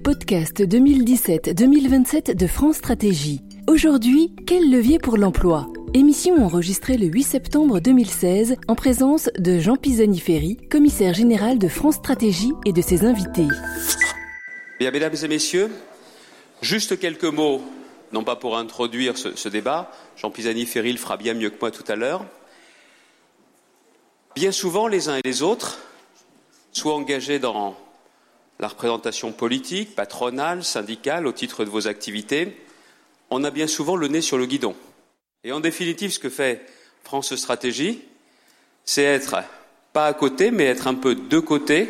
podcasts 2017-2027 de France Stratégie. Aujourd'hui, quel levier pour l'emploi? Émission enregistrée le 8 septembre 2016 en présence de Jean Pisani-Ferry, commissaire général de France Stratégie et de ses invités. Bien, mesdames et messieurs, juste quelques mots, non pas pour introduire ce, ce débat, Jean Pisani-Ferry le fera bien mieux que moi tout à l'heure. Bien souvent, les uns et les autres, soit engagés dans la représentation politique, patronale, syndicale, au titre de vos activités, on a bien souvent le nez sur le guidon. Et en définitive, ce que fait France Stratégie, c'est être pas à côté, mais être un peu de côté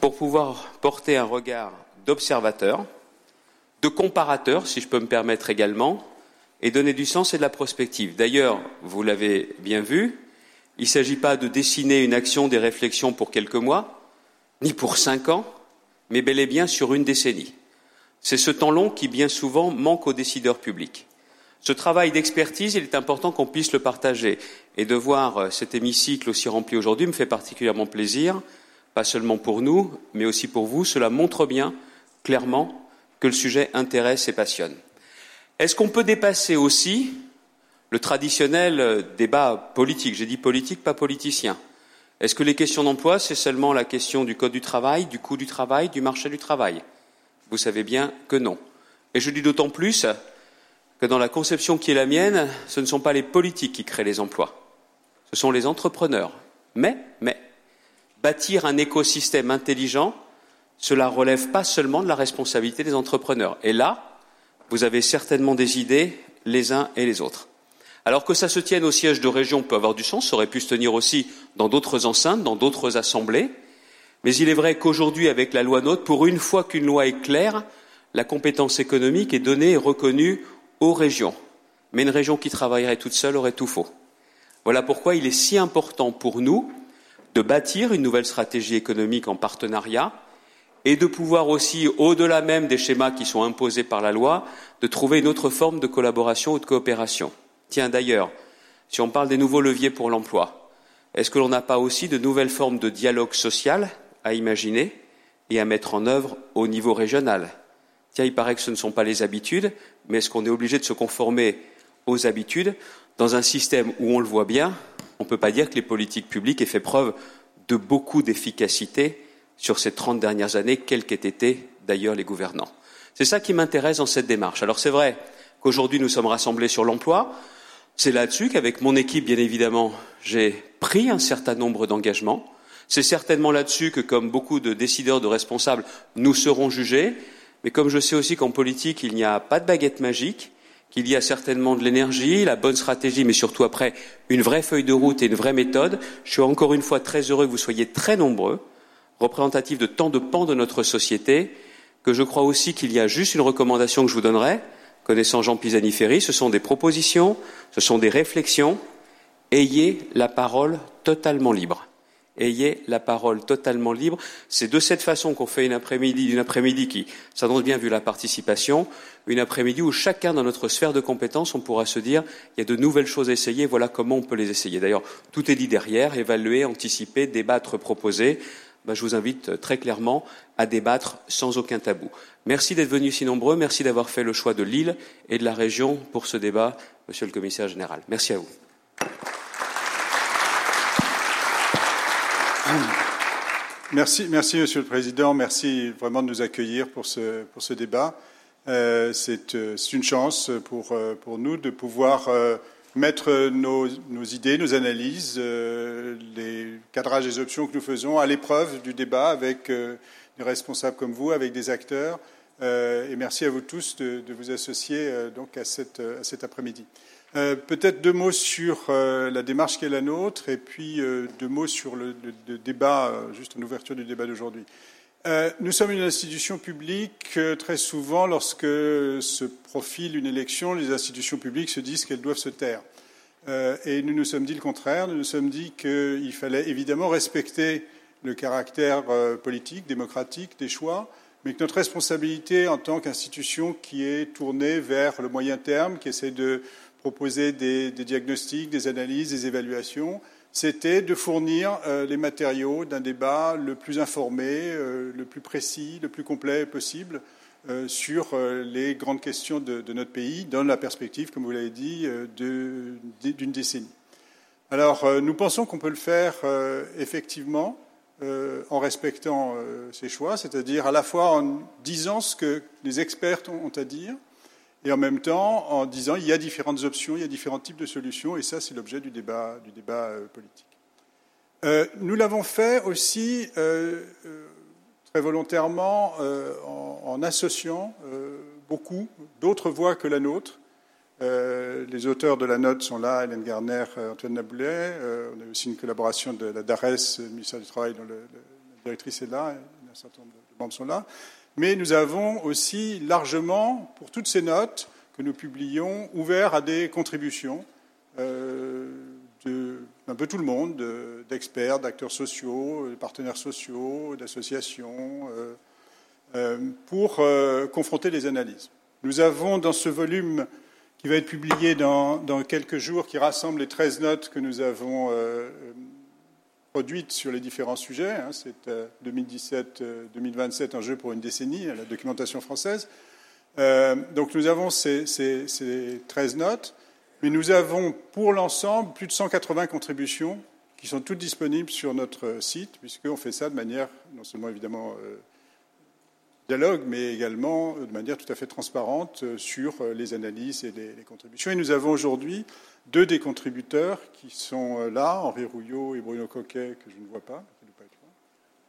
pour pouvoir porter un regard d'observateur, de comparateur, si je peux me permettre également, et donner du sens et de la prospective. D'ailleurs, vous l'avez bien vu, il ne s'agit pas de dessiner une action, des réflexions pour quelques mois, ni pour cinq ans, mais bel et bien sur une décennie. C'est ce temps long qui, bien souvent, manque aux décideurs publics. Ce travail d'expertise, il est important qu'on puisse le partager. Et de voir euh, cet hémicycle aussi rempli aujourd'hui me fait particulièrement plaisir, pas seulement pour nous, mais aussi pour vous. Cela montre bien, clairement, que le sujet intéresse et passionne. Est-ce qu'on peut dépasser aussi le traditionnel euh, débat politique? J'ai dit politique, pas politicien. Est-ce que les questions d'emploi, c'est seulement la question du code du travail, du coût du travail, du marché du travail? Vous savez bien que non. Et je dis d'autant plus que dans la conception qui est la mienne, ce ne sont pas les politiques qui créent les emplois, ce sont les entrepreneurs. Mais, mais, bâtir un écosystème intelligent, cela relève pas seulement de la responsabilité des entrepreneurs. Et là, vous avez certainement des idées les uns et les autres. Alors que ça se tienne au siège de région peut avoir du sens, ça aurait pu se tenir aussi dans d'autres enceintes, dans d'autres assemblées. Mais il est vrai qu'aujourd'hui, avec la loi NOTE, pour une fois qu'une loi est claire, la compétence économique est donnée et reconnue aux régions. Mais une région qui travaillerait toute seule aurait tout faux. Voilà pourquoi il est si important pour nous de bâtir une nouvelle stratégie économique en partenariat et de pouvoir aussi, au-delà même des schémas qui sont imposés par la loi, de trouver une autre forme de collaboration ou de coopération. Tiens, d'ailleurs, si on parle des nouveaux leviers pour l'emploi, est-ce que l'on n'a pas aussi de nouvelles formes de dialogue social à imaginer et à mettre en œuvre au niveau régional? Tiens, il paraît que ce ne sont pas les habitudes, mais est-ce qu'on est obligé de se conformer aux habitudes dans un système où on le voit bien, on ne peut pas dire que les politiques publiques aient fait preuve de beaucoup d'efficacité sur ces trente dernières années, quels qu'aient été d'ailleurs les gouvernants? C'est ça qui m'intéresse dans cette démarche. Alors c'est vrai qu'aujourd'hui nous sommes rassemblés sur l'emploi, c'est là-dessus qu'avec mon équipe, bien évidemment, j'ai pris un certain nombre d'engagements. C'est certainement là-dessus que, comme beaucoup de décideurs, de responsables, nous serons jugés. Mais comme je sais aussi qu'en politique, il n'y a pas de baguette magique, qu'il y a certainement de l'énergie, la bonne stratégie, mais surtout après une vraie feuille de route et une vraie méthode, je suis encore une fois très heureux que vous soyez très nombreux, représentatifs de tant de pans de notre société, que je crois aussi qu'il y a juste une recommandation que je vous donnerai, connaissant Jean Pisani-Ferry, ce sont des propositions, ce sont des réflexions. Ayez la parole totalement libre. Ayez la parole totalement libre. C'est de cette façon qu'on fait une après-midi, une après-midi qui s'annonce bien vu la participation, une après-midi où chacun dans notre sphère de compétences, on pourra se dire, il y a de nouvelles choses à essayer, voilà comment on peut les essayer. D'ailleurs, tout est dit derrière, évaluer, anticiper, débattre, proposer. Ben, je vous invite très clairement à débattre sans aucun tabou. Merci d'être venus si nombreux, merci d'avoir fait le choix de Lille et de la région pour ce débat, Monsieur le Commissaire général. Merci à vous. Merci, merci Monsieur le Président, merci vraiment de nous accueillir pour ce, pour ce débat. Euh, c'est une chance pour, pour, nous de pouvoir euh, mettre nos, nos, idées, nos analyses, euh, les cadrages des options que nous faisons à l'épreuve du débat avec euh, des responsables comme vous, avec des acteurs. Euh, et merci à vous tous de, vous associer euh, donc à, cette, à cet après-midi. Euh, peut-être deux mots sur la démarche qui est la nôtre et puis deux mots sur le, le, le débat, juste en ouverture du débat d'aujourd'hui. Euh, nous sommes une institution publique. Très souvent, lorsque se profile une élection, les institutions publiques se disent qu'elles doivent se taire. Euh, et nous nous sommes dit le contraire. Nous nous sommes dit qu'il fallait évidemment respecter le caractère euh, politique, démocratique des choix, mais que notre responsabilité en tant qu'institution qui est tournée vers le moyen terme, qui essaie de proposer des diagnostics, des analyses, des évaluations, c'était de fournir les matériaux d'un débat le plus informé, le plus précis, le plus complet possible sur les grandes questions de, notre pays, dans la perspective, comme vous l'avez dit, d'une décennie. Alors, nous pensons qu'on peut le faire effectivement en respectant ces choix, c'est-à-dire à la fois en disant ce que les experts ont à dire, et en même temps en disant il y a différentes options, il y a différents types de solutions, et ça c'est l'objet du débat, euh, politique. Euh, nous l'avons fait aussi euh, très volontairement en, associant beaucoup d'autres voix que la nôtre. les auteurs de la note sont là, Hélène Garner, Antoine Naboulet. on a aussi une collaboration de la DARES, le ministère du Travail, dont la directrice est là, un certain nombre de membres sont là mais nous avons aussi largement, pour toutes ces notes que nous publions, ouvert à des contributions euh, d'un peu tout le monde, d'experts, d'acteurs sociaux, de partenaires sociaux, d'associations, euh, euh, pour confronter les analyses. Nous avons dans ce volume qui va être publié dans, dans quelques jours, qui rassemble les 13 notes que nous avons produite sur les différents sujets. Hein, c'est 2017-2027 euh, un jeu pour une décennie, la documentation française. Euh, donc nous avons ces, 13 notes, mais nous avons pour l'ensemble plus de 180 contributions qui sont toutes disponibles sur notre site, puisqu'on fait ça de manière non seulement évidemment euh, dialogue, mais également de manière tout à fait transparente sur les analyses et les contributions. Et nous avons aujourd'hui deux des contributeurs qui sont euh, là, Henri Rouillot et Bruno Coquet, que je ne vois pas,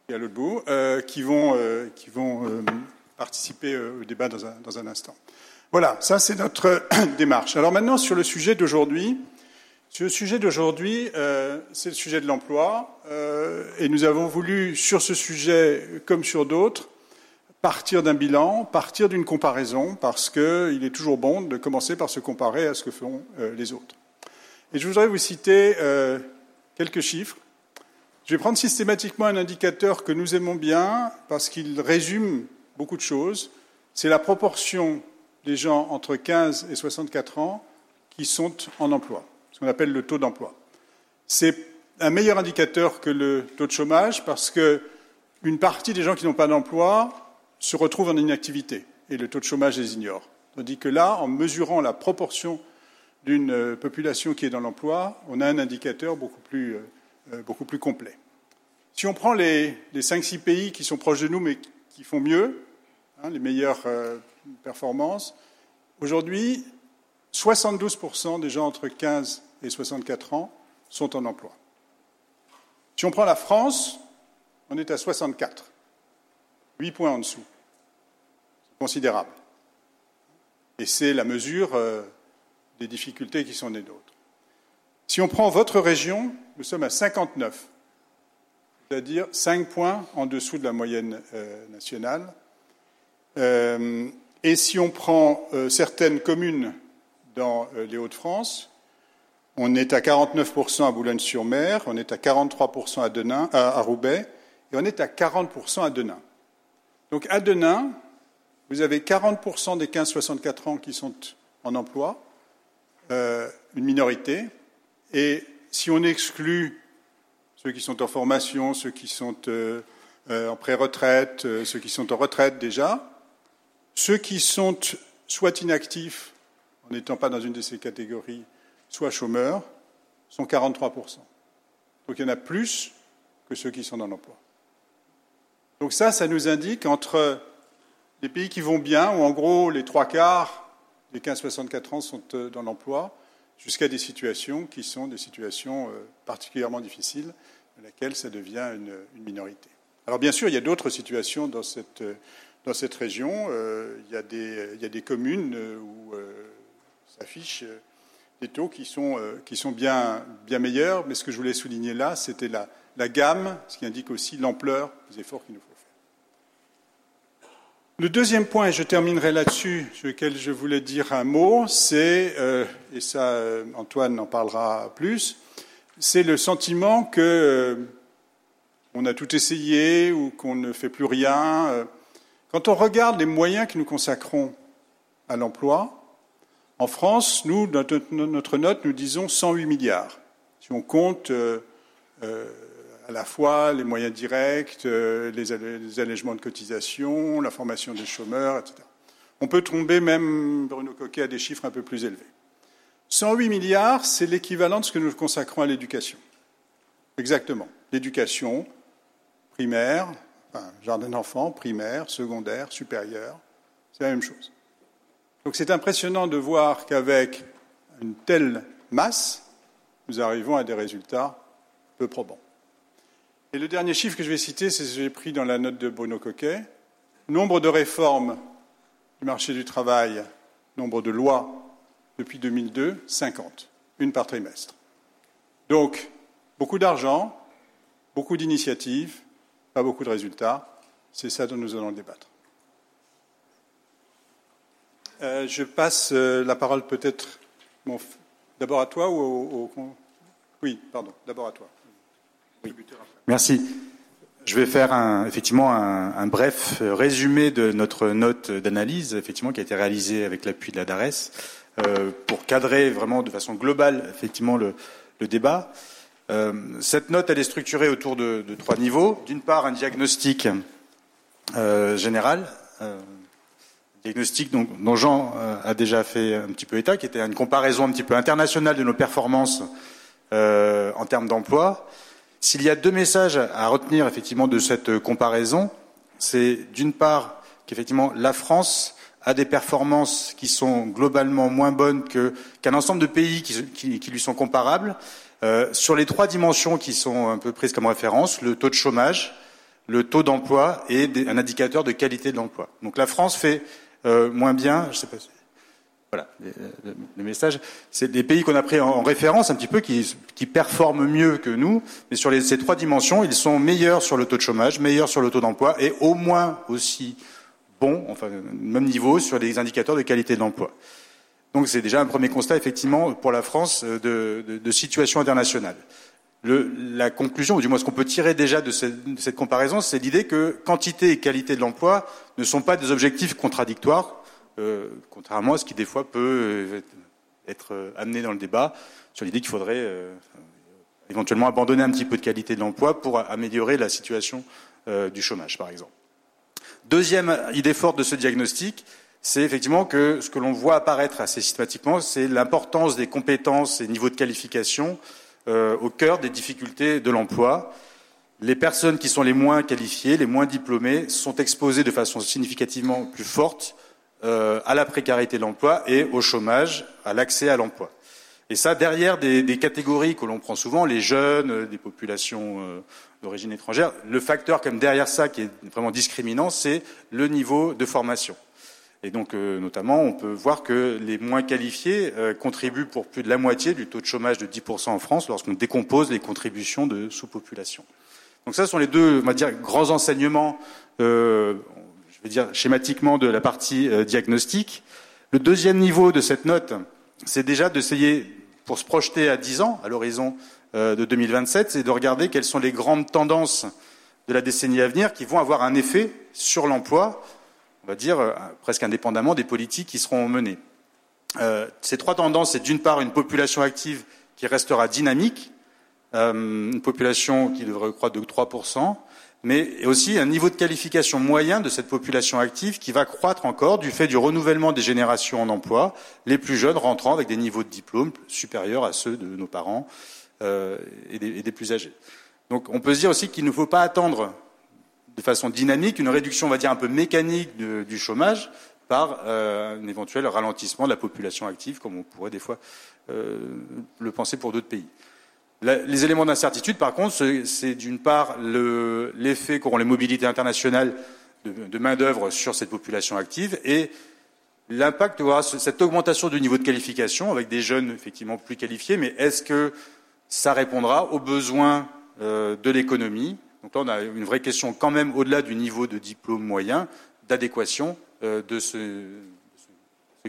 qui à l'autre bout, euh, qui vont, euh, qui vont participer au débat dans un, dans un instant. Voilà, ça c'est notre démarche. Alors maintenant, sur le sujet d'aujourd'hui, sur le sujet d'aujourd'hui, c'est le sujet de l'emploi, et nous avons voulu, sur ce sujet comme sur d'autres, partir d'un bilan, partir d'une comparaison, parce qu'il est toujours bon de commencer par se comparer à ce que font les autres. Et je voudrais vous citer euh, quelques chiffres. Je vais prendre systématiquement un indicateur que nous aimons bien parce qu'il résume beaucoup de choses. C'est la proportion des gens entre 15 et 64 ans qui sont en emploi, ce qu'on appelle le taux d'emploi. C'est un meilleur indicateur que le taux de chômage parce qu'une partie des gens qui n'ont pas d'emploi se retrouvent en inactivité et le taux de chômage les ignore. Tandis que là, en mesurant la proportion d'une euh, population qui est dans l'emploi, on a un indicateur beaucoup plus, euh, euh, beaucoup plus complet. Si on prend les, les 5-6 pays qui sont proches de nous mais qui font mieux, hein, les meilleures performances, aujourd'hui, 72% des gens entre 15 et 64 ans sont en emploi. Si on prend la France, on est à 64, 8 points en dessous. C'est considérable. Et c'est la mesure des difficultés qui sont les nôtres. Si on prend votre région, nous sommes à 59, c'est-à-dire 5 points en dessous de la moyenne euh, nationale. Euh, et si on prend euh, certaines communes dans les Hauts-de-France, on est à 49% à Boulogne-sur-Mer, on est à 43% à, à, Roubaix, et on est à 40% à Denain. Donc à Denain, vous avez 40% des 15-64 ans qui sont en emploi, euh, une minorité. Et si on exclut ceux qui sont en formation, ceux qui sont euh, euh, en pré-retraite, ceux qui sont en retraite déjà, ceux qui sont soit inactifs en n'étant pas dans une de ces catégories, soit chômeurs, sont 43%. Donc il y en a plus que ceux qui sont dans l'emploi. Donc ça, ça nous indique entre les pays qui vont bien, où en gros les trois quarts les 15-64 ans sont euh, dans l'emploi, jusqu'à des situations qui sont des situations euh, particulièrement difficiles, dans lesquelles ça devient une, minorité. Alors bien sûr, il y a d'autres situations dans cette, euh, région. il, y a des, communes où s'affichent des taux qui sont, bien, meilleurs, mais ce que je voulais souligner là, c'était la, la gamme, ce qui indique aussi l'ampleur des efforts qu'il nous faut. Le deuxième point, et je terminerai là-dessus, sur lequel je voulais dire un mot, c'est, euh, et ça euh, Antoine en parlera plus, c'est le sentiment que euh, on a tout essayé ou qu'on ne fait plus rien. Quand on regarde les moyens que nous consacrons à l'emploi, en France, nous, dans notre note, nous disons 108 milliards. Si on compte à la fois les moyens directs, les, allègements de cotisation, la formation des chômeurs, etc. On peut tomber même, Bruno Coquet, à des chiffres un peu plus élevés. 108 milliards, c'est l'équivalent de ce que nous consacrons à l'éducation. Exactement. L'éducation primaire, jardin d'enfants, primaire, secondaire, supérieur, c'est la même chose. Donc c'est impressionnant de voir qu'avec une telle masse, nous arrivons à des résultats peu probants. Et le dernier chiffre que je vais citer, c'est ce que j'ai pris dans la note de Bruno Coquet. Nombre de réformes du marché du travail, nombre de lois depuis 2002, 50, une par trimestre. Donc, beaucoup d'argent, beaucoup d'initiatives, pas beaucoup de résultats. C'est ça dont nous allons débattre. Euh, je passe euh, la parole peut-être d'abord à toi ou au, Oui, pardon, d'abord à toi. Merci. Je vais faire un, effectivement un, bref résumé de notre note d'analyse, effectivement, qui a été réalisée avec l'appui de la DARES, euh, pour cadrer vraiment de façon globale, effectivement, le, débat. cette note, elle est structurée autour de, trois niveaux. D'une part, un diagnostic général, diagnostic dont, Jean euh, a déjà fait un petit peu état, qui était une comparaison un petit peu internationale de nos performances euh, en termes d'emploi. S'il y a deux messages à retenir effectivement de cette comparaison, c'est d'une part qu'effectivement la France a des performances qui sont globalement moins bonnes qu'un ensemble de pays qui, lui sont comparables euh, sur les trois dimensions qui sont un peu prises comme référence le taux de chômage, le taux d'emploi et un indicateur de qualité de l'emploi. Donc la France fait euh, moins bien, je sais pas. Voilà, le, message. C'est des pays qu'on a pris en, référence un petit peu, qui, qui performent mieux que nous, mais sur ces trois dimensions, ils sont meilleurs sur le taux de chômage, meilleurs sur le taux d'emploi, et au moins aussi bons, enfin, même niveau, sur les indicateurs de qualité de l'emploi. Donc c'est déjà un premier constat, effectivement, pour la France, euh, de, situation internationale. Le, la conclusion, ou du moins ce qu'on peut tirer déjà de cette, comparaison, c'est l'idée que quantité et qualité de l'emploi ne sont pas des objectifs contradictoires, contrairement à ce qui des fois peut euh, être euh, amené dans le débat sur l'idée qu'il faudrait éventuellement abandonner un petit peu de qualité de l'emploi pour améliorer la situation du chômage, par exemple. Deuxième idée forte de ce diagnostic, c'est effectivement que ce que l'on voit apparaître assez systématiquement, c'est l'importance des compétences et niveaux de qualification euh, au cœur des difficultés de l'emploi. Les personnes qui sont les moins qualifiées, les moins diplômées, sont exposées de façon significativement plus forte euh, à la précarité de l'emploi et au chômage, à l'accès à l'emploi. Et ça, derrière des, catégories que l'on prend souvent, les jeunes, euh, des populations d'origine étrangère, le facteur comme derrière ça qui est vraiment discriminant, c'est le niveau de formation. Et donc, euh, notamment, on peut voir que les moins qualifiés euh, contribuent pour plus de la moitié du taux de chômage de 10% en France lorsqu'on décompose les contributions de sous-population. Donc ça, ce sont les deux, on va dire, grands enseignements, euh, je vais dire schématiquement, de la partie diagnostique. Le deuxième niveau de cette note, c'est déjà d'essayer, pour se projeter à 10 ans, à l'horizon de 2027, c'est de regarder quelles sont les grandes tendances de la décennie à venir qui vont avoir un effet sur l'emploi, on va dire, euh, presque indépendamment des politiques qui seront menées. Euh, ces trois tendances, c'est d'une part une population active qui restera dynamique, euh, une population qui devrait croître de 3%, mais aussi un niveau de qualification moyen de cette population active qui va croître encore du fait du renouvellement des générations en emploi, les plus jeunes rentrant avec des niveaux de diplôme supérieurs à ceux de nos parents et des, et, des, plus âgés. On peut se dire aussi qu'il ne faut pas attendre de façon dynamique une réduction, on va dire, un peu mécanique du chômage par euh, un éventuel ralentissement de la population active, comme on pourrait des fois euh, le penser pour d'autres pays. Les éléments d'incertitude, par contre, c'est d'une part l'effet qu'auront les mobilités internationales de, main-d'œuvre sur cette population active et l'impact aura cette augmentation du niveau de qualification avec des jeunes effectivement plus qualifiés, mais est-ce que ça répondra aux besoins euh, de l'économie? Donc là, on a une vraie question quand même au-delà du niveau de diplôme moyen, d'adéquation euh, de ce,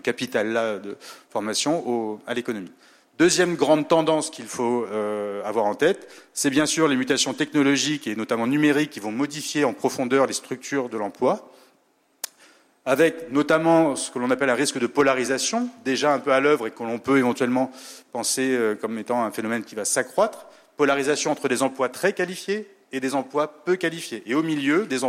capital-là de formation à l'économie. Deuxième grande tendance qu'il faut euh, avoir en tête, c'est bien sûr les mutations technologiques et notamment numériques qui vont modifier en profondeur les structures de l'emploi, avec notamment ce que l'on appelle un risque de polarisation, déjà un peu à l'œuvre et que l'on peut éventuellement penser euh, comme étant un phénomène qui va s'accroître, polarisation entre des emplois très qualifiés et des emplois peu qualifiés. Et au milieu, des,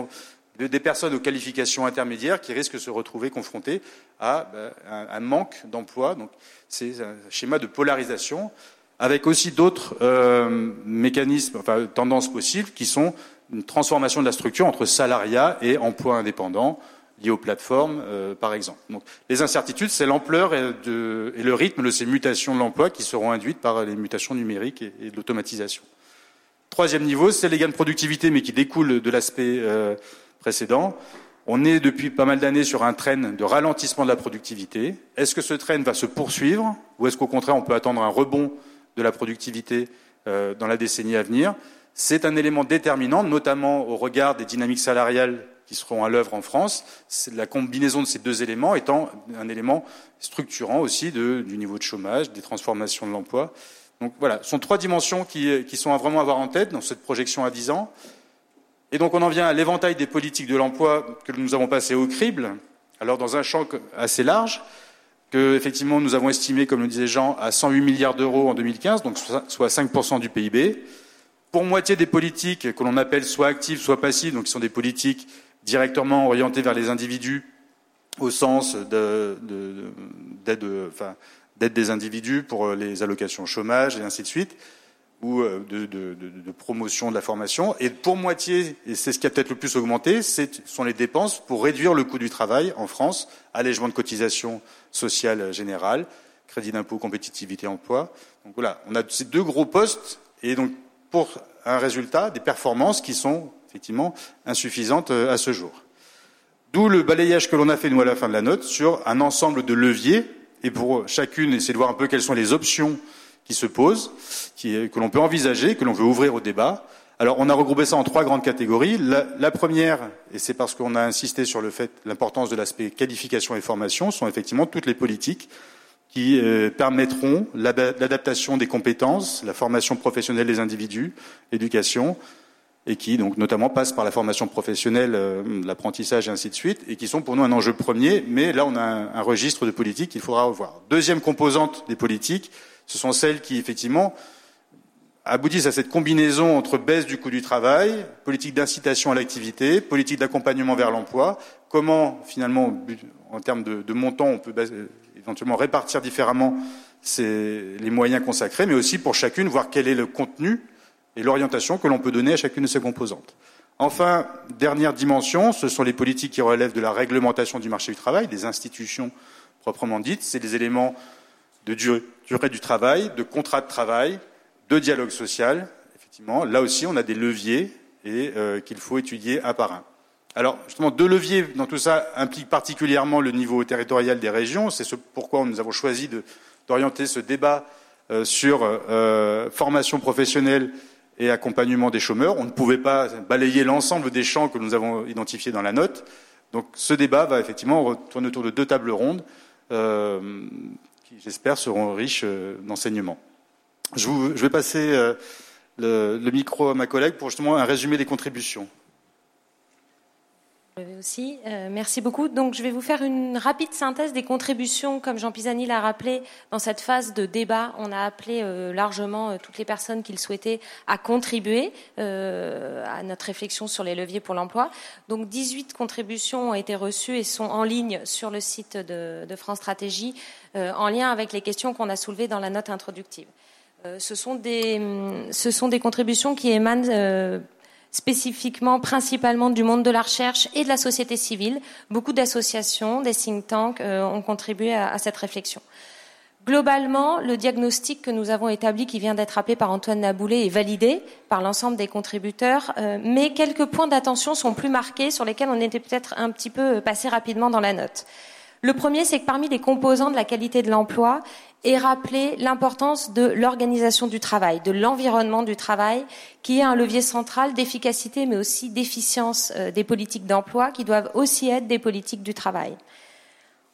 personnes aux qualifications intermédiaires qui risquent de se retrouver confrontées à ben, un, manque d'emplois. Donc c'est un schéma de polarisation avec aussi d'autres euh, mécanismes, enfin tendances possibles, qui sont une transformation de la structure entre salariat et emploi indépendant lié aux plateformes, euh, par exemple. Donc, les incertitudes, c'est l'ampleur et, le rythme de ces mutations de l'emploi qui seront induites par les mutations numériques et, de l'automatisation. Troisième niveau, c'est les gains de productivité, mais qui découlent de l'aspect euh, précédent. On est depuis pas mal d'années sur un train de ralentissement de la productivité. Est-ce que ce train va se poursuivre ou est-ce qu'au contraire on peut attendre un rebond de la productivité euh, dans la décennie à venir? C'est un élément déterminant, notamment au regard des dynamiques salariales qui seront à l'œuvre en France, la combinaison de ces deux éléments étant un élément structurant aussi du niveau de chômage, des transformations de l'emploi. Donc voilà, ce sont trois dimensions qui, qui, sont à vraiment avoir en tête dans cette projection à 10 ans. Et donc on en vient à l'éventail des politiques de l'emploi que nous avons passé au crible, alors dans un champ assez large, que effectivement nous avons estimé, comme le disait Jean, à 108 milliards d'euros en 2015, donc soit 5% du PIB. Pour moitié des politiques que l'on appelle soit actives, soit passives, donc qui sont des politiques directement orienté vers les individus au sens d'aide des individus pour les allocations chômage et ainsi de suite, ou euh, de, promotion de la formation. Et pour moitié, et c'est ce qui a peut-être le plus augmenté, ce sont les dépenses pour réduire le coût du travail en France, allègement de cotisation sociale générale, crédit d'impôt, compétitivité, emploi. Donc voilà, on a ces deux gros postes, et donc pour un résultat, des performances qui sont effectivement insuffisante euh, à ce jour. D'où le balayage que l'on a fait, nous, à la fin de la note, sur un ensemble de leviers, et pour chacune, essayer de voir un peu quelles sont les options qui se posent, que l'on peut envisager, que l'on veut ouvrir au débat. Alors, on a regroupé ça en trois grandes catégories. La, première, et c'est parce qu'on a insisté sur le fait, l'importance de l'aspect qualification et formation, sont effectivement toutes les politiques qui euh, permettront l'adaptation des compétences, la formation professionnelle des individus, l'éducation, et qui donc notamment passent par la formation professionnelle, euh, l'apprentissage et ainsi de suite, et qui sont pour nous un enjeu premier, mais là on a un, registre de politique qu'il faudra revoir. Deuxième composante des politiques, ce sont celles qui effectivement aboutissent à cette combinaison entre baisse du coût du travail, politique d'incitation à l'activité, politique d'accompagnement vers l'emploi, comment finalement en termes de, de montant on peut éventuellement répartir différemment les moyens consacrés, mais aussi pour chacune voir quel est le contenu et l'orientation que l'on peut donner à chacune de ces composantes. Enfin, dernière dimension, ce sont les politiques qui relèvent de la réglementation du marché du travail, des institutions proprement dites. C'est des éléments de durée, du travail, de contrat de travail, de dialogue social. Effectivement, là aussi, on a des leviers et euh, qu'il faut étudier un par un. Alors, justement, deux leviers dans tout ça impliquent particulièrement le niveau territorial des régions. C'est ce pourquoi nous avons choisi d'orienter ce débat euh, sur euh, formation professionnelle et accompagnement des chômeurs. On ne pouvait pas balayer l'ensemble des champs que nous avons identifiés dans la note. Donc ce débat va effectivement tourner autour de deux tables rondes qui, j'espère, seront riches euh, d'enseignements. Je, vais passer euh, le, micro à ma collègue pour justement un résumé des contributions aussi. Euh, merci beaucoup. Donc, je vais vous faire une rapide synthèse des contributions, comme Jean Pisani l'a rappelé, dans cette phase de débat. On a appelé euh, largement euh, toutes les personnes qui le souhaitaient à contribuer à notre réflexion sur les leviers pour l'emploi. Donc, 18 contributions ont été reçues et sont en ligne sur le site de, France Stratégie, en lien avec les questions qu'on a soulevées dans la note introductive. Des, ce sont des contributions qui émanent spécifiquement, principalement du monde de la recherche et de la société civile. Beaucoup d'associations, des think tanks euh, ont contribué à, cette réflexion. Globalement, le diagnostic que nous avons établi, qui vient d'être appelé par Antoine Naboulet, est validé par l'ensemble des contributeurs, euh, mais quelques points d'attention sont plus marqués sur lesquels on était peut-être un petit peu passé rapidement dans la note. Le premier, c'est que parmi les composants de la qualité de l'emploi est rappelé l'importance de l'organisation du travail, de l'environnement du travail, qui est un levier central d'efficacité, mais aussi d'efficience euh, des politiques d'emploi, qui doivent aussi être des politiques du travail.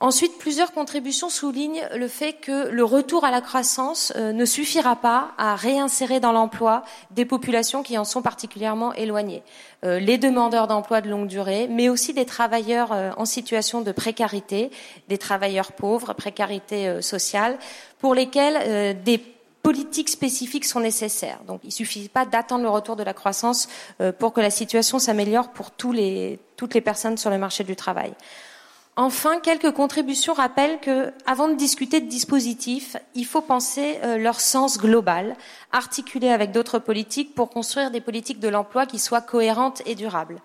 Ensuite, plusieurs contributions soulignent le fait que le retour à la croissance euh, ne suffira pas à réinsérer dans l'emploi des populations qui en sont particulièrement éloignées. Euh, les demandeurs d'emploi de longue durée, mais aussi des travailleurs euh, en situation de précarité, des travailleurs pauvres, précarité sociale, pour lesquels des politiques spécifiques sont nécessaires. Donc il ne suffit pas d'attendre le retour de la croissance pour que la situation s'améliore pour toutes les personnes sur le marché du travail. Enfin, quelques contributions rappellent que, avant de discuter de dispositifs, il faut penser leur sens global, articulé avec d'autres politiques pour construire des politiques de l'emploi qui soient cohérentes et durables.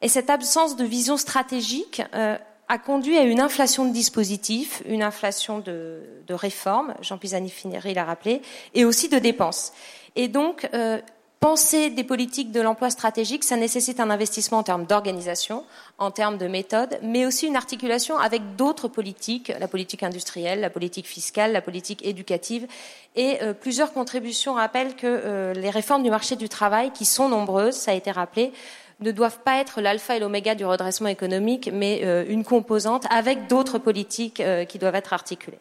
Et cette absence de vision stratégique a conduit à une inflation de dispositifs, une inflation de, de réformes, Jean Pisani-Fineri l'a rappelé, et aussi de dépenses. Et donc, euh, penser des politiques de l'emploi stratégique, ça nécessite un investissement en termes d'organisation, en termes de méthode, mais aussi une articulation avec d'autres politiques, la politique industrielle, la politique fiscale, la politique éducative. Et euh, plusieurs contributions rappellent que euh, les réformes du marché du travail, qui sont nombreuses, ça a été rappelé, ne doivent pas être l'alpha et l'oméga du redressement économique, mais euh, une composante avec d'autres politiques qui doivent être articulées.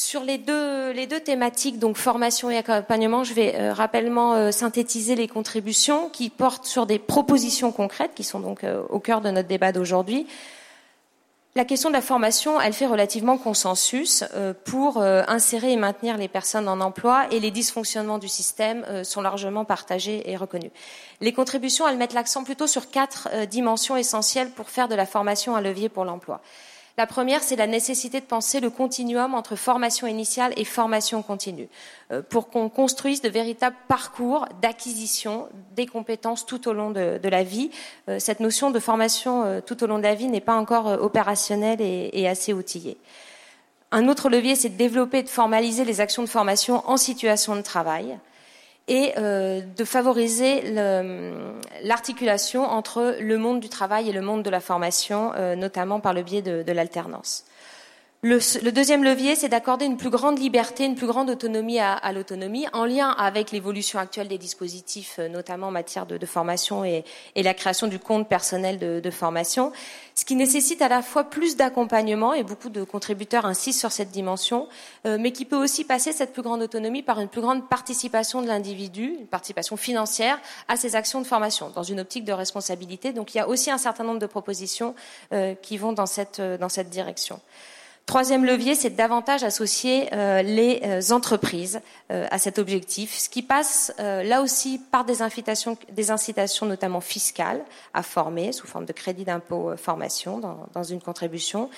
Sur les deux, thématiques, donc formation et accompagnement, je vais euh, rapidement synthétiser les contributions qui portent sur des propositions concrètes qui sont donc au cœur de notre débat d'aujourd'hui. La question de la formation, elle fait relativement consensus euh, pour euh, insérer et maintenir les personnes en emploi et les dysfonctionnements du système euh, sont largement partagés et reconnus. Les contributions, elles mettent l'accent plutôt sur quatre dimensions essentielles pour faire de la formation un levier pour l'emploi. La première, c'est la nécessité de penser le continuum entre formation initiale et formation continue, euh, pour qu'on construise de véritables parcours d'acquisition des compétences tout au long de, la vie. Euh, cette notion de formation euh, tout au long de la vie n'est pas encore opérationnelle et, et assez outillée. Un autre levier, c'est de développer et de formaliser les actions de formation en situation de travail et euh, de favoriser l'articulation entre le monde du travail et le monde de la formation, euh, notamment par le biais de l'alternance. Le, deuxième levier, c'est d'accorder une plus grande liberté, une plus grande autonomie à, l'autonomie, en lien avec l'évolution actuelle des dispositifs, euh, notamment en matière de, formation et, la création du compte personnel de, formation, ce qui nécessite à la fois plus d'accompagnement, et beaucoup de contributeurs insistent sur cette dimension, euh, mais qui peut aussi passer cette plus grande autonomie par une plus grande participation de l'individu, une participation financière à ces actions de formation, dans une optique de responsabilité. Donc il y a aussi un certain nombre de propositions euh, qui vont dans cette direction. Troisième levier, c'est davantage associer euh, les euh, entreprises euh, à cet objectif, ce qui passe là aussi par des incitations, notamment fiscales à former sous forme de crédit d'impôt formation dans, une contribution,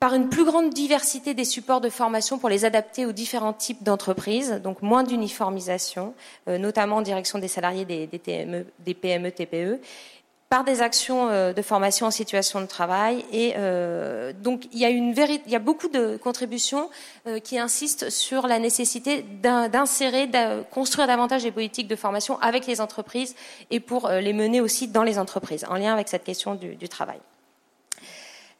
par une plus grande diversité des supports de formation pour les adapter aux différents types d'entreprises, donc moins d'uniformisation, notamment en direction des salariés des, des PME, TPE, par des actions euh, de formation en situation de travail. Et euh, donc, il y, a beaucoup de contributions euh, qui insistent sur la nécessité d'insérer, de construire davantage des politiques de formation avec les entreprises et pour les mener aussi dans les entreprises, en lien avec cette question du travail.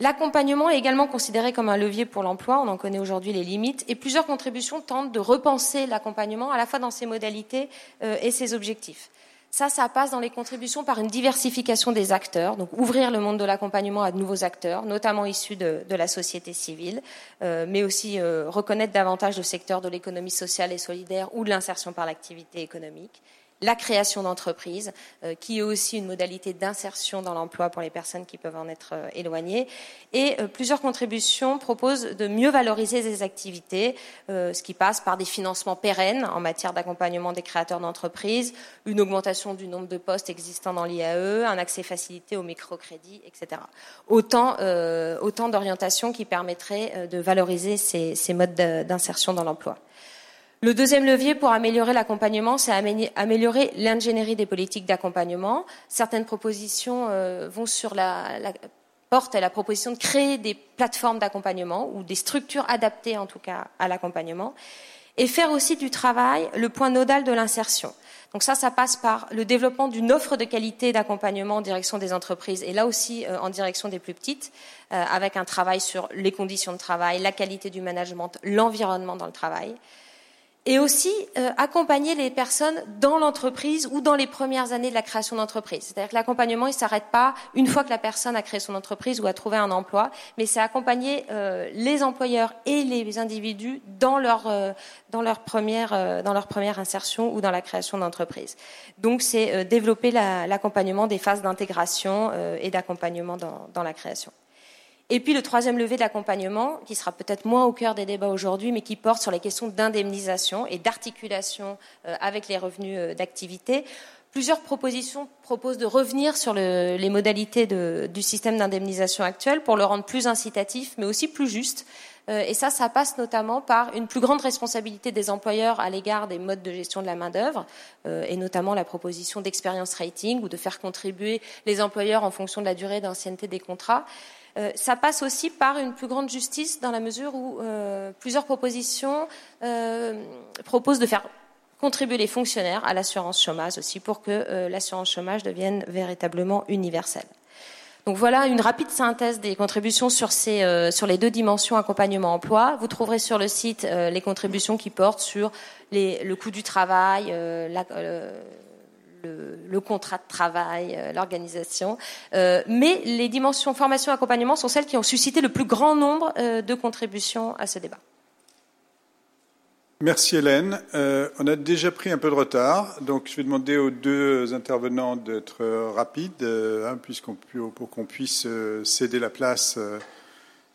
L'accompagnement est également considéré comme un levier pour l'emploi, on en connaît aujourd'hui les limites, et plusieurs contributions tentent de repenser l'accompagnement à la fois dans ses modalités et ses objectifs. Ça, ça passe dans les contributions par une diversification des acteurs, donc ouvrir le monde de l'accompagnement à de nouveaux acteurs, notamment issus de, la société civile, euh, mais aussi euh, reconnaître davantage le secteur de l'économie sociale et solidaire ou de l'insertion par l'activité économique la création d'entreprises, euh, qui est aussi une modalité d'insertion dans l'emploi pour les personnes qui peuvent en être euh, éloignées. Et euh, plusieurs contributions proposent de mieux valoriser ces activités, ce qui passe par des financements pérennes en matière d'accompagnement des créateurs d'entreprises, une augmentation du nombre de postes existants dans l'IAE, un accès facilité au microcrédit, etc. Autant, autant d'orientations qui permettraient de valoriser ces modes d'insertion dans l'emploi. Le deuxième levier pour améliorer l'accompagnement, c'est améliorer l'ingénierie des politiques d'accompagnement. Certaines propositions euh, vont sur la, porte à la proposition de créer des plateformes d'accompagnement ou des structures adaptées en tout cas à l'accompagnement et faire aussi du travail le point nodal de l'insertion. Donc ça, ça passe par le développement d'une offre de qualité d'accompagnement en direction des entreprises et là aussi euh, en direction des plus petites, euh, avec un travail sur les conditions de travail, la qualité du management, l'environnement dans le travail et aussi euh, accompagner les personnes dans l'entreprise ou dans les premières années de la création d'entreprise. C'est-à-dire que l'accompagnement, il ne s'arrête pas une fois que la personne a créé son entreprise ou a trouvé un emploi, mais c'est accompagner euh, les employeurs et les individus dans leur, euh, dans, leur première, dans leur première insertion ou dans la création d'entreprise. Donc c'est développer l'accompagnement des phases d'intégration et d'accompagnement dans, dans la création. Et puis le troisième levier de l'accompagnement, qui sera peut-être moins au cœur des débats aujourd'hui, mais qui porte sur les questions d'indemnisation et d'articulation euh, avec les revenus euh, d'activité. Plusieurs propositions proposent de revenir sur les modalités du système d'indemnisation actuel pour le rendre plus incitatif, mais aussi plus juste. Euh, et ça, ça passe notamment par une plus grande responsabilité des employeurs à l'égard des modes de gestion de la main-d'œuvre, et notamment la proposition d'expérience rating ou de faire contribuer les employeurs en fonction de la durée d'ancienneté des contrats. Euh, ça passe aussi par une plus grande justice dans la mesure où euh, plusieurs propositions euh, proposent de faire contribuer les fonctionnaires à l'assurance chômage aussi pour que l'assurance chômage devienne véritablement universelle. Donc voilà une rapide synthèse des contributions sur, ces, les deux dimensions accompagnement-emploi. Vous trouverez sur le site les contributions qui portent sur le coût du travail, la, le, contrat de travail, euh, l'organisation. Euh, mais les dimensions formation et accompagnement sont celles qui ont suscité le plus grand nombre euh, de contributions à ce débat. Merci Hélène. on a déjà pris un peu de retard, donc je vais demander aux deux intervenants d'être rapides, hein, pour qu'on puisse céder la place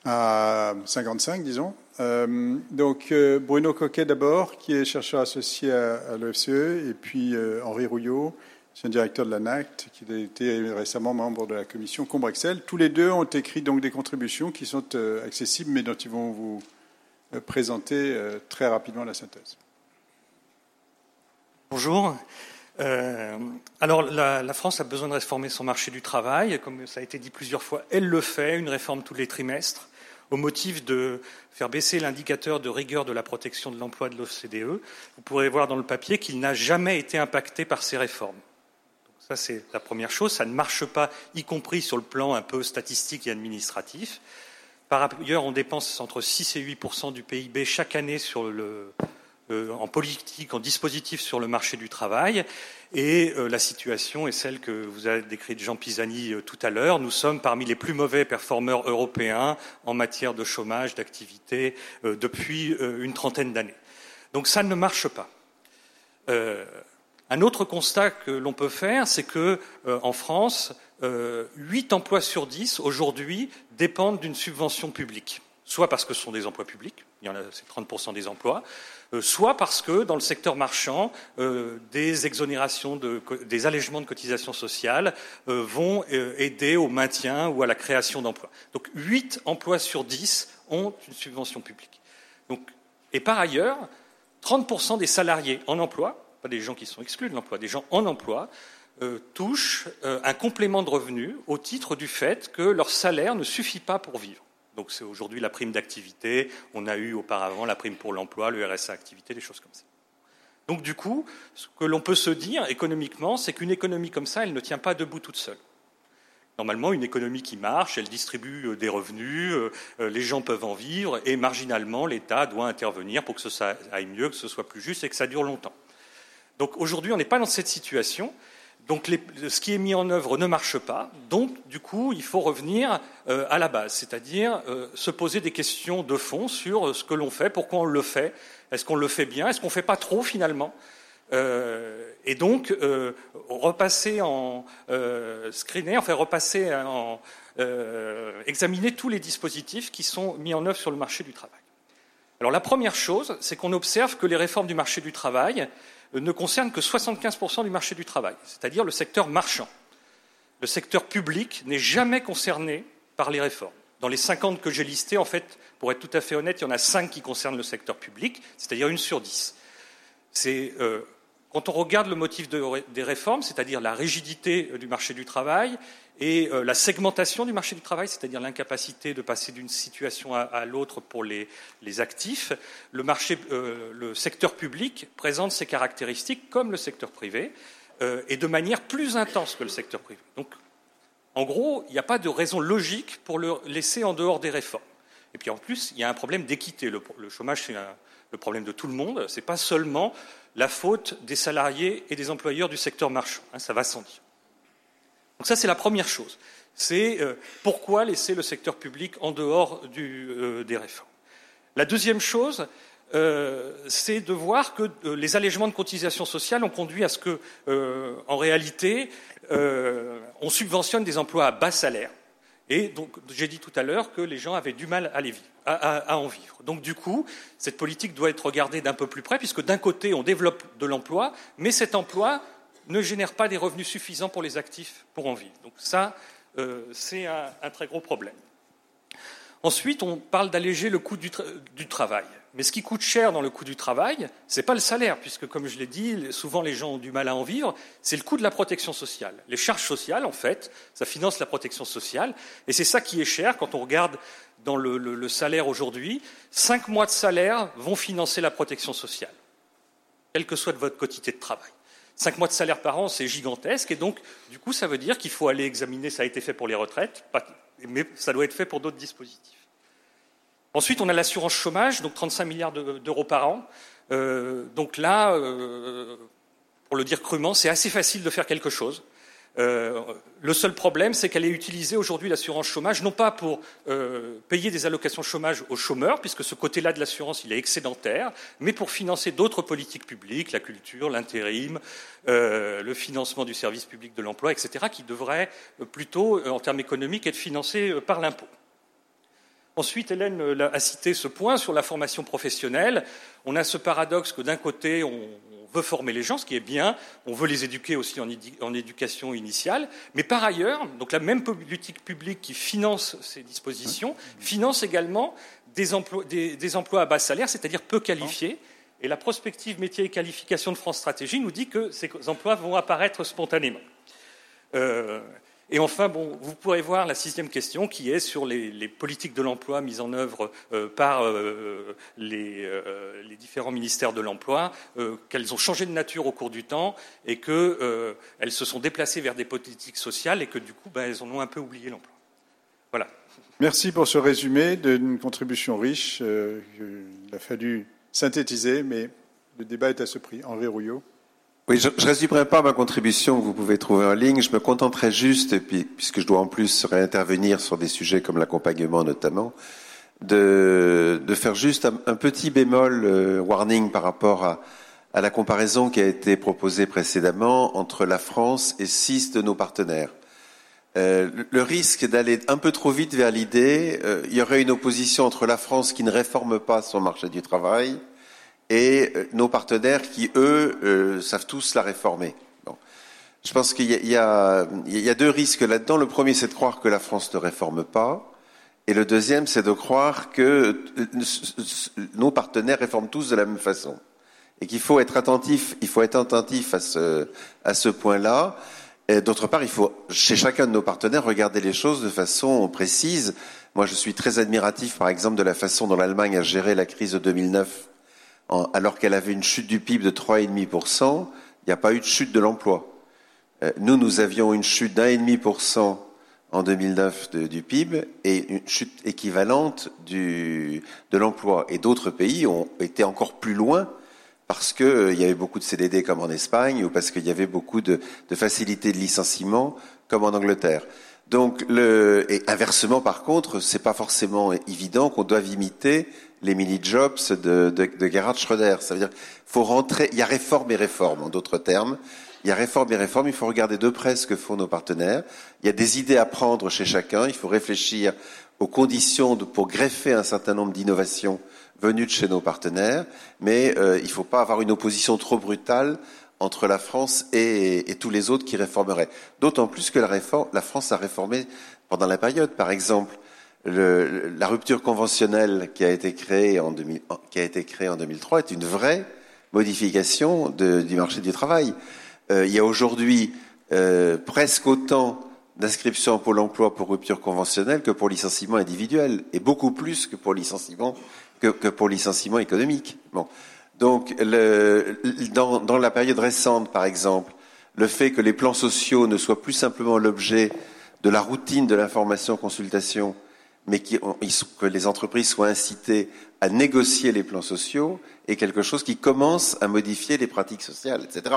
à 55, disons. Donc Bruno Coquet d'abord, qui est chercheur associé à, l'OFCE, et puis Henri Rouillot, un directeur de l'ANACT qui a été récemment membre de la commission Combrexel. Tous les deux ont écrit donc des contributions qui sont euh, accessibles, mais dont ils vont vous euh, présenter euh, très rapidement la synthèse. Bonjour. alors, la, la, France a besoin de réformer son marché du travail. Comme ça a été dit plusieurs fois, elle le fait, une réforme tous les trimestres, au motif de faire baisser l'indicateur de rigueur de la protection de l'emploi de l'OCDE. Vous pourrez voir dans le papier qu'il n'a jamais été impacté par ces réformes. Ça, c'est la première chose. Ça ne marche pas, y compris sur le plan un peu statistique et administratif. Par ailleurs, on dépense entre 6 et 8% du PIB chaque année sur le, en politique, en dispositif sur le marché du travail. Et euh, la situation est celle que vous avez décrite Jean Pisani euh, tout à l'heure. Nous sommes parmi les plus mauvais performeurs européens en matière de chômage, d'activité, depuis une trentaine d'années. Donc ça ne marche pas. Un autre constat que l'on peut faire, c'est que euh, en France, euh, 8 emplois sur 10 aujourd'hui dépendent d'une subvention publique, soit parce que ce sont des emplois publics, il y en a c'est 30% des emplois, euh, soit parce que dans le secteur marchand, euh, des exonérations, de, des allègements de cotisations sociales vont aider au maintien ou à la création d'emplois. Donc 8 emplois sur 10 ont une subvention publique. Et par ailleurs, 30% des salariés en emploi pas des gens qui sont exclus de l'emploi, des gens en emploi, euh, touchent euh, un complément de revenu au titre du fait que leur salaire ne suffit pas pour vivre. Donc c'est aujourd'hui la prime d'activité, on a eu auparavant la prime pour l'emploi, le RSA activité, des choses comme ça. Donc du coup, ce que l'on peut se dire économiquement, c'est qu'une économie comme ça, elle ne tient pas debout toute seule. Normalement, une économie qui marche, elle distribue euh, des revenus, les gens peuvent en vivre, et marginalement, l'État doit intervenir pour que ça aille mieux, que ce soit plus juste et que ça dure longtemps. Donc aujourd'hui, on n'est pas dans cette situation. Donc ce qui est mis en œuvre ne marche pas. Donc du coup, il faut revenir euh, à la base, c'est-à-dire euh, se poser des questions de fond sur euh, ce que l'on fait, pourquoi on le fait, est-ce qu'on le fait bien, est-ce qu'on ne fait pas trop finalement? et donc repasser en screener, enfin repasser en examiner tous les dispositifs qui sont mis en œuvre sur le marché du travail. Alors la première chose, c'est qu'on observe que les réformes du marché du travail ne concerne que 75% du marché du travail, c'est-à-dire le secteur marchand. Le secteur public n'est jamais concerné par les réformes. Dans les 50 que j'ai listées, en fait, pour être tout à fait honnête, il y en a 5 qui concernent le secteur public, c'est-à-dire une sur 10. C'est euh, quand on regarde le motif des réformes, c'est-à-dire la rigidité du marché du travail et euh, la segmentation du marché du travail, c'est-à-dire l'incapacité de passer d'une situation à, l'autre pour les, actifs, euh, le, secteur public présente ces caractéristiques comme le secteur privé euh, et de manière plus intense que le secteur privé. Donc, en gros, il n'y a pas de raison logique pour le laisser en dehors des réformes. Et puis en plus, il y a un problème d'équité. Le, chômage, c'est le problème de tout le monde. Ce n'est pas seulement la faute des salariés et des employeurs du secteur marchand. Hein, ça va sans dire. Donc ça, c'est la première chose. C'est euh, pourquoi laisser le secteur public en dehors euh, des réformes? La deuxième chose, euh, c'est de voir que les allègements de cotisations sociales ont conduit à ce que, en réalité, on subventionne des emplois à bas salaire Et donc, j'ai dit tout à l'heure que les gens avaient du mal à, à, en vivre. Donc, du coup, cette politique doit être regardée d'un peu plus près, puisque d'un côté, on développe de l'emploi, mais cet emploi ne génère pas des revenus suffisants pour les actifs pour en vivre. Donc, ça, euh, c'est un, très gros problème. Ensuite, on parle d'alléger le coût du, travail. Mais ce qui coûte cher dans le coût du travail, ce n'est pas le salaire, puisque, comme je l'ai dit, souvent les gens ont du mal à en vivre, c'est le coût de la protection sociale. Les charges sociales, en fait, ça finance la protection sociale, et c'est ça qui est cher quand on regarde dans le, salaire aujourd'hui. Cinq mois de salaire vont financer la protection sociale, quelle que soit votre quotité de travail. Cinq mois de salaire par an, c'est gigantesque, et donc, du coup, ça veut dire qu'il faut aller examiner, ça a été fait pour les retraites, mais ça doit être fait pour d'autres dispositifs. Ensuite, on a l'assurance chômage, donc 35 milliards d'euros par an. Euh, donc là, euh, pour le dire crûment, c'est assez facile de faire quelque chose. Euh, le seul problème, c'est qu'elle est utilisée aujourd'hui, l'assurance chômage, non pas pour payer des allocations chômage aux chômeurs, puisque ce côté-là de l'assurance, il est excédentaire, mais pour financer d'autres politiques publiques, la culture, l'intérim, le financement du service public de l'emploi, etc., qui devraient plutôt, en termes économiques, être financés par l'impôt. Ensuite, Hélène euh, a cité ce point sur la formation professionnelle. On a ce paradoxe que d'un côté, on veut former les gens, ce qui est bien, on veut les éduquer aussi en, éducation initiale, mais par ailleurs, donc la même politique publique qui finance ces dispositions finance également des emplois, des, emplois à bas salaire, c'est-à-dire peu qualifiés. Et la prospective métier et qualification de France Stratégie nous dit que ces emplois vont apparaître spontanément. Euh, et enfin, bon, vous pourrez voir la sixième question qui est sur les, politiques de l'emploi mises en œuvre euh, par euh, euh, les, différents ministères de l'emploi, qu'elles ont changé de nature au cours du temps et qu'elles se sont déplacées vers des politiques sociales et que du coup, ben, elles en ont un peu oublié l'emploi. Voilà. Merci pour ce résumé d'une contribution riche. il a fallu synthétiser, mais le débat est à ce prix. Henri Rouillot. Oui, je ne résumerai pas ma contribution que vous pouvez trouver en ligne. Je me contenterai juste, puisque je dois en plus réintervenir sur des sujets comme l'accompagnement notamment, de, faire juste un, petit bémol euh, warning par rapport à, à, la comparaison qui a été proposée précédemment entre la France et six de nos partenaires. Euh, le risque d'aller un peu trop vite vers l'idée, euh, il y aurait une opposition entre la France qui ne réforme pas son marché du travail et euh, nos partenaires qui, eux, euh, savent tous la réformer. Je pense qu'il y, y, a deux risques là-dedans. Le premier, c'est de croire que la France ne réforme pas. Et le deuxième, c'est de croire que euh, nos partenaires réforment tous de la même façon. Et qu'il faut être attentif, il faut être attentif à ce, à ce point-là. D'autre part, il faut, chez chacun de nos partenaires, regarder les choses de façon précise. Moi, je suis très admiratif, par exemple, de la façon dont l'Allemagne a géré la crise de 2009 alors qu'elle avait une chute du PIB de 3,5%, il n'y a pas eu de chute de l'emploi. Euh, nous, nous avions une chute d'1,5% en 2009 du PIB et une chute équivalente de l'emploi. Et d'autres pays ont été encore plus loin parce qu'il euh, y avait beaucoup de CDD comme en Espagne ou parce qu'il y avait beaucoup de, facilités de licenciement comme en Angleterre. Donc, et inversement, par contre, c'est pas forcément évident qu'on doive imiter les mini-jobs de, de, de, Gerhard Schröder. Ça veut dire faut rentrer, il y a réforme et réforme, en d'autres termes. Il y a réforme et réforme, il faut regarder de près ce que font nos partenaires. Il y a des idées à prendre chez chacun, il faut réfléchir aux conditions de, pour greffer un certain nombre d'innovations venues de chez nos partenaires, mais euh, il ne faut pas avoir une opposition trop brutale entre la France et, et tous les autres qui réformeraient. D'autant plus que la, réforme, la France a réformé pendant la période. Par exemple, la rupture conventionnelle qui a été créée en, 2000, qui a été créée en 2003 est une vraie modification de, du marché du travail. Euh, il y a aujourd'hui euh, presque autant d'inscriptions en Pôle emploi pour rupture conventionnelle que pour licenciement individuel, et beaucoup plus que pour licenciement, que, pour licenciement économique. Donc, dans, dans la période récente, par exemple, le fait que les plans sociaux ne soient plus simplement l'objet de la routine de l'information-consultation, mais que les entreprises soient incitées à négocier les plans sociaux est quelque chose qui commence à modifier les pratiques sociales, etc.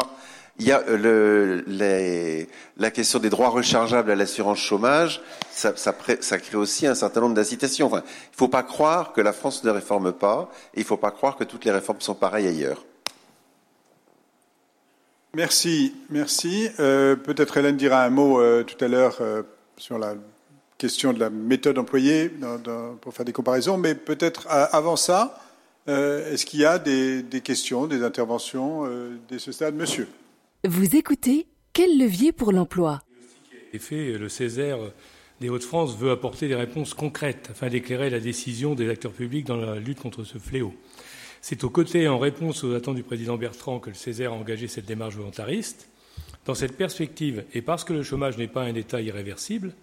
Il y a euh, la question des droits rechargeables à l'assurance chômage, ça, crée aussi un certain nombre d'incitations. Enfin, il ne faut pas croire que la France ne réforme pas, et il ne faut pas croire que toutes les réformes sont pareilles ailleurs. Merci, merci. Euh, Peut-être Hélène dira un mot euh, tout à l'heure sur la question de la méthode employée pour faire des comparaisons, mais peut-être avant ça, est-ce qu'il y a des, questions, des interventions dès ce stade Monsieur? Vous écoutez Quel levier pour l'emploi? Fait, le Césaire des Hauts-de-France veut apporter des réponses concrètes afin d'éclairer la décision des acteurs publics dans la lutte contre ce fléau. C'est aux côtés, en réponse aux attentes du président Bertrand, que le Césaire a engagé cette démarche volontariste. Dans cette perspective, et parce que le chômage n'est pas un état irréversible,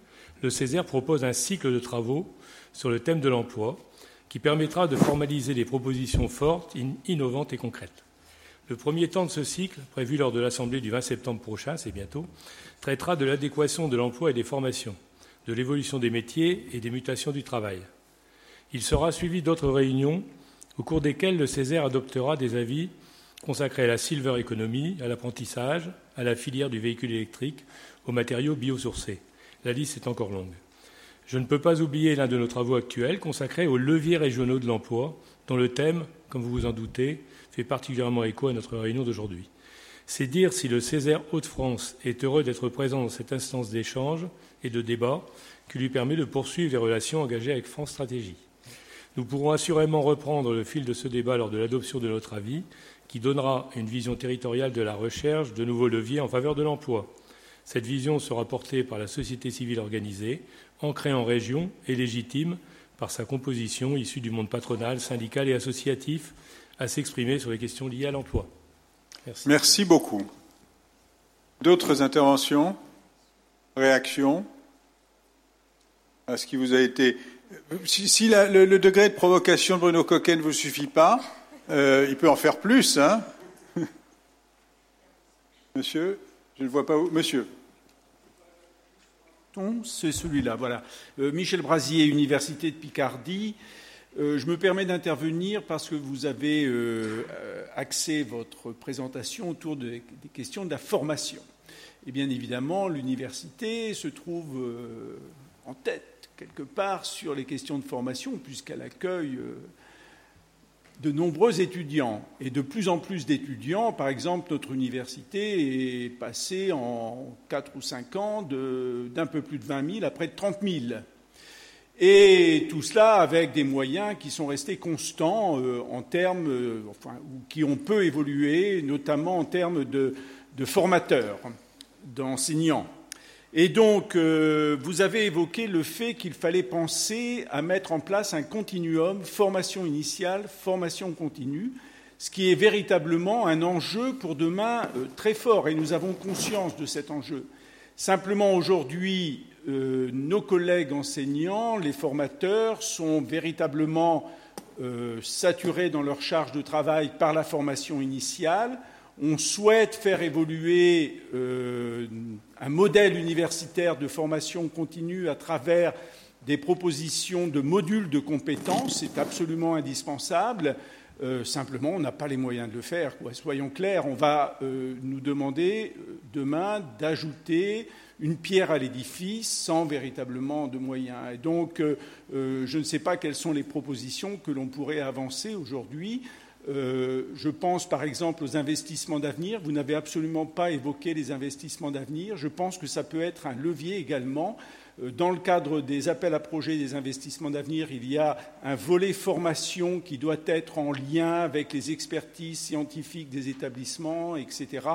le Césaire propose un cycle de travaux sur le thème de l'emploi qui permettra de formaliser des propositions fortes, innovantes et concrètes. Le premier temps de ce cycle, prévu lors de l'Assemblée du 20 septembre prochain, c'est bientôt, traitera de l'adéquation de l'emploi et des formations, de l'évolution des métiers et des mutations du travail. Il sera suivi d'autres réunions au cours desquelles le Césaire adoptera des avis consacrés à la silver economy, à l'apprentissage, à la filière du véhicule électrique, aux matériaux biosourcés. La liste est encore longue. Je ne peux pas oublier l'un de nos travaux actuels consacrés aux leviers régionaux de l'emploi, dont le thème, comme vous vous en doutez, fait particulièrement écho à notre réunion d'aujourd'hui. C'est dire si le Césaire Hauts-de-France est heureux d'être présent dans cette instance d'échange et de débat qui lui permet de poursuivre les relations engagées avec France Stratégie. Nous pourrons assurément reprendre le fil de ce débat lors de l'adoption de notre avis, qui donnera une vision territoriale de la recherche de nouveaux leviers en faveur de l'emploi. Cette vision sera portée par la société civile organisée, ancrée en région et légitime par sa composition issue du monde patronal, syndical et associatif, à s'exprimer sur les questions liées à l'emploi. Merci. Beaucoup. D'autres interventions Réactions à ce qui vous a été si, le, degré de provocation de Bruno Coquet ne vous suffit pas, euh, il peut en faire plus. Hein Monsieur, je ne vois pas où. Monsieur. C'est celui-là, voilà. Euh, Michel Brasier, Université de Picardie. Euh, je me permets d'intervenir parce que vous avez axé votre présentation autour des questions de la formation. Et bien évidemment, l'université se trouve en tête quelque part sur les questions de formation, puisqu'elle accueille euh, de nombreux étudiants et de plus en plus d'étudiants. Par exemple, notre université est passée en 4 ou 5 ans d'un peu plus de 20 000 à près de 30 000. Et tout cela avec des moyens qui sont restés constants euh, en termes, euh, enfin, ou qui ont peu évolué, notamment en termes de formateurs, d'enseignants. Et donc, euh, vous avez évoqué le fait qu'il fallait penser à mettre en place un continuum formation initiale, formation continue, ce qui est véritablement un enjeu pour demain euh, très fort, et nous avons conscience de cet enjeu. Simplement, aujourd'hui, euh, nos collègues enseignants, les formateurs, sont véritablement saturés dans leur charge de travail par la formation initiale. On souhaite faire évoluer un modèle universitaire de formation continue à travers des propositions de modules de compétences. C'est absolument indispensable. Euh, simplement, on n'a pas les moyens de le faire. Soyons clairs, on va euh, nous demander euh, demain d'ajouter une pierre à l'édifice sans véritablement de moyens. Et donc, je ne sais pas quelles sont les propositions que l'on pourrait avancer aujourd'hui. Euh, je pense par exemple aux investissements d'avenir. Vous n'avez absolument pas évoqué les investissements d'avenir. Je pense que ça peut être un levier également. Euh, dans le cadre des appels à projets des investissements d'avenir, il y a un volet formation qui doit être en lien avec les expertises scientifiques des établissements, etc.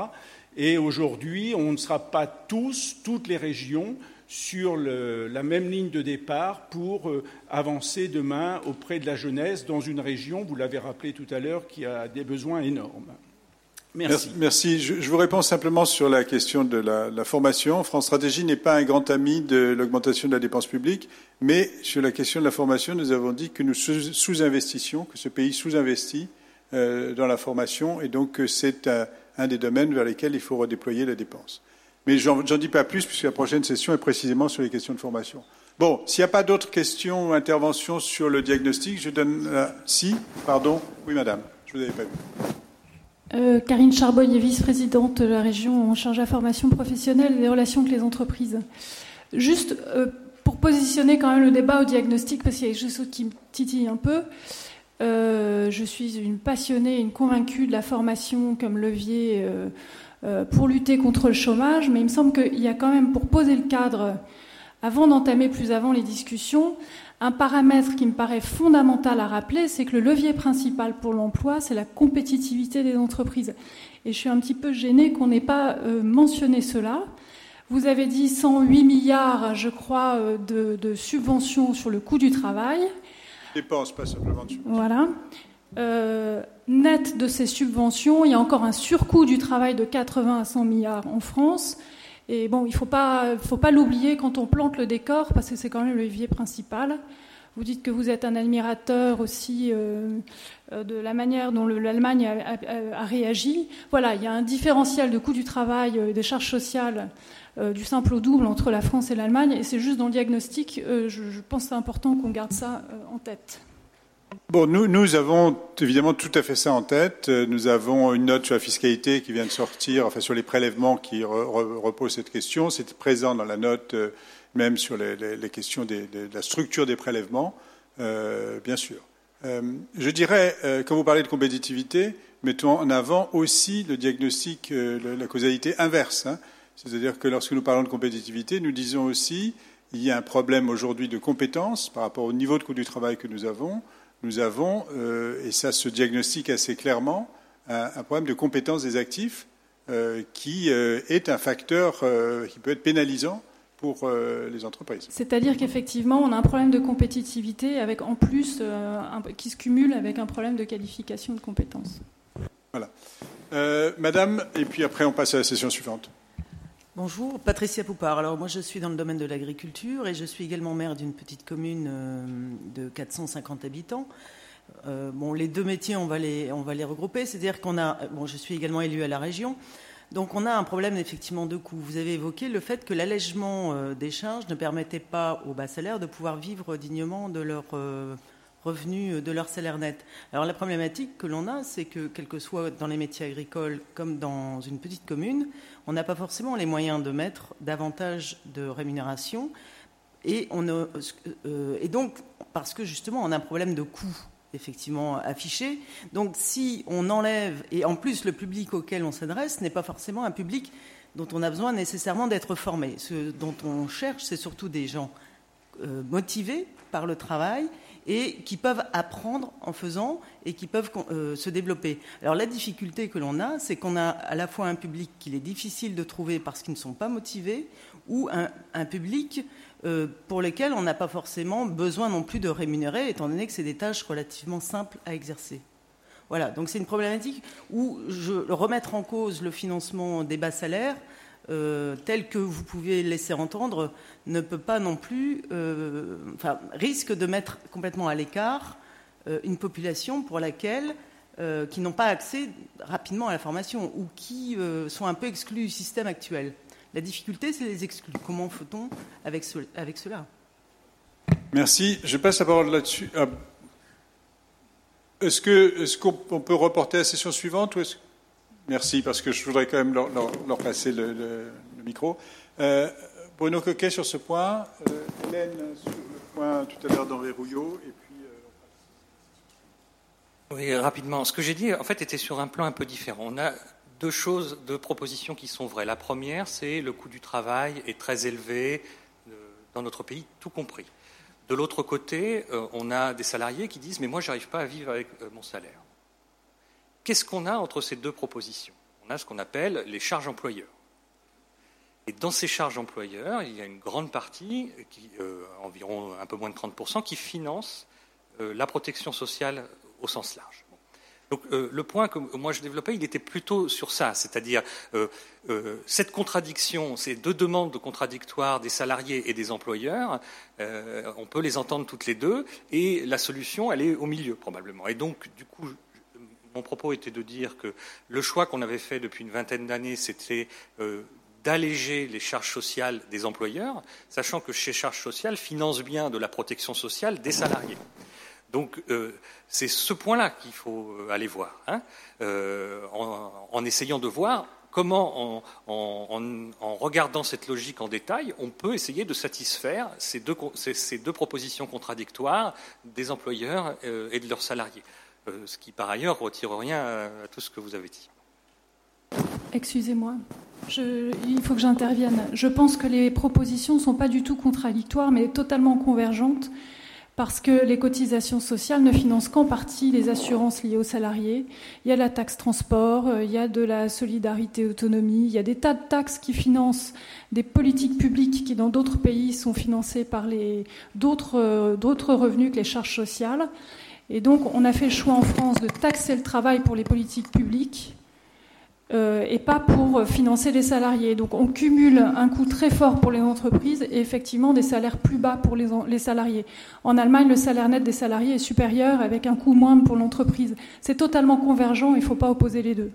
Et aujourd'hui, on ne sera pas tous, toutes les régions, sur la même ligne de départ pour euh, avancer demain auprès de la jeunesse dans une région, vous l'avez rappelé tout à l'heure, qui a des besoins énormes. Merci. Merci. Je, vous réponds simplement sur la question de la, formation. France Stratégie n'est pas un grand ami de l'augmentation de la dépense publique, mais sur la question de la formation, nous avons dit que nous sous-investissions, que ce pays sous-investit euh, dans la formation, et donc c'est un des domaines vers lesquels il faut redéployer la dépense. Mais j'en dis pas plus puisque la prochaine session est précisément sur les questions de formation. Bon, s'il n'y a pas d'autres questions ou interventions sur le diagnostic, je donne. si, pardon. Oui, madame, je ne vous avais pas vu. Euh, Karine Charboy est vice-présidente de la région en charge de la formation professionnelle et des relations avec les entreprises. Juste euh, pour positionner quand même le débat au diagnostic, parce qu'il y a quelque chose qui me titille un peu. Euh, je suis une passionnée, une convaincue de la formation comme levier euh, pour lutter contre le chômage, mais il me semble qu'il y a quand même, pour poser le cadre avant d'entamer plus avant les discussions, un paramètre qui me paraît fondamental à rappeler, c'est que le levier principal pour l'emploi, c'est la compétitivité des entreprises. Et je suis un petit peu gênée qu'on n'ait pas euh, mentionné cela. Vous avez dit 108 milliards, je crois, euh, de, subventions sur le coût du travail. Dépenses, pas simplement de subventions. Voilà. Euh, net de ces subventions, il y a encore un surcoût du travail de 80 à 100 milliards en France. Et bon, il ne faut pas, l'oublier quand on plante le décor, parce que c'est quand même le levier principal. Vous dites que vous êtes un admirateur aussi euh, euh, de la manière dont l'Allemagne a, réagi. Voilà, il y a un différentiel de coût du travail et des charges sociales du simple au double entre la France et l'Allemagne. Et c'est juste dans le diagnostic, je, je, pense que c'est important qu'on garde ça en tête. Bon, nous, nous avons évidemment tout à fait ça en tête. Nous avons une note sur la fiscalité qui vient de sortir, enfin sur les prélèvements qui repose cette question. C'est présent dans la note, euh, même sur les, questions de la structure des prélèvements, euh, bien sûr. Euh, je dirais, quand vous parlez de compétitivité, mettons en avant aussi le diagnostic, la causalité inverse. Hein. C'est-à-dire que lorsque nous parlons de compétitivité, nous disons aussi il y a un problème aujourd'hui de compétence par rapport au niveau de coût du travail que nous avons nous avons, euh, et ça se diagnostique assez clairement, un, problème de compétence des actifs euh, qui euh, est un facteur qui peut être pénalisant pour les entreprises. C'est-à-dire qu'effectivement, on a un problème de compétitivité avec en plus qui se cumule avec un problème de qualification de compétences. Voilà. Madame, et puis après on passe à la session suivante. Bonjour, Patricia Poupard. Alors moi je suis dans le domaine de l'agriculture et je suis également maire d'une petite commune euh, de 450 habitants. Euh, bon, les deux métiers, on va les, on va les regrouper. C'est-à-dire qu'on a, bon, je suis également élu à la région, donc on a un problème effectivement de coût. Vous avez évoqué le fait que l'allègement euh, des charges ne permettait pas aux bas salaires de pouvoir vivre dignement de leur revenus de leur salaire net. Alors la problématique que l'on a, c'est que, quel que soit dans les métiers agricoles comme dans une petite commune, on n'a pas forcément les moyens de mettre davantage de rémunération. Et, on euh, et donc, parce que justement, on a un problème de coût effectivement affiché. Donc si on enlève, et en plus le public auquel on s'adresse n'est pas forcément un public dont on a besoin nécessairement d'être formé. Ce dont on cherche, c'est surtout des gens euh, motivés par le travail et qui peuvent apprendre en faisant et qui peuvent euh, se développer. Alors la difficulté que l'on a, c'est qu'on a à la fois un public qu'il est difficile de trouver parce qu'ils ne sont pas motivés, ou un, public euh, pour lequel on n'a pas forcément besoin non plus de rémunérer, étant donné que c'est des tâches relativement simples à exercer. Voilà, donc c'est une problématique où je, remettre en cause le financement des bas salaires, euh, tel que vous pouvez laisser entendre, ne peut pas non plus, euh, enfin, risque de mettre complètement à l'écart euh, une population pour laquelle, qui n'ont pas accès rapidement à la formation ou qui sont un peu exclus du système actuel. La difficulté, c'est les exclus. Comment fait-on avec, cela? Merci. Je passe la parole là-dessus. Ah. Est-ce qu'on peut reporter la session suivante ou est-ce Merci, parce que je voudrais quand même leur, passer le, micro. Euh, Bruno Coquet sur ce point, euh, Hélène sur le point tout à l'heure d'Henri Rouillot, et puis. Euh, oui, rapidement. Ce que j'ai dit, en fait, était sur un plan un peu différent. On a deux choses, deux propositions qui sont vraies. La première, c'est le coût du travail est très élevé dans notre pays, tout compris. De l'autre côté, on a des salariés qui disent Mais moi, je n'arrive pas à vivre avec mon salaire. Qu'est-ce qu'on a entre ces deux propositions? On a ce qu'on appelle les charges employeurs. Et dans ces charges employeurs, il y a une grande partie, euh, environ un peu moins de 30%, qui finance euh, la protection sociale au sens large. Donc euh, le point que moi je développais, il était plutôt sur ça, c'est-à-dire cette contradiction, ces deux demandes contradictoires des salariés et des employeurs, on peut les entendre toutes les deux, et la solution, elle est au milieu probablement. Et donc du coup, mon propos était de dire que le choix qu'on avait fait depuis une vingtaine d'années, c'était euh, d'alléger les charges sociales des employeurs, sachant que ces charges sociales financent bien de la protection sociale des salariés. Donc euh, c'est ce point-là qu'il faut euh, aller voir, hein, en, essayant de voir comment, en, regardant cette logique en détail, on peut essayer de satisfaire ces deux, ces deux propositions contradictoires des employeurs et de leurs salariés. Euh, ce qui par ailleurs retire rien à, tout ce que vous avez dit. Excusez-moi. il faut que j'intervienne. Je pense que les propositions ne sont pas du tout contradictoires, mais totalement convergentes, parce que les cotisations sociales ne financent qu'en partie les assurances liées aux salariés. Il y a la taxe transport, euh, il y a de la solidarité autonomie, il y a des tas de taxes qui financent des politiques publiques qui, dans d'autres pays, sont financées par euh, d'autres revenus que les charges sociales. Et donc, on a fait le choix en France de taxer le travail pour les politiques publiques euh, et pas pour financer les salariés. Donc on cumule un coût très fort pour les entreprises et effectivement des salaires plus bas pour les, salariés. En Allemagne, le salaire net des salariés est supérieur avec un coût moindre pour l'entreprise. C'est totalement convergent, il ne faut pas opposer les deux.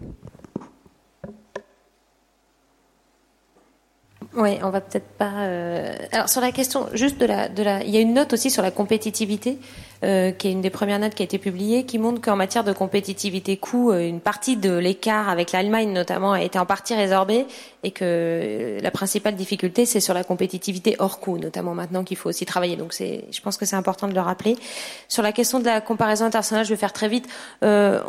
Oui, on va peut-être pas. Euh, alors sur la question juste de la, il y a une note aussi sur la compétitivité euh, qui est une des premières notes qui a été publiée, qui montre qu'en matière de compétitivité coût, euh, une partie de l'écart avec l'Allemagne notamment a été en partie résorbée et que euh, la principale difficulté c'est sur la compétitivité hors coût, notamment maintenant qu'il faut aussi travailler. Donc je pense que c'est important de le rappeler. Sur la question de la comparaison internationale, je vais faire très vite. Euh,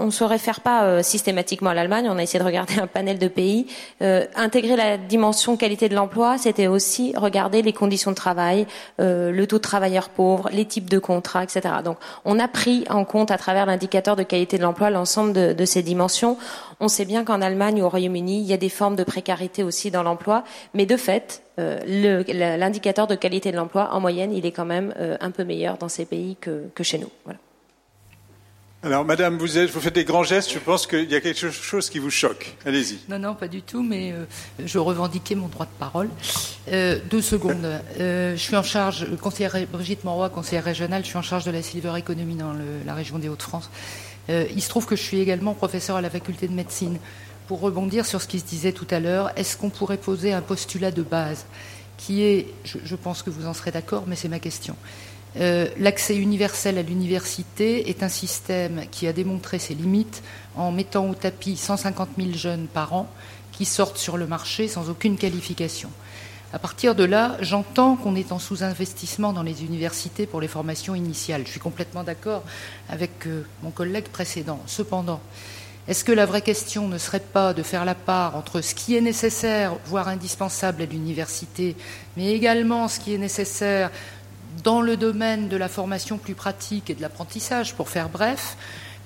on ne se réfère pas systématiquement à l'Allemagne. On a essayé de regarder un panel de pays. intégrer la dimension qualité de l'emploi, c'était aussi regarder les conditions de travail, le taux de travailleurs pauvres, les types de contrats etc. Donc, on a pris en compte à travers l'indicateur de qualité de l'emploi l'ensemble de, ces dimensions. On sait bien qu'en Allemagne ou au Royaume-Uni, il y a des formes de précarité aussi dans l'emploi, mais de fait, euh, l'indicateur de qualité de l'emploi, en moyenne, il est quand même euh, un peu meilleur dans ces pays que, chez nous. Alors, Madame, vous, faites des grands gestes. Je pense qu'il y a quelque chose qui vous choque. Allez-y. Non, non, pas du tout, mais euh, je revendiquais mon droit de parole. Euh, deux secondes. Euh, je suis en charge, conseillère Brigitte Monroy, conseillère régionale, je suis en charge de la silver economy dans la région des Hauts-de-France. il se trouve que je suis également professeur à la faculté de médecine. Pour rebondir sur ce qui se disait tout à l'heure, est-ce qu'on pourrait poser un postulat de base qui est, je pense que vous en serez d'accord, mais c'est ma question, euh, l'accès universel à l'université est un système qui a démontré ses limites en mettant au tapis 150 000 jeunes par an qui sortent sur le marché sans aucune qualification. À partir de là, j'entends qu'on est en sous-investissement dans les universités pour les formations initiales. Je suis complètement d'accord avec euh, mon collègue précédent. Cependant, est-ce que la vraie question ne serait pas de faire la part entre ce qui est nécessaire, voire indispensable à l'université, mais également ce qui est nécessaire dans le domaine de la formation plus pratique et de l'apprentissage, pour faire bref,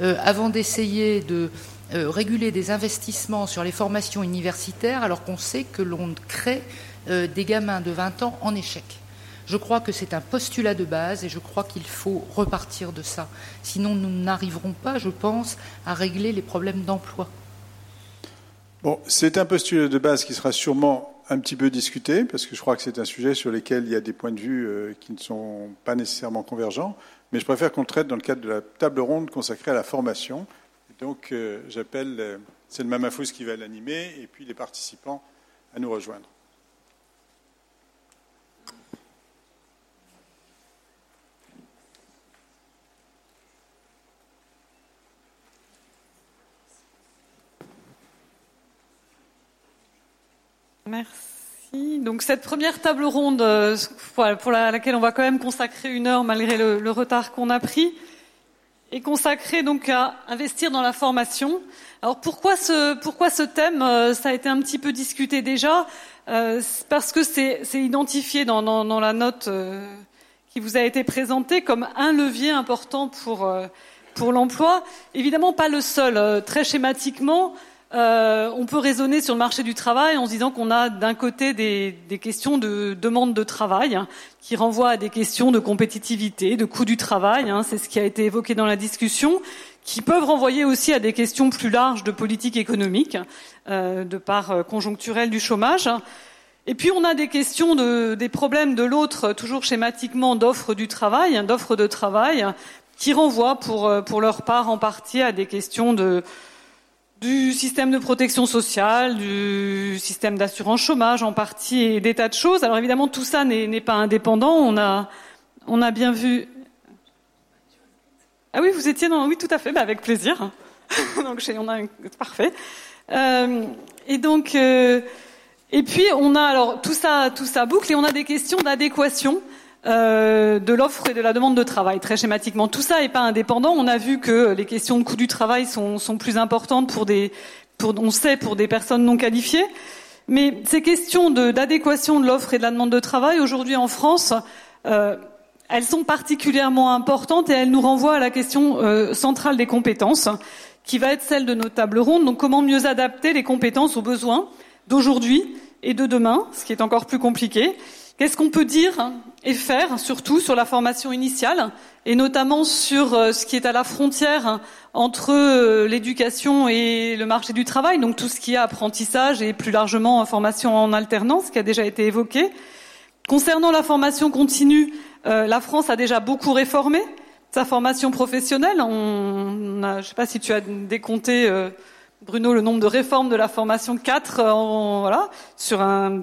euh, avant d'essayer de euh, réguler des investissements sur les formations universitaires, alors qu'on sait que l'on crée euh, des gamins de 20 ans en échec. Je crois que c'est un postulat de base et je crois qu'il faut repartir de ça. Sinon, nous n'arriverons pas, je pense, à régler les problèmes d'emploi. Bon, c'est un postulat de base qui sera sûrement un petit peu discuter, parce que je crois que c'est un sujet sur lequel il y a des points de vue euh, qui ne sont pas nécessairement convergents, mais je préfère qu'on le traite dans le cadre de la table ronde consacrée à la formation. donc, euh, j'appelle, euh, c'est le Mamafous qui va l'animer, et puis les participants à nous rejoindre. Merci. Donc cette première table ronde, euh, pour laquelle on va quand même consacrer une heure malgré le, retard qu'on a pris, est consacrée donc à investir dans la formation. Alors pourquoi ce, pourquoi ce thème euh, Ça a été un petit peu discuté déjà, euh, parce que c'est identifié dans, la note qui vous a été présentée comme un levier important pour, pour l'emploi. Évidemment pas le seul. très schématiquement, euh, on peut raisonner sur le marché du travail en se disant qu'on a d'un côté des, questions de demande de travail hein, qui renvoient à des questions de compétitivité, de coût du travail, hein, c'est ce qui a été évoqué dans la discussion, qui peuvent renvoyer aussi à des questions plus larges de politique économique, euh, de part euh, conjoncturelle du chômage. Et puis on a des questions de, des problèmes de l'autre, toujours schématiquement d'offres du travail, hein, d'offres de travail, qui renvoient pour leur part en partie à des questions de du système de protection sociale, du système d'assurance chômage en partie et des tas de choses. Alors évidemment, tout ça n'est pas indépendant. On a, on a bien vu. Ah oui, vous étiez dans. Oui, tout à fait, bah avec plaisir. donc on a parfait. Euh, et donc, euh, et puis on a alors tout ça, tout ça boucle et on a des questions d'adéquation. Euh, de l'offre et de la demande de travail, très schématiquement. Tout ça n'est pas indépendant. On a vu que les questions de coût du travail sont, plus importantes pour des, pour, on sait, pour des personnes non qualifiées. Mais ces questions d'adéquation de, l'offre et de la demande de travail, aujourd'hui en France, euh, elles sont particulièrement importantes et elles nous renvoient à la question euh, centrale des compétences, qui va être celle de nos tables rondes. Donc comment mieux adapter les compétences aux besoins d'aujourd'hui et de demain, ce qui est encore plus compliqué. Qu'est-ce qu'on peut dire et faire, surtout sur la formation initiale, et notamment sur euh, ce qui est à la frontière entre euh, l'éducation et le marché du travail, donc tout ce qui est apprentissage et plus largement formation en alternance, qui a déjà été évoqué. Concernant la formation continue, euh, la France a déjà beaucoup réformé sa formation professionnelle. On, je ne sais pas si tu as décompté, Bruno, le nombre de réformes de la formation 4, voilà, sur un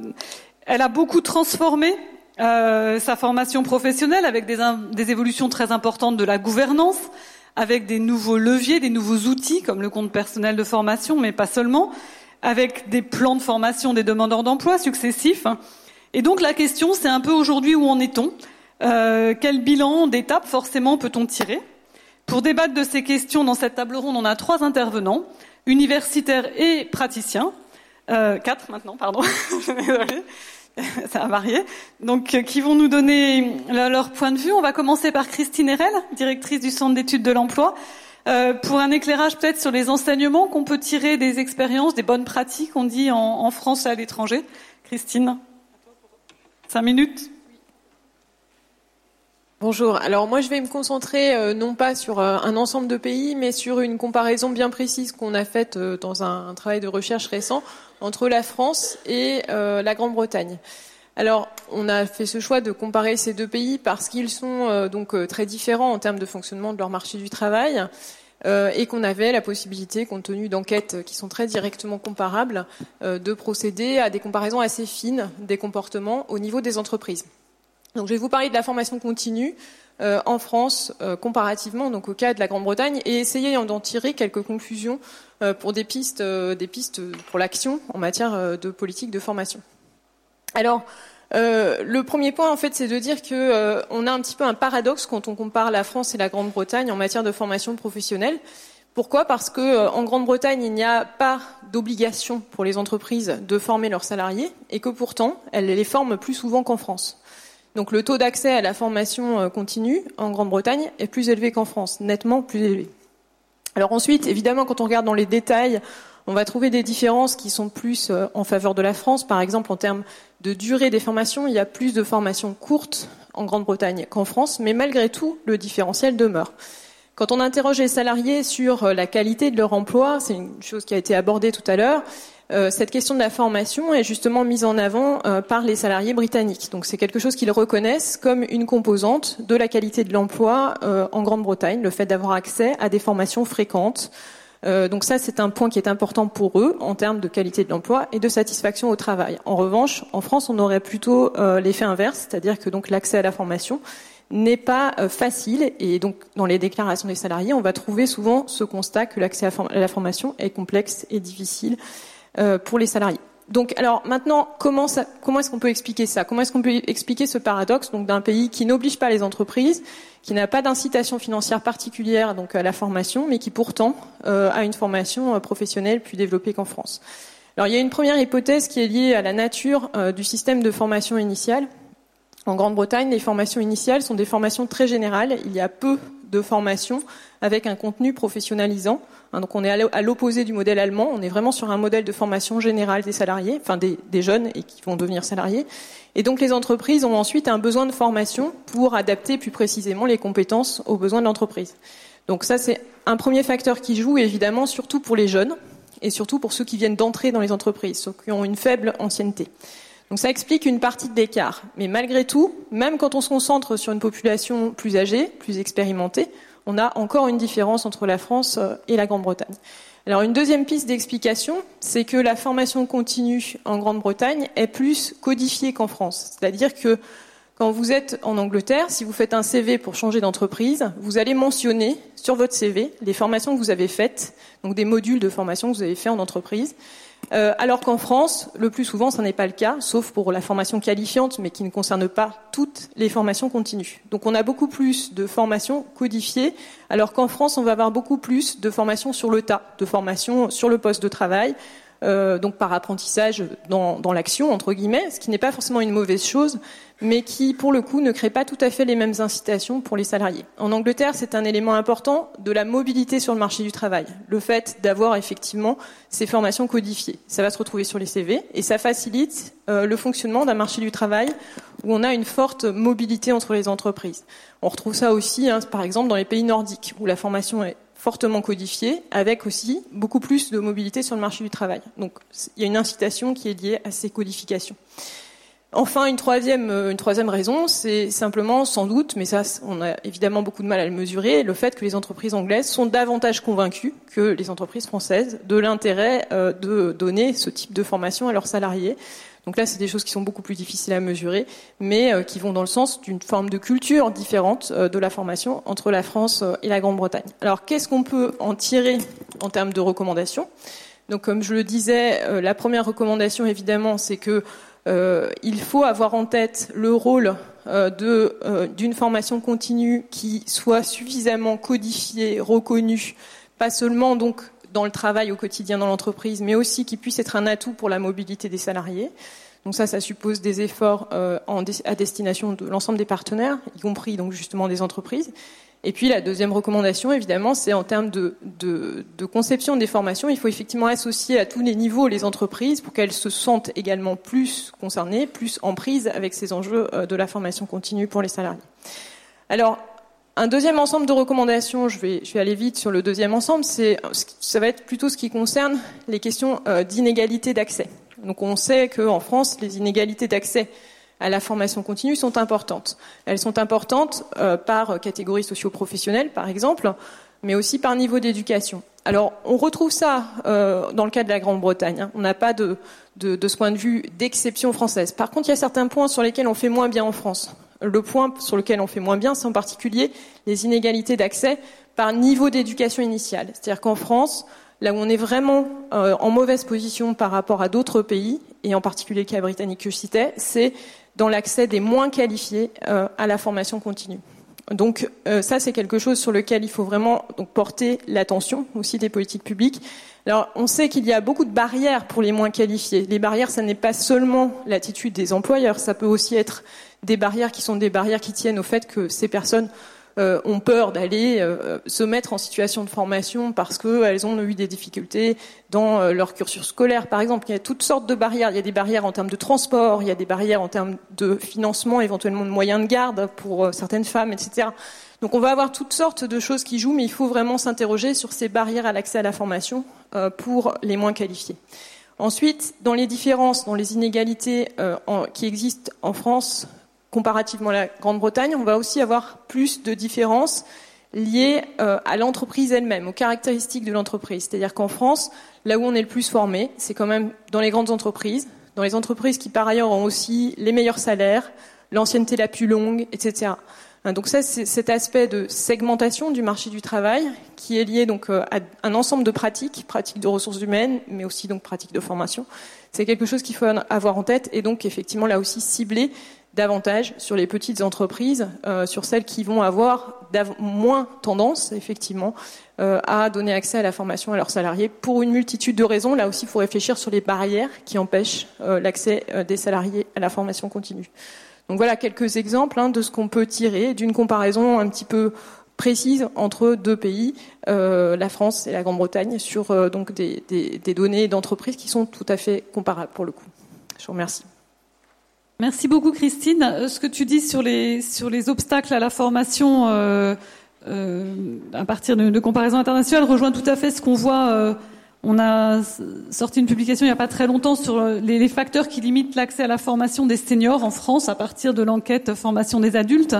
elle a beaucoup transformé euh, sa formation professionnelle avec des, des, évolutions très importantes de la gouvernance, avec des nouveaux leviers, des nouveaux outils comme le compte personnel de formation, mais pas seulement, avec des plans de formation des demandeurs d'emploi successifs. Et donc la question, c'est un peu aujourd'hui où en est-on? Euh, Quel bilan d'étape forcément peut-on tirer? Pour débattre de ces questions dans cette table ronde, on a trois intervenants, universitaires et praticiens. Euh, quatre maintenant, pardon. ça a varié. Donc, euh, qui vont nous donner leur point de vue? On va commencer par Christine Erel, directrice du Centre d'études de l'emploi, euh, pour un éclairage peut-être sur les enseignements qu'on peut tirer des expériences, des bonnes pratiques, on dit, en, France et à l'étranger. Christine, cinq minutes. Bonjour. Alors moi, je vais me concentrer euh, non pas sur un ensemble de pays, mais sur une comparaison bien précise qu'on a faite dans un, travail de recherche récent entre la France et euh, la Grande-Bretagne. Alors, on a fait ce choix de comparer ces deux pays parce qu'ils sont euh, donc euh, très différents en termes de fonctionnement de leur marché du travail et qu'on avait la possibilité, compte tenu d'enquêtes qui sont très directement comparables, de procéder à des comparaisons assez fines des comportements au niveau des entreprises. Donc, je vais vous parler de la formation continue en France comparativement donc au cas de la Grande-Bretagne et essayer d'en tirer quelques conclusions euh, pour des pistes, euh, des pistes pour l'action en matière euh, de politique de formation. Alors, le premier point, en fait, c'est de dire que on a un petit peu un paradoxe quand on compare la France et la Grande-Bretagne en matière de formation professionnelle. Pourquoi? Parce que en Grande-Bretagne, il n'y a pas d'obligation pour les entreprises de former leurs salariés et que pourtant, elles les forment plus souvent qu'en France. Donc le taux d'accès à la formation continue en Grande-Bretagne est plus élevé qu'en France, nettement plus élevé. Alors ensuite, évidemment, quand on regarde dans les détails, on va trouver des différences qui sont plus euh, en faveur de la France. Par exemple, en termes de durée des formations, il y a plus de formations courtes en Grande-Bretagne qu'en France, mais malgré tout, le différentiel demeure. Quand on interroge les salariés sur euh, la qualité de leur emploi, c'est une chose qui a été abordée tout à l'heure, euh, cette question de la formation est justement mise en avant par les salariés britanniques. Donc c'est quelque chose qu'ils reconnaissent comme une composante de la qualité de l'emploi en Grande-Bretagne, le fait d'avoir accès à des formations fréquentes. donc ça, c'est un point qui est important pour eux en termes de qualité de l'emploi et de satisfaction au travail. En revanche, en France, on aurait plutôt l'effet inverse, c'est-à-dire que donc l'accès à la formation n'est pas facile et donc dans les déclarations des salariés, on va trouver souvent ce constat que l'accès à la formation est complexe et difficile euh, pour les salariés. Donc, alors maintenant, comment, comment est-ce qu'on peut expliquer ça? Comment est-ce qu'on peut expliquer ce paradoxe donc d'un pays qui n'oblige pas les entreprises, qui n'a pas d'incitation financière particulière donc à la formation, mais qui pourtant euh, a une formation euh, professionnelle plus développée qu'en France? Alors, il y a une première hypothèse qui est liée à la nature du système de formation initiale. En Grande-Bretagne, les formations initiales sont des formations très générales. Il y a peu de formations avec un contenu professionnalisant. Hein, donc on est à l'opposé du modèle allemand, on est vraiment sur un modèle de formation générale des salariés, enfin des, jeunes et qui vont devenir salariés. Et donc les entreprises ont ensuite un besoin de formation pour adapter plus précisément les compétences aux besoins de l'entreprise. Donc ça c'est un premier facteur qui joue évidemment surtout pour les jeunes et surtout pour ceux qui viennent d'entrer dans les entreprises, ceux qui ont une faible ancienneté. Donc ça explique une partie de l'écart. Mais malgré tout, même quand on se concentre sur une population plus âgée, plus expérimentée, on a encore une différence entre la France euh, et la Grande-Bretagne. Alors une deuxième piste d'explication, c'est que la formation continue en Grande-Bretagne est plus codifiée qu'en France. C'est-à-dire que quand vous êtes en Angleterre, si vous faites un CV pour changer d'entreprise, vous allez mentionner sur votre CV les formations que vous avez faites, donc des modules de formation que vous avez fait en entreprise. Euh, alors qu'en France, le plus souvent, ce n'est pas le cas, sauf pour la formation qualifiante, mais qui ne concerne pas toutes les formations continues. Donc on a beaucoup plus de formations codifiées, alors qu'en France, on va avoir beaucoup plus de formations sur le tas, de formations sur le poste de travail, donc par apprentissage dans, dans l'action, entre guillemets, ce qui n'est pas forcément une mauvaise chose, mais qui, pour le coup, ne crée pas tout à fait les mêmes incitations pour les salariés. En Angleterre, c'est un élément important de la mobilité sur le marché du travail. Le fait d'avoir effectivement ces formations codifiées. Ça va se retrouver sur les CV et ça facilite euh, le fonctionnement d'un marché du travail où on a une forte mobilité entre les entreprises. On retrouve ça aussi, hein, par exemple, dans les pays nordiques, où la formation est fortement codifiée, avec aussi beaucoup plus de mobilité sur le marché du travail. Donc il y a une incitation qui est liée à ces codifications. Enfin, une troisième, euh, une troisième raison, c'est simplement, sans doute, mais ça, on a évidemment beaucoup de mal à le mesurer, le fait que les entreprises anglaises sont davantage convaincues que les entreprises françaises de l'intérêt euh, de donner ce type de formation à leurs salariés. Donc là, c'est des choses qui sont beaucoup plus difficiles à mesurer, mais euh, qui vont dans le sens d'une forme de culture différente de la formation entre la France et la Grande-Bretagne. Alors, qu'est-ce qu'on peut en tirer en termes de recommandations? Donc, comme je le disais, la première recommandation, évidemment, c'est que euh, il faut avoir en tête le rôle euh, euh, d'une formation continue qui soit suffisamment codifiée, reconnue, pas seulement donc dans le travail au quotidien dans l'entreprise, mais aussi qui puisse être un atout pour la mobilité des salariés. Donc ça, ça suppose des efforts à destination de l'ensemble des partenaires, y compris donc justement des entreprises. Et puis la deuxième recommandation, évidemment, c'est en termes de, de, de, conception des formations, il faut effectivement associer à tous les niveaux les entreprises pour qu'elles se sentent également plus concernées, plus en prise avec ces enjeux euh, de la formation continue pour les salariés. Alors, un deuxième ensemble de recommandations, je vais, aller vite sur le deuxième ensemble, c'est, ça va être plutôt ce qui concerne les questions euh, d'inégalité d'accès. Donc on sait qu'en France, les inégalités d'accès à la formation continue sont importantes. Elles sont importantes euh, par catégorie socio-professionnelle, par exemple, mais aussi par niveau d'éducation. Alors, on retrouve ça euh, dans le cas de la Grande-Bretagne. Hein. On n'a pas de, de, ce point de vue d'exception française. Par contre, il y a certains points sur lesquels on fait moins bien en France. Le point sur lequel on fait moins bien, c'est en particulier les inégalités d'accès par niveau d'éducation initiale. C'est-à-dire qu'en France, là où on est vraiment euh, en mauvaise position par rapport à d'autres pays, et en particulier le cas britannique que je citais, c'est dans l'accès des moins qualifiés euh, à la formation continue. Donc euh, ça, c'est quelque chose sur lequel il faut vraiment porter l'attention aussi des politiques publiques. Alors on sait qu'il y a beaucoup de barrières pour les moins qualifiés. Les barrières, ça n'est pas seulement l'attitude des employeurs, ça peut aussi être des barrières qui sont des barrières qui tiennent au fait que ces personnes euh, ont peur d'aller euh, se mettre en situation de formation parce qu'elles ont eu des difficultés dans euh, leur cursus scolaire, par exemple. Il y a toutes sortes de barrières. Il y a des barrières en termes de transport, il y a des barrières en termes de financement, éventuellement de moyens de garde pour certaines femmes, etc. Donc on va avoir toutes sortes de choses qui jouent, mais il faut vraiment s'interroger sur ces barrières à l'accès à la formation pour les moins qualifiés. Ensuite, dans les différences, dans les inégalités qui existent en France comparativement à la Grande-Bretagne, on va aussi avoir plus de différences liées euh, à l'entreprise elle-même, aux caractéristiques de l'entreprise. C'est-à-dire qu'en France, là où on est le plus formé, c'est quand même dans les grandes entreprises, dans les entreprises qui par ailleurs ont aussi les meilleurs salaires, l'ancienneté la plus longue, etc. Hein, donc ça, c'est cet aspect de segmentation du marché du travail qui est lié donc euh, à un ensemble de pratiques, pratiques de ressources humaines, mais aussi donc pratiques de formation. C'est quelque chose qu'il faut avoir en tête et donc effectivement là aussi cibler davantage sur les petites entreprises, euh, sur celles qui vont avoir moins tendance, effectivement, euh, à donner accès à la formation à leurs salariés pour une multitude de raisons. Là aussi, il faut réfléchir sur les barrières qui empêchent euh, l'accès des salariés à la formation continue. Donc voilà quelques exemples hein, de ce qu'on peut tirer d'une comparaison un petit peu précise entre deux pays, la France et la Grande-Bretagne, sur donc des, des données d'entreprises qui sont tout à fait comparables pour le coup. Je vous remercie. Merci beaucoup Christine. Euh, ce que tu dis sur les, sur les obstacles à la formation euh, euh, à partir de, de comparaisons internationales rejoint tout à fait ce qu'on voit. Euh, on a sorti une publication il n'y a pas très longtemps sur les, les facteurs qui limitent l'accès à la formation des seniors en France à partir de l'enquête formation des adultes.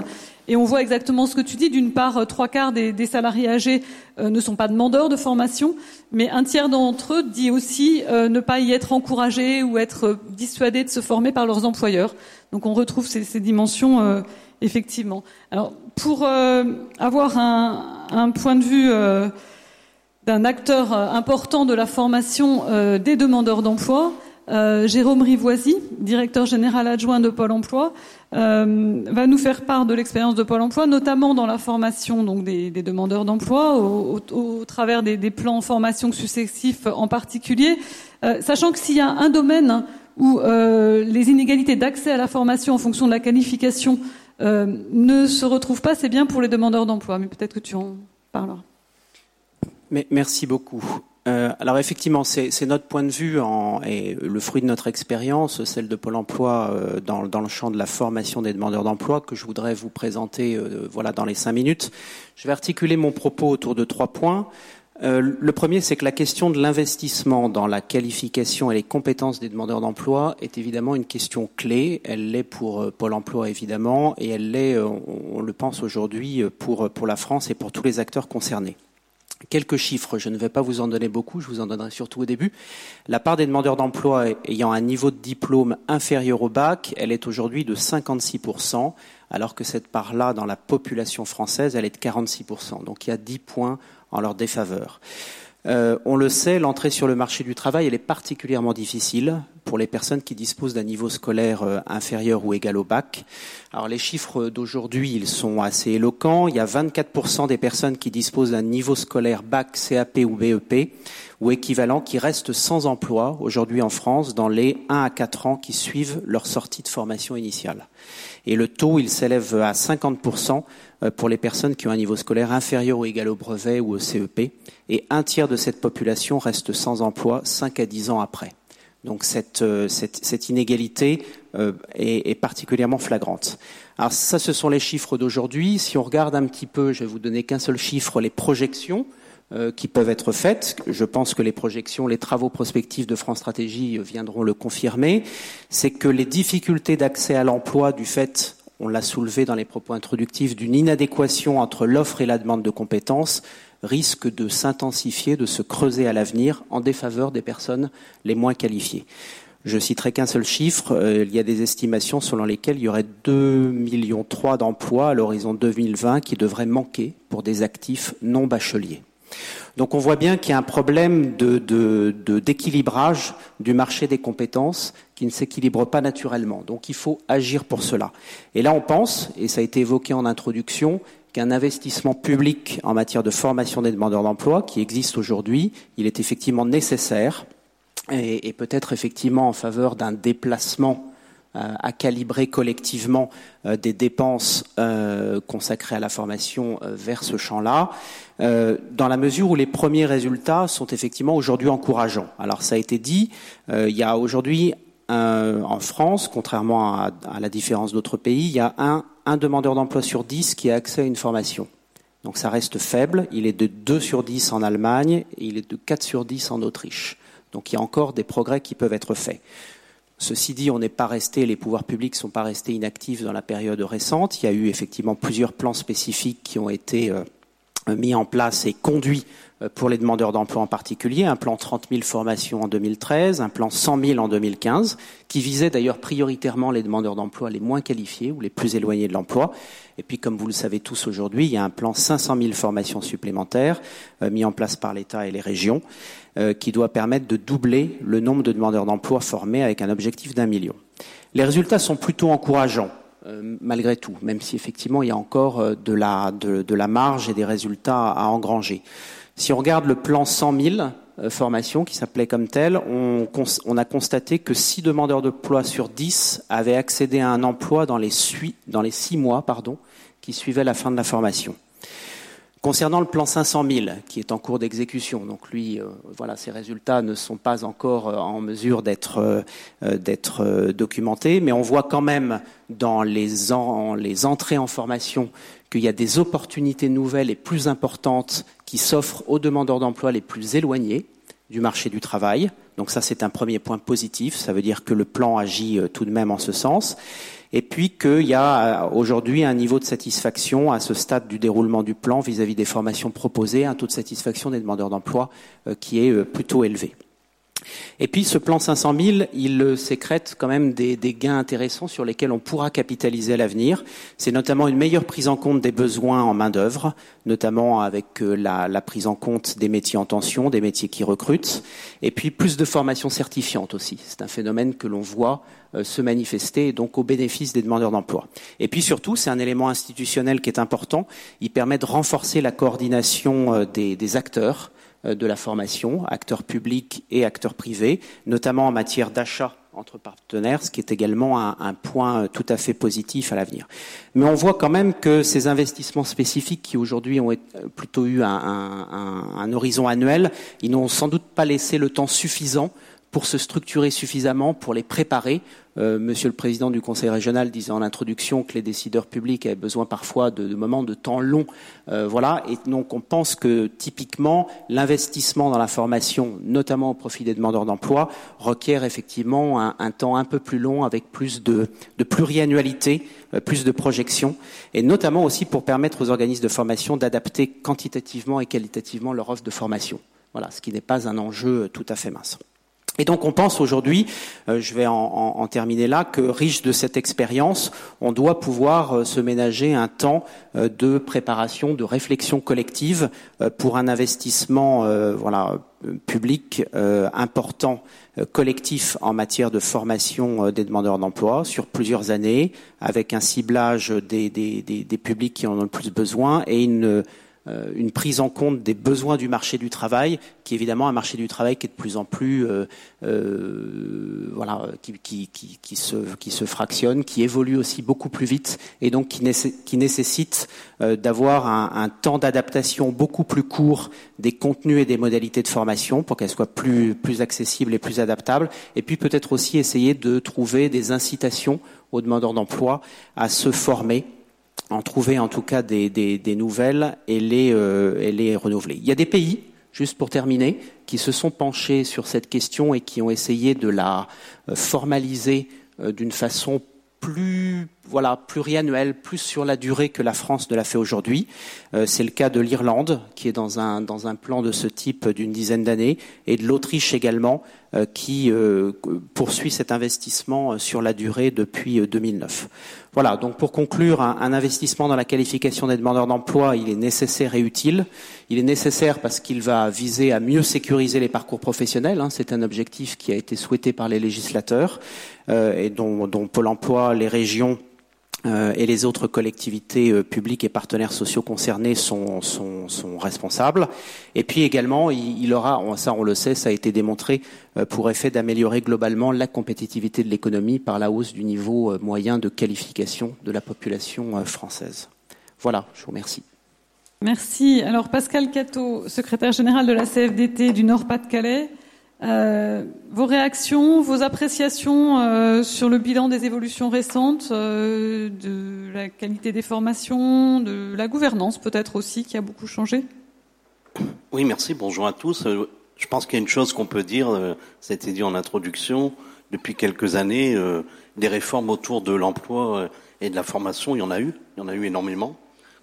Et on voit exactement ce que tu dis. D'une part, trois quarts des, salariés âgés euh, ne sont pas demandeurs de formation, mais un tiers d'entre eux dit aussi euh, ne pas y être encouragés ou être dissuadés de se former par leurs employeurs. Donc on retrouve ces, dimensions euh, effectivement. Alors pour avoir un, point de vue d'un acteur important de la formation des demandeurs d'emploi, Jérôme Rivoisi, directeur général adjoint de Pôle Emploi, va nous faire part de l'expérience de Pôle Emploi, notamment dans la formation des, demandeurs d'emploi, au, travers des, des, plans formation successifs en particulier, sachant que s'il y a un domaine où les inégalités d'accès à la formation en fonction de la qualification ne se retrouvent pas, c'est bien pour les demandeurs d'emploi. Mais peut-être que tu en parleras. Merci beaucoup. Euh, alors effectivement, c'est notre point de vue et le fruit de notre expérience, celle de Pôle Emploi euh, dans, dans, le champ de la formation des demandeurs d'emploi, que je voudrais vous présenter euh, voilà dans les cinq minutes. Je vais articuler mon propos autour de trois points. le premier, c'est que la question de l'investissement dans la qualification et les compétences des demandeurs d'emploi est évidemment une question clé. Elle l'est pour Pôle Emploi évidemment, et elle l'est, on, on, le pense aujourd'hui, pour, pour la France et pour tous les acteurs concernés. Quelques chiffres, je ne vais pas vous en donner beaucoup, je vous en donnerai surtout au début. La part des demandeurs d'emploi ayant un niveau de diplôme inférieur au bac, elle est aujourd'hui de 56%, alors que cette part-là, dans la population française, elle est de 46%. Donc il y a 10 points en leur défaveur. Euh, on le sait, l'entrée sur le marché du travail, elle est particulièrement difficile pour les personnes qui disposent d'un niveau scolaire euh, inférieur ou égal au bac. Alors les chiffres d'aujourd'hui, ils sont assez éloquents. Il y a 24% des personnes qui disposent d'un niveau scolaire bac, CAP ou BEP ou équivalent qui restent sans emploi aujourd'hui en France dans les 1 à 4 ans qui suivent leur sortie de formation initiale. Et le taux, il s'élève à 50% euh, pour les personnes qui ont un niveau scolaire inférieur ou égal au brevet ou au CEP, et un tiers de cette population reste sans emploi 5 à 10 ans après. Donc cette, euh, inégalité euh, est, est, particulièrement flagrante. Alors ça, ce sont les chiffres d'aujourd'hui. Si on regarde un petit peu, je vais vous donner qu'un seul chiffre, les projections qui peuvent être faites. Je pense que les projections, les travaux prospectifs de France Stratégie viendront le confirmer. C'est que les difficultés d'accès à l'emploi du fait on l'a soulevé dans les propos introductifs, d'une inadéquation entre l'offre et la demande de compétences risque de s'intensifier, de se creuser à l'avenir en défaveur des personnes les moins qualifiées. Je citerai qu'un seul chiffre. Euh, il y a des estimations selon lesquelles il y aurait 2,3 millions d'emplois à l'horizon 2020 qui devraient manquer pour des actifs non bacheliers. Donc on voit bien qu'il y a un problème d'équilibrage du marché des compétences qui ne s'équilibre pas naturellement. Donc il faut agir pour cela. Et là on pense, et ça a été évoqué en introduction, qu'un investissement public en matière de formation des demandeurs d'emploi qui existe aujourd'hui, est effectivement nécessaire et, peut-être effectivement en faveur d'un déplacement à calibrer collectivement euh, des dépenses euh, consacrées à la formation vers ce champ-là, dans la mesure où les premiers résultats sont effectivement aujourd'hui encourageants. Alors ça a été dit, il y a aujourd'hui en France, contrairement à, la différence d'autres pays, il y a un, un demandeur d'emploi sur dix qui a accès à une formation. Donc ça reste faible, il est de 2 sur 10 en Allemagne et il est de 4 sur 10 en Autriche. Donc il y a encore des progrès qui peuvent être faits. Ceci dit, on n'est pas resté, les pouvoirs publics ne sont pas restés inactifs dans la période récente. Il y a eu effectivement plusieurs plans spécifiques qui ont été euh, mis en place et conduits euh, pour les demandeurs d'emploi en particulier, un plan 30 000 formations en 2013, un plan 100 000 en 2015, qui visait d'ailleurs prioritairement les demandeurs d'emploi les moins qualifiés ou les plus éloignés de l'emploi. Et puis, comme vous le savez tous aujourd'hui, il y a un plan 500 000 formations supplémentaires euh, mis en place par l'État et les régions. Euh, qui doit permettre de doubler le nombre de demandeurs d'emploi formés avec un objectif d'un million. Les résultats sont plutôt encourageants, euh, malgré tout, même si effectivement il y a encore euh, de la, de, la marge et des résultats à engranger. Si on regarde le plan 100 000 formations qui s'appelait comme tel, on, a constaté que 6 demandeurs d'emploi sur 10 avaient accédé à un emploi dans les, dans les 6 mois pardon, qui suivaient la fin de la formation. Concernant le plan 500 000, qui est en cours d'exécution, donc lui, euh, voilà, ses résultats ne sont pas encore euh, en mesure d'être euh, documentés, mais on voit quand même dans les entrées en formation qu'il y a des opportunités nouvelles et plus importantes qui s'offrent aux demandeurs d'emploi les plus éloignés du marché du travail. Donc ça, c'est un premier point positif. Ça veut dire que le plan agit tout de même en ce sens et puis qu'il y a euh, aujourd'hui un niveau de satisfaction à ce stade du déroulement du plan vis-à-vis des formations proposées, un taux de satisfaction des demandeurs d'emploi euh, qui est euh, plutôt élevé. Et puis ce plan 500 000, il sécrète quand même des, gains intéressants sur lesquels on pourra capitaliser à l'avenir. C'est notamment une meilleure prise en compte des besoins en main d'œuvre, notamment avec euh, la, prise en compte des métiers en tension, des métiers qui recrutent, et puis plus de formation certifiante aussi. C'est un phénomène que l'on voit euh, se manifester donc au bénéfice des demandeurs d'emploi. Et puis surtout, c'est un élément institutionnel qui est important. Il permet de renforcer la coordination euh, des acteurs de la formation, acteurs publics et acteurs privés, notamment en matière d'achat entre partenaires, ce qui est également un, point tout à fait positif à l'avenir. Mais on voit quand même que ces investissements spécifiques qui aujourd'hui ont plutôt eu un horizon annuel, ils n'ont sans doute pas laissé le temps suffisant pour se structurer suffisamment, pour les préparer. Euh, Monsieur le Président du Conseil régional disait en introduction que les décideurs publics avaient besoin parfois de, moments de temps longs. Euh, voilà, et donc on pense que typiquement l'investissement dans la formation, notamment au profit des demandeurs d'emploi, requiert effectivement un, temps un peu plus long avec plus de, de pluriannualité, euh, plus de projection, et notamment aussi pour permettre aux organismes de formation d'adapter quantitativement et qualitativement leur offre de formation. Voilà, ce qui n'est pas un enjeu tout à fait mince. Et donc on pense aujourd'hui, euh, je vais en, terminer là, que riche de cette expérience, on doit pouvoir euh, se ménager un temps euh, de préparation, de réflexion collective pour un investissement voilà, public important, collectif en matière de formation des demandeurs d'emploi sur plusieurs années, avec un ciblage des, des, des publics qui en ont le plus besoin et une une prise en compte des besoins du marché du travail, qui est évidemment un marché du travail qui est de plus en plus, euh, euh, voilà, qui, se, fractionne, qui évolue aussi beaucoup plus vite, et donc qui, nécessite d'avoir un, temps d'adaptation beaucoup plus court des contenus et des modalités de formation pour qu'elles soient plus, plus accessibles et plus adaptables, et puis peut-être aussi essayer de trouver des incitations aux demandeurs d'emploi à se former en trouver en tout cas des, nouvelles et les, euh, renouveler. Il y a des pays, juste pour terminer, qui se sont penchés sur cette question et qui ont essayé de la euh, formaliser euh, d'une façon plus voilà pluriannuelle, plus sur la durée que la France ne l'a fait aujourd'hui. c'est le cas de l'Irlande, qui est dans un, dans un plan de ce type d'une dizaine d'années, et de l'Autriche également, qui poursuit cet investissement sur la durée depuis 2009. Voilà, donc pour conclure, un, investissement dans la qualification des demandeurs d'emploi, il est nécessaire et utile. Il est nécessaire parce qu'il va viser à mieux sécuriser les parcours professionnels. Hein. C'est un objectif qui a été souhaité par les législateurs euh, et dont, dont Pôle emploi, les régions euh, et les autres collectivités euh, publiques et partenaires sociaux concernés sont, sont, sont responsables. Et puis également, il, aura, ça on le sait, ça a été démontré, euh, pour effet d'améliorer globalement la compétitivité de l'économie par la hausse du niveau moyen de qualification de la population française. Voilà, je vous remercie. Merci. Alors Pascal Cato, secrétaire général de la CFDT du Nord-Pas-de-Calais. Euh, vos réactions, vos appréciations euh, sur le bilan des évolutions récentes, euh, de la qualité des formations, de la gouvernance peut-être aussi qui a beaucoup changé? Oui, merci. Bonjour à tous. Je pense qu'il y a une chose qu'on peut dire, été dit en introduction, depuis quelques années, des réformes autour de l'emploi et de la formation, il y en a eu, il y en a eu énormément.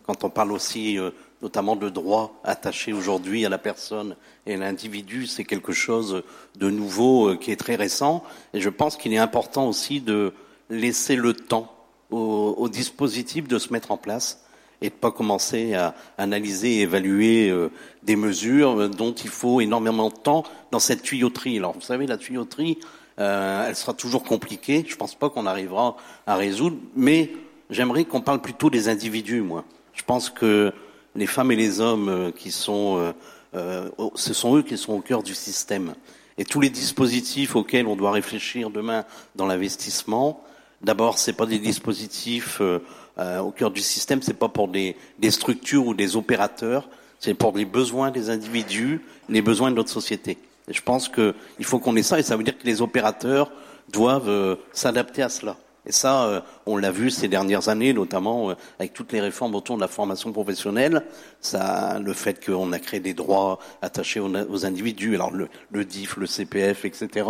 Quand on parle aussi notamment de droits attachés aujourd'hui à la personne et à l'individu, c'est quelque chose de nouveau euh, qui est très récent. Et je pense qu'il est important aussi de laisser le temps au, dispositif de se mettre en place et de pas commencer à analyser et évaluer euh, des mesures dont il faut énormément de temps dans cette tuyauterie. Alors vous savez, la tuyauterie, euh, elle sera toujours compliquée. Je pense pas qu'on arrivera à résoudre, mais j'aimerais qu'on parle plutôt des individus, moi. Je pense que les femmes et les hommes euh, qui sont, euh, euh, ce sont eux qui sont au cœur du système. Et tous les dispositifs auxquels on doit réfléchir demain dans l'investissement, d'abord, c'est pas des dispositifs au cœur du système, c'est pas pour des, structures ou des opérateurs, c'est pour les besoins des individus, les besoins de notre société. Et je pense qu'il faut qu'on ait ça, et ça veut dire que les opérateurs doivent s'adapter à cela. Et ça, euh, on l'a vu ces dernières années, notamment euh, avec toutes les réformes autour de la formation professionnelle. Ça, le fait qu'on a créé des droits attachés aux, individus, alors le, DIF, le CPF, etc.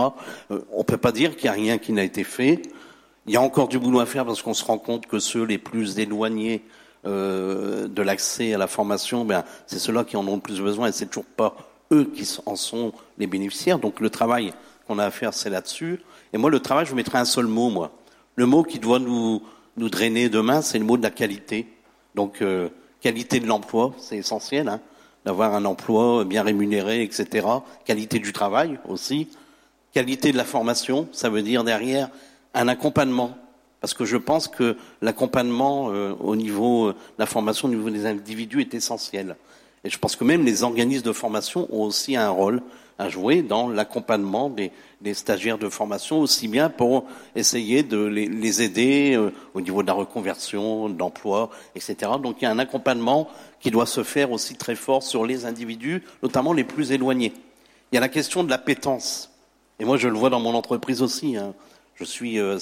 Euh, on peut pas dire qu'il n'y a rien qui n'a été fait. Il y a encore du boulot à faire parce qu'on se rend compte que ceux les plus éloignés de l'accès à la formation, ben, c'est ceux-là qui en ont le plus besoin et c'est toujours pas eux qui en sont les bénéficiaires. Donc le travail qu'on a à faire, c'est là-dessus. Et moi, le travail, je mettrai un seul mot, moi. Le mot qui doit nous, nous drainer demain, c'est le mot de la qualité. Donc, euh, qualité de l'emploi, c'est essentiel, hein, d'avoir un emploi bien rémunéré, etc. Qualité du travail aussi. Qualité de la formation, ça veut dire derrière un accompagnement. Parce que je pense que l'accompagnement euh, au niveau de la formation, au niveau des individus, est essentiel. Et je pense que même les organismes de formation ont aussi un rôle à jouer dans l'accompagnement des, des, stagiaires de formation, aussi bien pour essayer de les, les aider euh, au niveau de la reconversion, de l'emploi, etc. Donc il y a un accompagnement qui doit se faire aussi très fort sur les individus, notamment les plus éloignés. Il y a la question de l'appétence. Et moi, je le vois dans mon entreprise aussi. Hein. Je suis euh,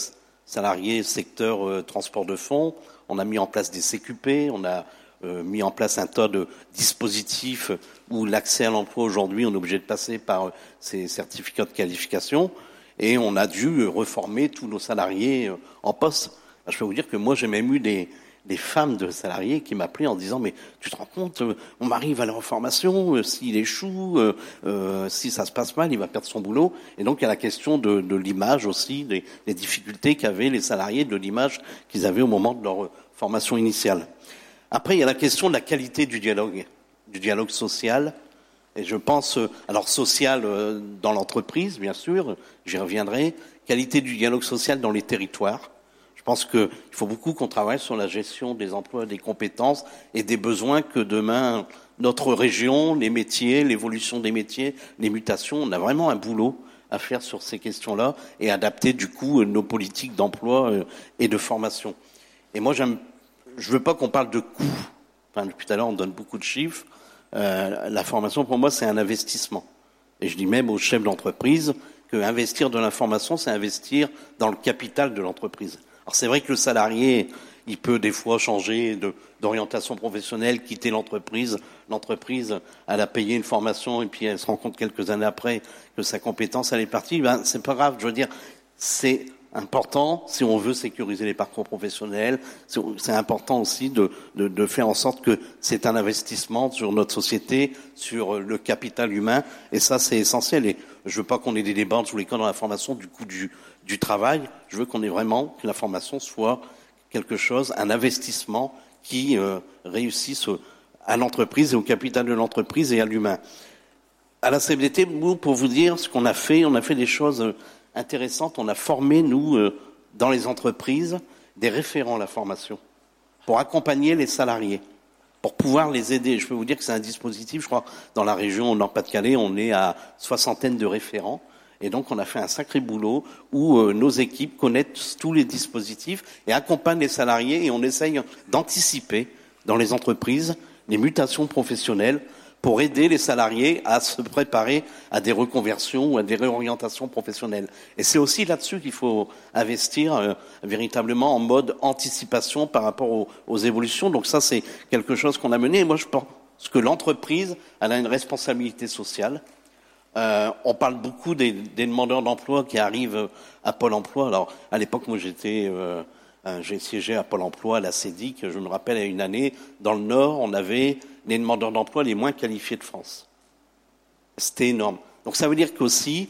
salarié secteur euh, transport de fonds. On a mis en place des CQP, on a euh, mis en place un tas de dispositifs où l'accès à l'emploi aujourd'hui, on est obligé de passer par euh, ces certificats de qualification et on a dû reformer tous nos salariés euh, en poste. Je peux vous dire que moi, j'ai même eu des, femmes de salariés qui m'appelaient en disant mais tu te rends compte mon mari va aller en formation s'il échoue si ça se passe mal il va perdre son boulot. Et donc il y a la question de, de l'image aussi des, des difficultés qu'avaient les salariés de l'image qu'ils avaient au moment de leur formation initiale. Après, il y a la question de la qualité du dialogue, du dialogue social. Et je pense, euh, alors social euh, dans l'entreprise, bien sûr, j'y reviendrai, qualité du dialogue social dans les territoires. Je pense qu'il faut beaucoup qu'on travaille sur la gestion des emplois, des compétences et des besoins que demain notre région, les métiers, l'évolution des métiers, les mutations, on a vraiment un boulot à faire sur ces questions-là et adapter du coup nos politiques d'emploi euh, et de formation. Et moi, j'aime je veux pas qu'on parle de coûts. Depuis tout à l'heure, on donne beaucoup de chiffres. Euh, la formation, pour moi, c'est un investissement. Et je dis même aux chefs d'entreprise que investir dans l'information, c'est investir dans le capital de l'entreprise. Alors c'est vrai que le salarié, il peut des fois changer d'orientation professionnelle, quitter l'entreprise. L'entreprise, elle a payé une formation et puis elle se rend compte quelques années après que sa compétence, elle est partie. Ben, c'est pas grave. Je veux dire, c'est important si on veut sécuriser les parcours professionnels. C'est important aussi de, de, faire en sorte que c'est un investissement sur notre société, sur le capital humain, et ça c'est essentiel. Et je veux pas qu'on ait des débats tous les cas dans la formation du coût du, du travail. Je veux qu'on ait vraiment que la formation soit quelque chose, un investissement qui euh, réussisse à l'entreprise et au capital de l'entreprise et à l'humain. À la CBDT, pour vous dire ce qu'on a fait, on a fait des choses intéressante. On a formé, nous, euh, dans les entreprises, des référents à la formation pour accompagner les salariés, pour pouvoir les aider. Je peux vous dire que c'est un dispositif, je crois, dans la région Nord-Pas-de-Calais, on est à soixantaine de référents. Et donc, on a fait un sacré boulot où euh, nos équipes connaissent tous les dispositifs et accompagnent les salariés et on essaye d'anticiper dans les entreprises les mutations professionnelles pour aider les salariés à se préparer à des reconversions ou à des réorientations professionnelles. Et c'est aussi là-dessus qu'il faut investir euh, véritablement en mode anticipation par rapport aux, évolutions. Donc ça, c'est quelque chose qu'on a mené. Et moi, je pense que l'entreprise, elle a une responsabilité sociale. Euh, on parle beaucoup des, des demandeurs d'emploi qui arrivent à Pôle Emploi. Alors, à l'époque, moi, j'étais euh, j'ai siégé à Pôle emploi, à la CEDIC. Je me rappelle, à une année, dans le Nord, on avait les demandeurs d'emploi les moins qualifiés de France. C'était énorme. Donc ça veut dire qu'aussi,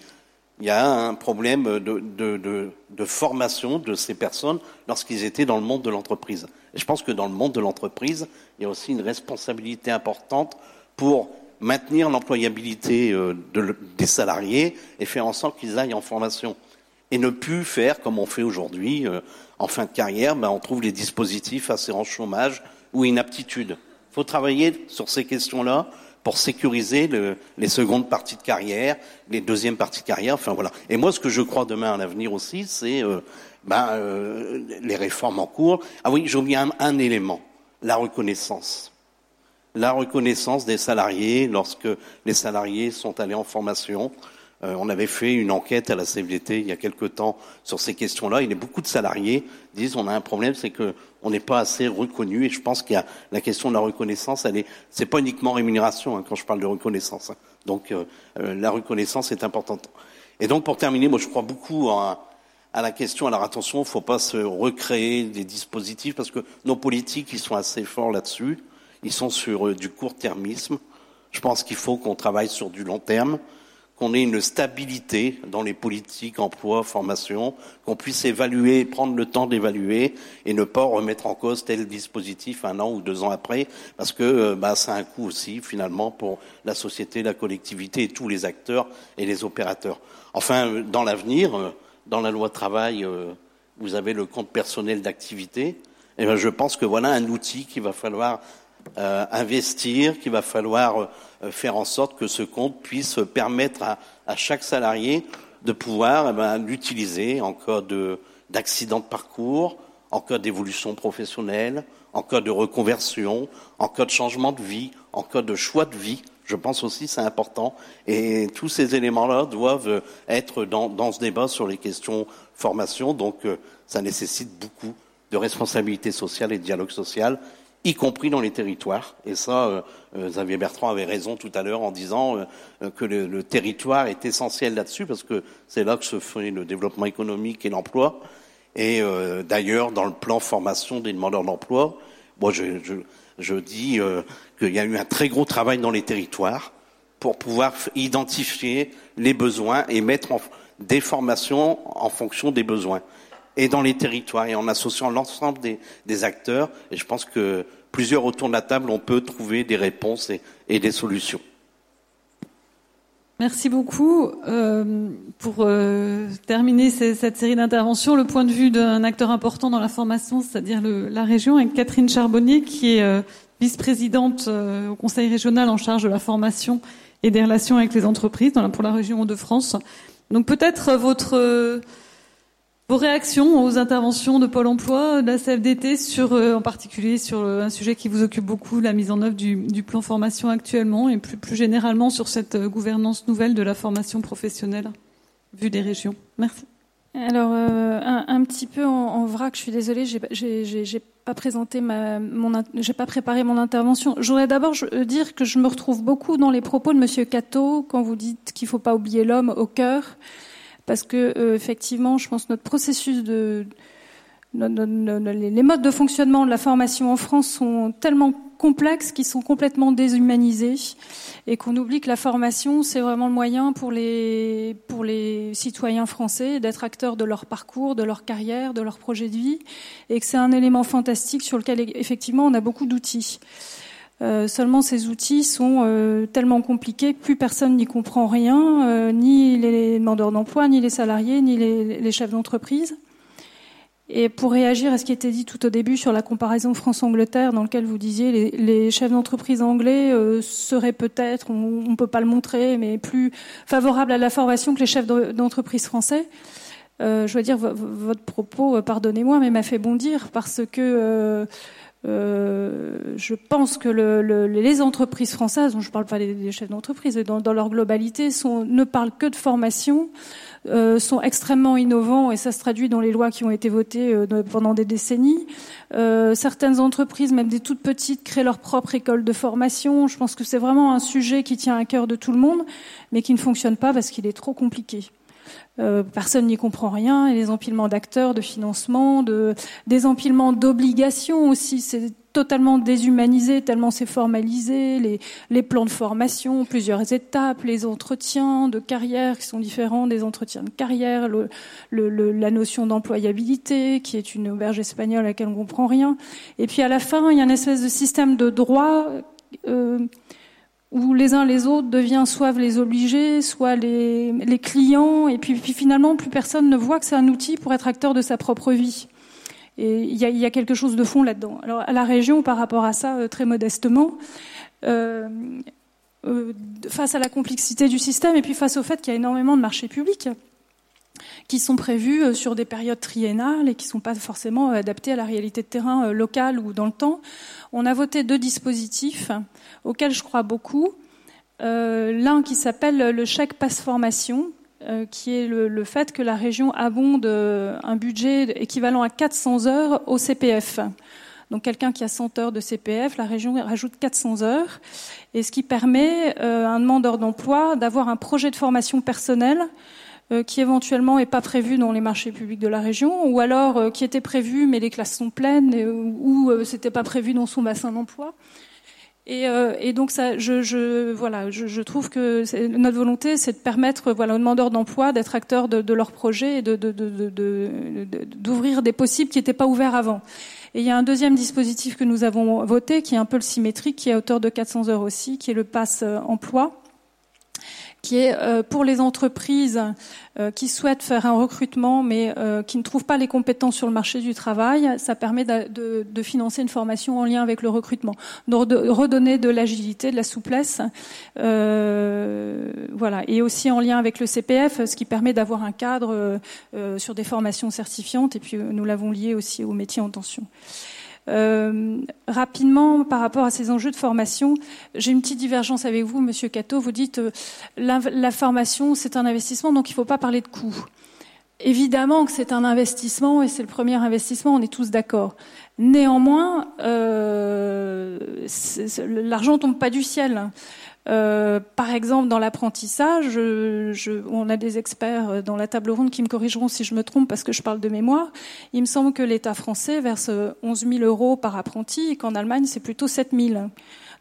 il y a un problème de, formation de ces personnes lorsqu'ils étaient dans le monde de l'entreprise. Je pense que dans le monde de l'entreprise, il y a aussi une responsabilité importante pour maintenir l'employabilité euh, des salariés et faire en sorte qu'ils aillent en formation. Et ne plus faire comme on fait aujourd'hui, euh, en fin de carrière, ben, on trouve les dispositifs assurance chômage ou inaptitude. Il faut travailler sur ces questions-là pour sécuriser le, les secondes parties de carrière, les deuxièmes parties de carrière. Enfin voilà. Et moi, ce que je crois demain à l'avenir aussi, c'est euh, ben, euh, les réformes en cours. Ah oui, j'ai oublié un, un élément la reconnaissance. La reconnaissance des salariés lorsque les salariés sont allés en formation. Euh, on avait fait une enquête à la CFDT il y a quelque temps sur ces questions-là. Il y a beaucoup de salariés disent on a un problème, c'est qu'on n'est pas assez reconnu. Et je pense qu'il y a la question de la reconnaissance. C'est pas uniquement rémunération hein, quand je parle de reconnaissance. Hein. Donc euh, euh, la reconnaissance est importante. Et donc pour terminer, moi je crois beaucoup à, à la question. Alors attention, il ne faut pas se recréer des dispositifs parce que nos politiques ils sont assez forts là-dessus. Ils sont sur du court-termisme. Je pense qu'il faut qu'on travaille sur du long terme, qu'on ait une stabilité dans les politiques, emploi, formation, qu'on puisse évaluer, prendre le temps d'évaluer et ne pas remettre en cause tel dispositif un an ou deux ans après, parce que euh, bah, ça a un coût aussi finalement pour la société, la collectivité et tous les acteurs et les opérateurs. Enfin, euh, dans l'avenir, euh, dans la loi travail, vous avez le compte personnel d'activité. Et eh ben, je pense que voilà un outil qu'il va falloir investir, qu'il va falloir euh, faire en sorte que ce compte puisse permettre à, chaque salarié de pouvoir eh ben, l'utiliser en cas d'accident de parcours, en cas d'évolution professionnelle, en cas de reconversion, en cas de changement de vie, en cas de choix de vie. Je pense aussi c'est important. Et tous ces éléments-là doivent être dans, dans, ce débat sur les questions formation. Donc euh, ça nécessite beaucoup de responsabilité sociale et de dialogue social y compris dans les territoires. Et ça, euh, euh, Xavier Bertrand avait raison tout à l'heure en disant euh, que le, territoire est essentiel là-dessus, parce que c'est là que se fait le développement économique et l'emploi. Et d'ailleurs, dans le plan formation des demandeurs d'emploi, moi, je, dis qu'il y a eu un très gros travail dans les territoires pour pouvoir identifier les besoins et mettre en, des formations en fonction des besoins et dans les territoires et en associant l'ensemble des, acteurs. Et je pense que plusieurs autour de la table, on peut trouver des réponses et, des solutions. Merci beaucoup. Euh, pour euh, terminer cette série d'interventions, le point de vue d'un acteur important dans la formation, c'est-à-dire la région, avec Catherine Charbonnier, qui est euh, vice-présidente au Conseil régional en charge de la formation et des relations avec les entreprises pour la région de France. Donc peut-être votre vos réactions aux interventions de Pôle Emploi, de la CFDT, sur, euh, en particulier sur euh, un sujet qui vous occupe beaucoup, la mise en œuvre du, plan formation actuellement, et plus, généralement sur cette euh, gouvernance nouvelle de la formation professionnelle, vue des régions. Merci. Alors, un, petit peu en, vrac, je suis désolée, j'ai pas présenté j'ai pas préparé mon intervention. Je voudrais d'abord dire que je me retrouve beaucoup dans les propos de Monsieur Cato quand vous dites qu'il faut pas oublier l'homme au cœur parce que euh, effectivement, je pense que notre processus de les modes de fonctionnement de la formation en France sont tellement complexes qu'ils sont complètement déshumanisés et qu'on oublie que la formation, c'est vraiment le moyen pour les, pour les citoyens français d'être acteurs de leur parcours, de leur carrière, de leur projet de vie et que c'est un élément fantastique sur lequel effectivement on a beaucoup d'outils. Euh, seulement ces outils sont euh, tellement compliqués que plus personne n'y comprend rien, euh, ni les demandeurs d'emploi, ni les salariés, ni les, chefs d'entreprise. Et pour réagir à ce qui était dit tout au début sur la comparaison France-Angleterre, dans lequel vous disiez les, les chefs d'entreprise anglais seraient peut-être, on ne peut pas le montrer, mais plus favorables à la formation que les chefs d'entreprise français. je dois dire, votre propos, pardonnez-moi, mais m'a fait bondir parce que euh, je pense que le, le, les entreprises françaises, dont je ne parle pas des, chefs d'entreprise, dans, dans, leur globalité, ne parlent que de formation, euh, sont extrêmement innovants et ça se traduit dans les lois qui ont été votées euh, pendant des décennies. Certaines entreprises, même des toutes petites, créent leur propre école de formation. Je pense que c'est vraiment un sujet qui tient à cœur de tout le monde, mais qui ne fonctionne pas parce qu'il est trop compliqué. Euh, personne n'y comprend rien, et les empilements d'acteurs, de financement, de, des empilements d'obligations aussi, c'est totalement déshumanisé, tellement c'est formalisé, les, plans de formation, plusieurs étapes, les entretiens de carrière qui sont différents des entretiens de carrière, la notion d'employabilité qui est une auberge espagnole à laquelle on comprend rien. Et puis à la fin, il y a une espèce de système de droit euh, où les uns les autres deviennent soit les obligés, soit les, clients, et puis, finalement plus personne ne voit que c'est un outil pour être acteur de sa propre vie. Et il y a, y a, quelque chose de fond là-dedans. Alors à la région, par rapport à ça, euh, très modestement, euh, euh, face à la complexité du système et puis face au fait qu'il y a énormément de marchés publics qui sont prévus euh, sur des périodes triennales et qui ne sont pas forcément adaptés à la réalité de terrain locale ou dans le temps, on a voté deux dispositifs auquel je crois beaucoup. Euh, l'un qui s'appelle le chèque passe formation, euh, qui est le, fait que la région abonde euh, un budget équivalent à 400 heures au CPF. Donc quelqu'un qui a 100 heures de CPF, la région rajoute 400 heures, et ce qui permet à un demandeur d'emploi d'avoir un projet de formation personnelle qui éventuellement n'est pas prévu dans les marchés publics de la région, ou alors qui était prévu mais les classes sont pleines, ou, ou c'était pas prévu dans son bassin d'emploi Et, euh, donc je, voilà, je, trouve que notre volonté, c'est de permettre aux demandeurs d'emploi d'être acteurs de, leur projet et d'ouvrir des possibles qui n'étaient pas ouverts avant. Et il y a un deuxième dispositif que nous avons voté, qui est un peu le symétrique, qui est à hauteur de 400 heures aussi, qui est le pass euh, emploi qui est euh, pour les entreprises euh, qui souhaitent faire un recrutement mais euh, qui ne trouvent pas les compétences sur le marché du travail, ça permet de, financer une formation en lien avec le recrutement, de redonner de l'agilité, de la souplesse, voilà, et aussi en lien avec le CPF, ce qui permet d'avoir un cadre sur des formations certifiantes, et puis nous l'avons lié aussi aux métiers en tension. Euh, rapidement, par rapport à ces enjeux de formation, j'ai une petite divergence avec vous, Monsieur Cato. Vous dites euh, la, formation, c'est un investissement, donc il ne faut pas parler de coût. Évidemment que c'est un investissement et c'est le premier investissement, on est tous d'accord. Néanmoins, euh, l'argent tombe pas du ciel. Euh, par exemple, dans l'apprentissage, je, on a des experts dans la table ronde qui me corrigeront si je me trompe parce que je parle de mémoire. Il me semble que l'État français verse 11 000 euros par apprenti et qu'en Allemagne, c'est plutôt 7 000.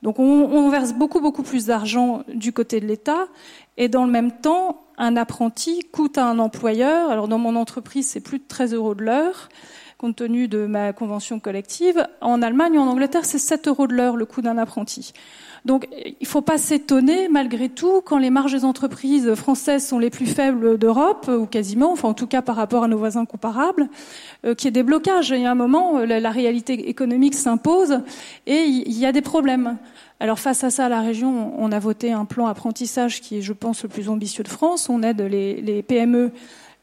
Donc on, on verse beaucoup, beaucoup plus d'argent du côté de l'État et dans le même temps, un apprenti coûte à un employeur. Alors dans mon entreprise, c'est plus de 13 euros de l'heure compte tenu de ma convention collective. En Allemagne en Angleterre, c'est 7 euros de l'heure le coût d'un apprenti. Donc il ne faut pas s'étonner, malgré tout, quand les marges des entreprises françaises sont les plus faibles d'Europe, ou quasiment, enfin en tout cas par rapport à nos voisins comparables, euh, qu'il y ait des blocages. Y a un moment, euh, la, réalité économique s'impose et il y, a des problèmes. Alors face à ça, la région, on a voté un plan apprentissage qui est, je pense, le plus ambitieux de France. On aide les, PME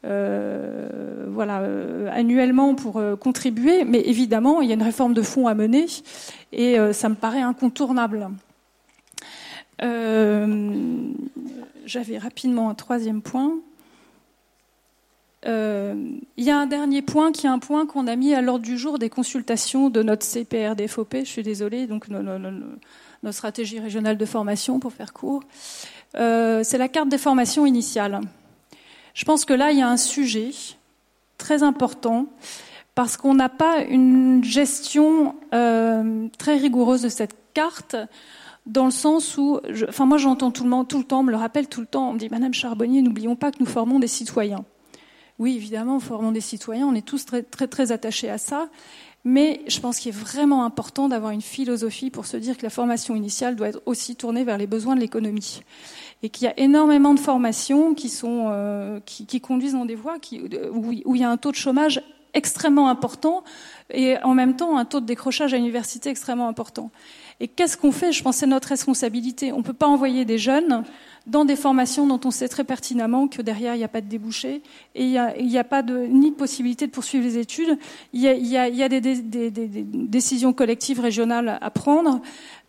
euh, voilà, euh, annuellement pour contribuer, mais évidemment, il y a une réforme de fonds à mener et ça me paraît incontournable. J'avais rapidement un troisième point. Il y a un dernier point qui est un point qu'on a mis à l'ordre du jour des consultations de notre CPRDFOP. Je suis désolée, donc notre stratégie régionale de formation, pour faire court. C'est la carte des formations initiales. Je pense que là, il y a un sujet très important parce qu'on n'a pas une gestion euh, très rigoureuse de cette carte dans le sens où, enfin moi j'entends tout le, tout le temps, on me le rappelle tout le temps, on me dit Madame Charbonnier, n'oublions pas que nous formons des citoyens. Oui, évidemment, formons des citoyens, on est tous très très très attachés à ça, mais je pense qu'il est vraiment important d'avoir une philosophie pour se dire que la formation initiale doit être aussi tournée vers les besoins de l'économie et qu'il y a énormément de formations qui, sont, euh, qui, qui, conduisent dans des voies qui, où, où, il y a un taux de chômage extrêmement important et en même temps un taux de décrochage à l'université extrêmement important. Et qu'est-ce qu'on fait? Je pense que c'est notre responsabilité. On ne peut pas envoyer des jeunes dans des formations dont on sait très pertinemment que derrière il n'y a pas de débouché et il n'y a, pas de, ni de possibilité de poursuivre les études. Il y a, des, décisions collectives régionales à prendre.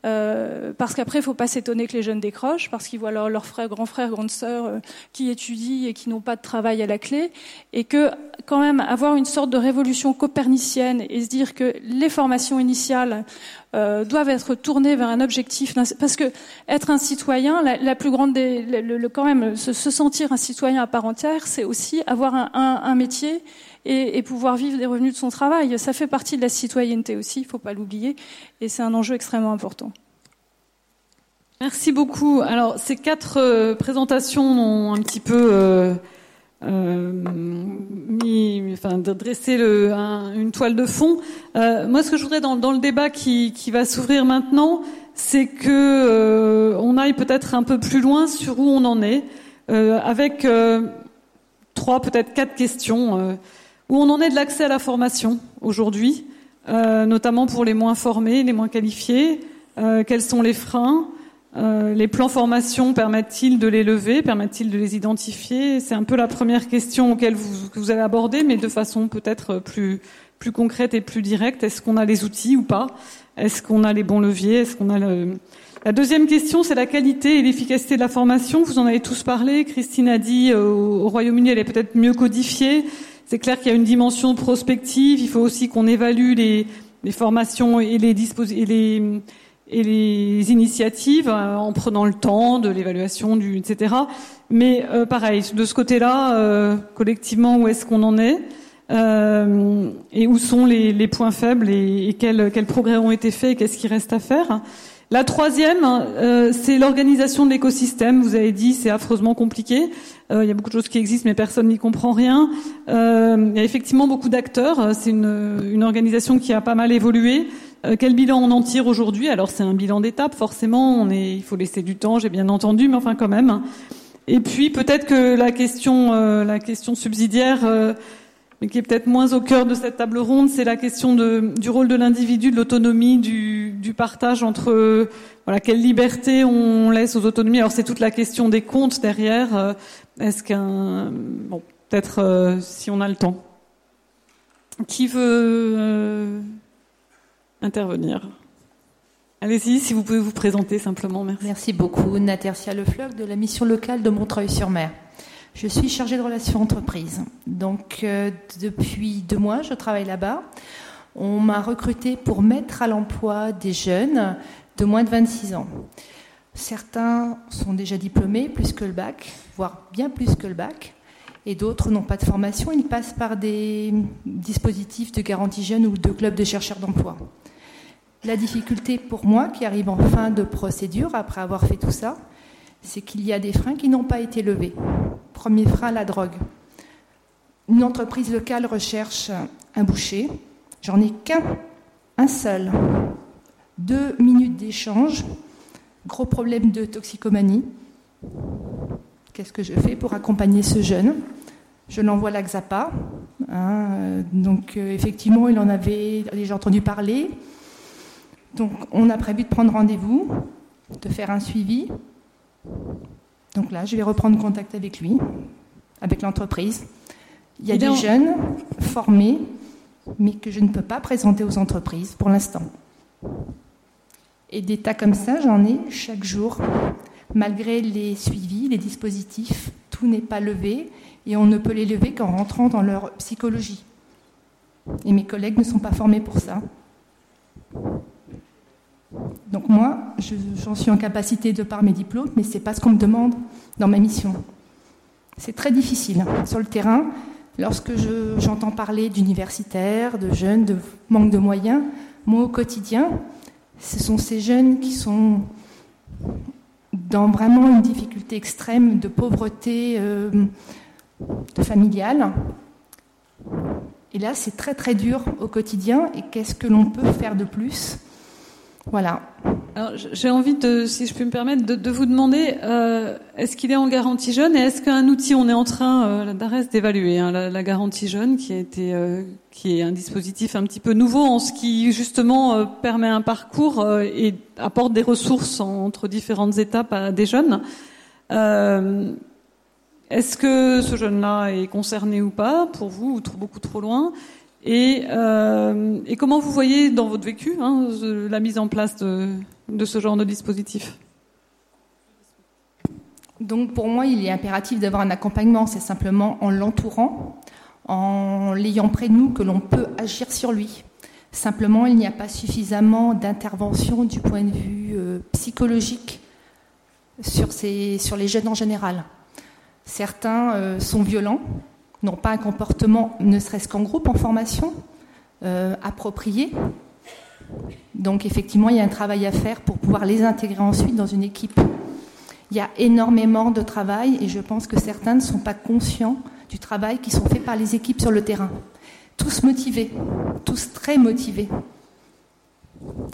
Euh, parce qu'après, il ne faut pas s'étonner que les jeunes décrochent, parce qu'ils voient leurs leur frères, grands frères, grandes sœurs euh, qui étudient et qui n'ont pas de travail à la clé, et que quand même avoir une sorte de révolution copernicienne et se dire que les formations initiales euh, doivent être tournées vers un objectif, parce que être un citoyen, la, la plus grande des, le, quand même se, se, sentir un citoyen à part entière, c'est aussi avoir un, un, un métier et, pouvoir vivre des revenus de son travail. Ça fait partie de la citoyenneté aussi, il ne faut pas l'oublier, et c'est un enjeu extrêmement important. Merci beaucoup. Alors, ces quatre euh, présentations ont un petit peu euh, euh, mis, enfin, dressé une toile de fond. Euh, moi, ce que je voudrais dans, dans le débat qui, qui va s'ouvrir maintenant, c'est que euh, on aille peut-être un peu plus loin sur où on en est, avec trois, peut-être quatre questions où on en est de l'accès à la formation aujourd'hui, euh, notamment pour les moins formés, les moins qualifiés. Euh, quels sont les freins? Euh, Les plans formation permettent-ils de les lever? Permettent-ils de les identifier? C'est un peu la première question auquel vous, que vous avez abordé, mais de façon peut-être plus plus concrète et plus directe. Est-ce qu'on a les outils ou pas? Est-ce qu'on a les bons leviers? Est-ce qu'on a le... La deuxième question, c'est la qualité et l'efficacité de la formation. Vous en avez tous parlé. Christine a dit au Royaume-Uni, elle est peut-être mieux codifiée. C'est clair qu'il y a une dimension prospective. Il faut aussi qu'on évalue les, les, formations et les, et les, et les initiatives euh, en prenant le temps de l'évaluation, du, etc. Mais euh, pareil, de ce côté-là, euh, collectivement, où est-ce qu'on en est euh, et où sont les, les points faibles et, et quels, quels, progrès ont été faits et qu'est-ce qui reste à faire La troisième, euh, c'est l'organisation de l'écosystème. Vous avez dit, c'est affreusement compliqué. Euh, il y a beaucoup de choses qui existent, mais personne n'y comprend rien. Euh, il y a effectivement beaucoup d'acteurs. C'est une, une, organisation qui a pas mal évolué. quel bilan on en tire aujourd'hui? Alors, c'est un bilan d'étape, forcément. On est, il faut laisser du temps, j'ai bien entendu, mais enfin, quand même. Et puis, peut-être que la question, la question subsidiaire mais qui est peut-être moins au cœur de cette table ronde, c'est la question du rôle de l'individu, de l'autonomie, du, partage entre voilà quelle liberté on laisse aux autonomies. Alors c'est toute la question des comptes derrière. Euh, est-ce qu'un bon peut-être euh, si on a le temps, qui veut euh, intervenir? Allez-y, si vous pouvez vous présenter simplement. Merci. Merci beaucoup, Natercia Lefleuc de la mission locale de Montreuil-sur-Mer. Je suis chargée de relations entreprises. Donc, euh, depuis deux mois, je travaille là-bas. On m'a recruté pour mettre à l'emploi des jeunes de moins de 26 ans. Certains sont déjà diplômés, plus que le bac, voire bien plus que le bac, et d'autres n'ont pas de formation. Ils passent par des dispositifs de garantie jeune ou de clubs de chercheurs d'emploi. La difficulté pour moi, qui arrive en fin de procédure, après avoir fait tout ça, c'est qu'il y a des freins qui n'ont pas été levés. Premier frein, la drogue. Une entreprise locale recherche un boucher. J'en ai qu'un, un seul. Deux minutes d'échange. Gros problème de toxicomanie. Qu'est-ce que je fais pour accompagner ce jeune? Je l'envoie à l'Axapa. Hein, donc, euh, effectivement, il en avait déjà entendu parler. Donc, on a prévu de prendre rendez-vous, de faire un suivi. Donc là, je vais reprendre contact avec lui, avec l'entreprise. Il y a des jeunes formés, mais que je ne peux pas présenter aux entreprises pour l'instant. Et des tas comme ça, j'en ai chaque jour. Malgré les suivis, les dispositifs, tout n'est pas levé et on ne peut les lever qu'en rentrant dans leur psychologie. Et mes collègues ne sont pas formés pour ça. Donc moi, j'en suis en capacité de par mes diplômes, mais ce n'est pas ce qu'on me demande dans ma mission. C'est très difficile sur le terrain. Lorsque j'entends parler d'universitaires, de jeunes, de manque de moyens, moi au quotidien, ce sont ces jeunes qui sont dans vraiment une difficulté extrême de pauvreté euh, familiale. Et là, c'est très très dur au quotidien. Et qu'est-ce que l'on peut faire de plus voilà. J'ai envie de, si je peux me permettre, de, vous demander, euh, est-ce qu'il est en garantie jeune et est-ce qu'un outil, on est en train euh, d'évaluer hein, la, garantie jeune, euh, qui est un dispositif un petit peu nouveau en ce qui justement euh, permet un parcours et apporte des ressources entre différentes étapes à des jeunes. est-ce que ce jeune-là est concerné ou pas pour vous ou trop, beaucoup trop loin? Et, euh, et, comment vous voyez dans votre vécu hein, la mise en place de, de, ce genre de dispositif? Donc pour moi, il est impératif d'avoir un accompagnement. C'est simplement en l'entourant, en l'ayant près de nous, que l'on peut agir sur lui. Simplement, il n'y a pas suffisamment d'intervention du point de vue euh, psychologique sur, ces, sur les jeunes en général. Certains euh, sont violents, n'ont pas un comportement, ne serait-ce qu'en groupe, en formation, euh, approprié. Donc effectivement, il y a un travail à faire pour pouvoir les intégrer ensuite dans une équipe. Il y a énormément de travail et je pense que certains ne sont pas conscients du travail qui sont faits par les équipes sur le terrain. Tous motivés, tous très motivés.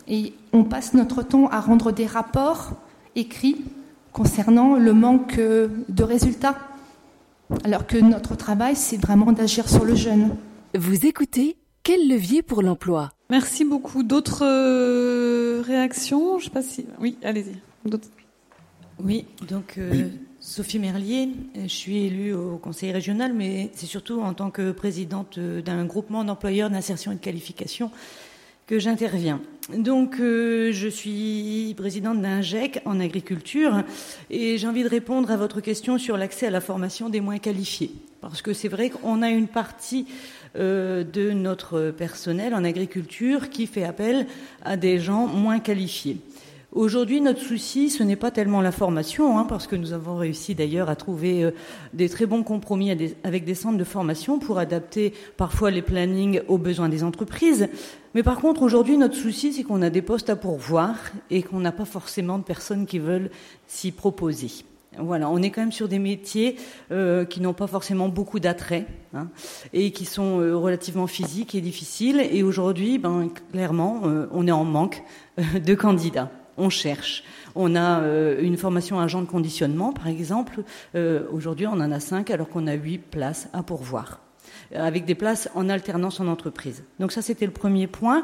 Et on passe notre temps à rendre des rapports écrits concernant le manque de résultats alors que notre travail, c'est vraiment d'agir sur le jeune. Vous écoutez Quel levier pour l'emploi? Merci beaucoup. D'autres euh, réactions? Je sais pas si. Oui, allez-y. Oui, donc euh, Sophie Merlier, je suis élue au conseil régional, mais c'est surtout en tant que présidente d'un groupement d'employeurs d'insertion et de qualification que j'interviens. Donc, euh, je suis présidente d'un GEC en agriculture et j'ai envie de répondre à votre question sur l'accès à la formation des moins qualifiés. Parce que c'est vrai qu'on a une partie euh, de notre personnel en agriculture qui fait appel à des gens moins qualifiés. Aujourd'hui, notre souci, ce n'est pas tellement la formation, hein, parce que nous avons réussi d'ailleurs à trouver euh, des très bons compromis avec des centres de formation pour adapter parfois les plannings aux besoins des entreprises. Mais par contre, aujourd'hui, notre souci, c'est qu'on a des postes à pourvoir et qu'on n'a pas forcément de personnes qui veulent s'y proposer. Voilà, on est quand même sur des métiers euh, qui n'ont pas forcément beaucoup d'attrait hein, et qui sont euh, relativement physiques et difficiles. Et aujourd'hui, ben, clairement, on est en manque de candidats on cherche. On a euh, une formation agent de conditionnement, par exemple. Euh, aujourd'hui, on en a cinq alors qu'on a huit places à pourvoir avec des places en alternance en entreprise. Donc ça, c'était le premier point.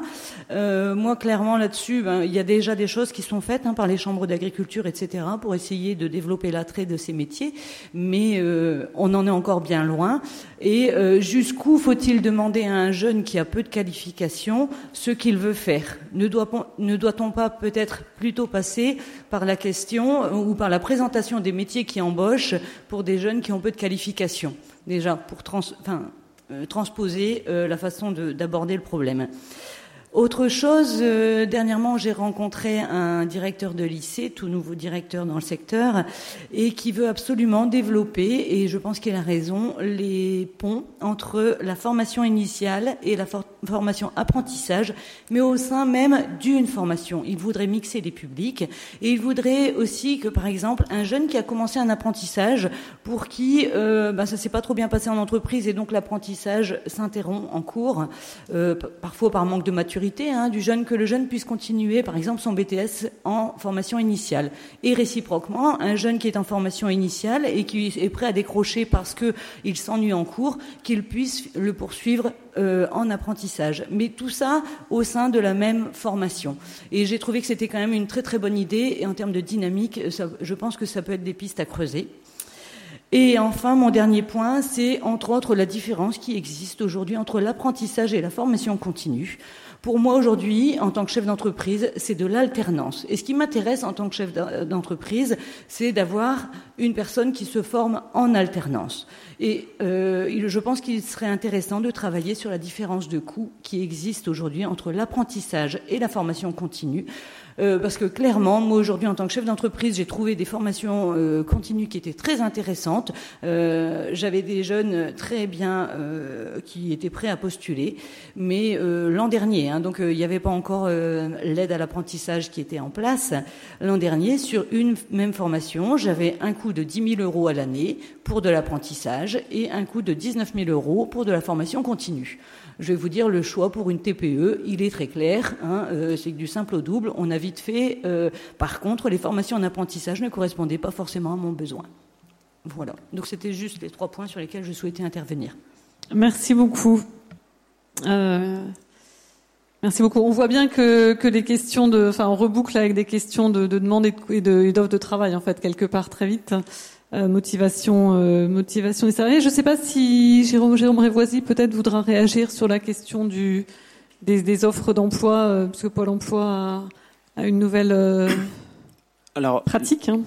Euh, moi, clairement, là-dessus, ben, il y a déjà des choses qui sont faites hein, par les chambres d'agriculture, etc., pour essayer de développer l'attrait de ces métiers, mais euh, on en est encore bien loin. Et euh, jusqu'où faut-il demander à un jeune qui a peu de qualifications ce qu'il veut faire? Ne doit-on pas peut-être plutôt passer par la question ou par la présentation des métiers qui embauchent pour des jeunes qui ont peu de qualifications? Déjà pour trans, euh, transposer euh, la façon d'aborder le problème. Autre chose, euh, dernièrement, j'ai rencontré un directeur de lycée, tout nouveau directeur dans le secteur, et qui veut absolument développer, et je pense qu'il a raison, les ponts entre la formation initiale et la formation apprentissage, mais au sein même d'une formation. Il voudrait mixer les publics, et il voudrait aussi que, par exemple, un jeune qui a commencé un apprentissage, pour qui euh, bah, ça s'est pas trop bien passé en entreprise, et donc l'apprentissage s'interrompt en cours, euh, parfois par manque de maturité, Hein, du jeune, que le jeune puisse continuer, par exemple, son BTS en formation initiale. Et réciproquement, un jeune qui est en formation initiale et qui est prêt à décrocher parce qu'il s'ennuie en cours, qu'il puisse le poursuivre euh, en apprentissage. Mais tout ça au sein de la même formation. Et j'ai trouvé que c'était quand même une très très bonne idée. Et en termes de dynamique, je pense que ça peut être des pistes à creuser. Et enfin, mon dernier point, c'est entre autres la différence qui existe aujourd'hui entre l'apprentissage et la formation continue. Pour moi, aujourd'hui, en tant que chef d'entreprise, c'est de l'alternance. Et ce qui m'intéresse en tant que chef d'entreprise, c'est d'avoir une personne qui se forme en alternance. Et euh, je pense qu'il serait intéressant de travailler sur la différence de coûts qui existe aujourd'hui entre l'apprentissage et la formation continue. Euh, parce que clairement, moi aujourd'hui, en tant que chef d'entreprise, j'ai trouvé des formations euh, continues qui étaient très intéressantes. Euh, J'avais des jeunes très bien qui étaient prêts à postuler, mais l'an dernier, hein, donc il n'y avait pas encore l'aide à l'apprentissage qui était en place. L'an dernier, sur une même formation, j'avais un coût de 10 000 euros à l'année pour de l'apprentissage et un coût de 19 000 euros pour de la formation continue. Je vais vous dire, le choix pour une TPE, il est très clair. Hein, euh, c'est du simple au double. On a vite fait. Euh, par contre, les formations en apprentissage ne correspondaient pas forcément à mon besoin. Voilà. Donc c'était juste les trois points sur lesquels je souhaitais intervenir. Merci beaucoup. Euh, merci beaucoup. On voit bien que, que les questions de, enfin, on reboucle avec des questions de, de demande et d'offres de, de travail en fait quelque part très vite. Euh, motivation, euh, motivation des salariés. Je ne sais pas si Jérôme, Jérôme Révoisy peut-être voudra réagir sur la question du, des, offres d'emploi, euh, parce que Pôle Emploi a, une nouvelle Alors, pratique. Hein.